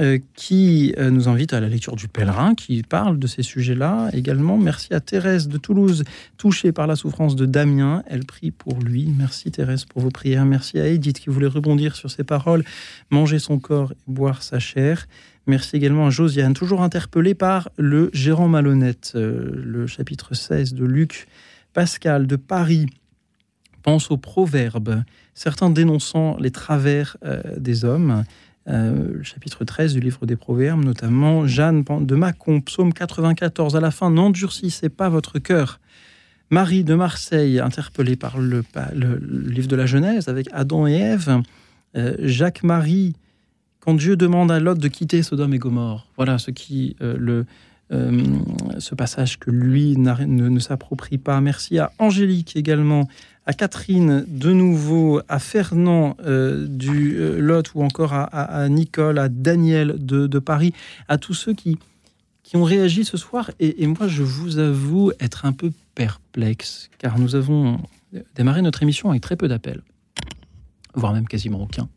euh, qui euh, nous invite à la lecture du pèlerin, qui parle de ces sujets-là également. Merci à Thérèse de Toulouse, touchée par la souffrance de Damien. Elle prie pour lui. Merci Thérèse pour vos prières. Merci à Edith qui voulait rebondir sur ces paroles, manger son corps et boire sa chair. Merci également à Josiane, toujours interpellée par le gérant malhonnête, euh, le chapitre 16 de Luc. Pascal de Paris pense aux proverbes, certains dénonçant les travers des hommes. Euh, chapitre 13 du livre des Proverbes, notamment Jeanne de Mâcon, psaume 94, à la fin, n'endurcissez pas votre cœur. Marie de Marseille, interpellée par le, livre de la Genèse avec Adam et Ève. Euh, Jacques-Marie, quand Dieu demande à Lot de quitter Sodome et Gomorre. Voilà ce qui euh, le, ce passage que lui ne, s'approprie pas. Merci à Angélique également, à Catherine de nouveau, à Fernand euh, du euh, Lot ou encore à, Nicole, à Daniel de, Paris, à tous ceux qui, qui ont réagi ce soir. Et, moi, je vous avoue être un peu perplexe, car nous avons démarré notre émission avec très peu d'appels, voire même quasiment aucun.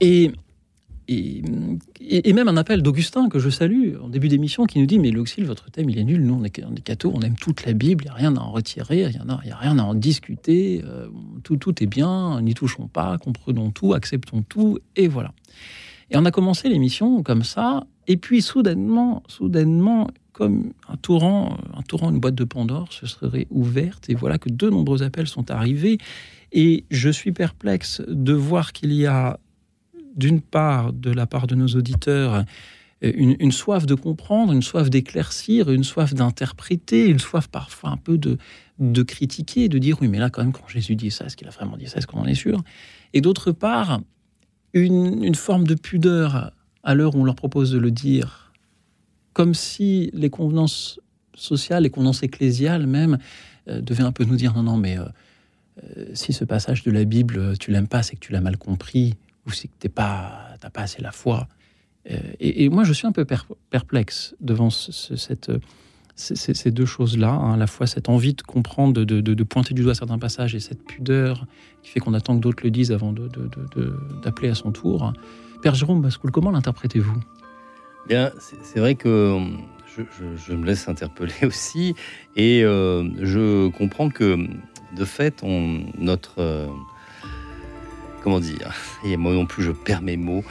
Et et, même un appel d'Augustin que je salue en début d'émission qui nous dit Mais Luxil, votre thème il est nul. Nous, on est, cathos, on aime toute la Bible, il n'y a rien à en retirer, il n'y a, a, rien à en discuter. Euh, tout, tout est bien, n'y touchons pas, comprenons tout, acceptons tout, et voilà. Et on a commencé l'émission comme ça, et puis soudainement, soudainement, comme un torrent, un torrent, une boîte de Pandore se serait ouverte, et voilà que de nombreux appels sont arrivés. Et je suis perplexe de voir qu'il y a d'une part, de la part de nos auditeurs, une, soif de comprendre, une soif d'éclaircir, une soif d'interpréter, une soif parfois un peu de, de critiquer, de dire oui, mais là, quand même, quand Jésus dit ça, est-ce qu'il a vraiment dit ça Est-ce qu'on en est sûr? Et d'autre part, une, forme de pudeur à l'heure où on leur propose de le dire, comme si les convenances sociales, les convenances ecclésiales même, euh, devaient un peu nous dire non, non, mais euh, euh, si ce passage de la Bible, tu l'aimes pas, c'est que tu l'as mal compris ou c'est que tu n'as pas assez la foi. Euh, et, moi, je suis un peu perplexe devant cette, ces, deux choses-là, hein, à la fois cette envie de comprendre, de, pointer du doigt certains passages et cette pudeur qui fait qu'on attend que d'autres le disent avant d'appeler à son tour. Père Jérôme Bascoul, comment l'interprétez-vous? Bien, c'est vrai que je, me laisse interpeller (laughs) aussi et euh, je comprends que de fait, notre euh, comment dire, et moi non plus je perds mes mots,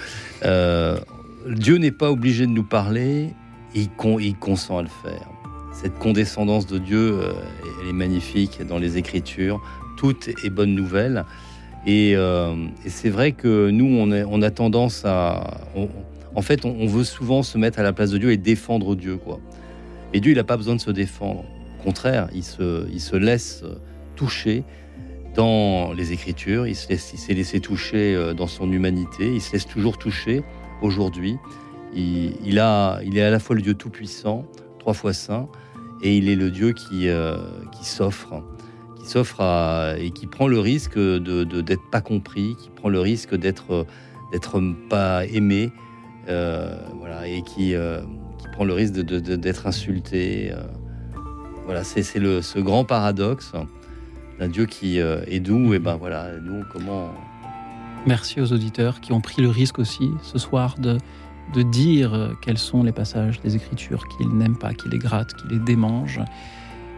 euh, Dieu n'est pas obligé de nous parler, il, il consent à le faire. Cette condescendance de Dieu, euh, elle est magnifique dans les Écritures, tout est bonne nouvelle. Euh, et, c'est vrai que nous, on, on a tendance à... en fait, on, veut souvent se mettre à la place de Dieu et défendre Dieu. quoi. Et Dieu, il n'a pas besoin de se défendre. Au contraire, il se, il se laisse toucher dans les Écritures, il s'est laissé toucher euh, dans son humanité, il se laisse toujours toucher aujourd'hui. Il, il est à la fois le Dieu tout-puissant, trois fois saint, et il est le Dieu qui, euh, s'offre, qui s'offre et qui prend le risque d'être pas compris, qui prend le risque d'être pas aimé, euh, voilà, et qui prend le risque d'être insulté. voilà, c'est ce grand paradoxe un Dieu qui euh, est doux, et ben voilà, nous, comment. Merci aux auditeurs qui ont pris le risque aussi ce soir de, de dire euh, quels sont les passages des Écritures qu'ils n'aiment pas, qui les grattent, qui les démangent.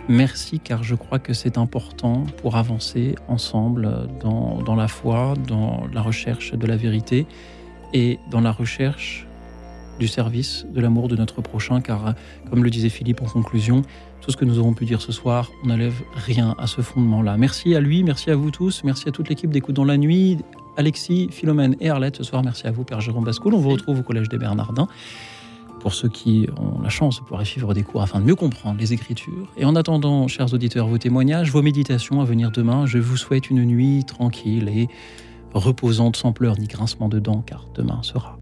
Merci car je crois que c'est important pour avancer ensemble dans, dans, la foi, dans la recherche de la vérité et dans la recherche du service, de l'amour de notre prochain, car comme le disait Philippe en conclusion, tout ce que nous aurons pu dire ce soir, on n'enlève rien à ce fondement-là. Merci à lui, merci à vous tous, merci à toute l'équipe d'Écoute dans la nuit, Alexis, Philomène et Arlette ce soir. Merci à vous, Père Jérôme Bascoul. On vous retrouve au Collège des Bernardins pour ceux qui ont la chance de pouvoir suivre des cours afin de mieux comprendre les Écritures. Et en attendant, chers auditeurs, vos témoignages, vos méditations à venir demain, je vous souhaite une nuit tranquille et reposante sans pleurs ni grincement de dents, car demain sera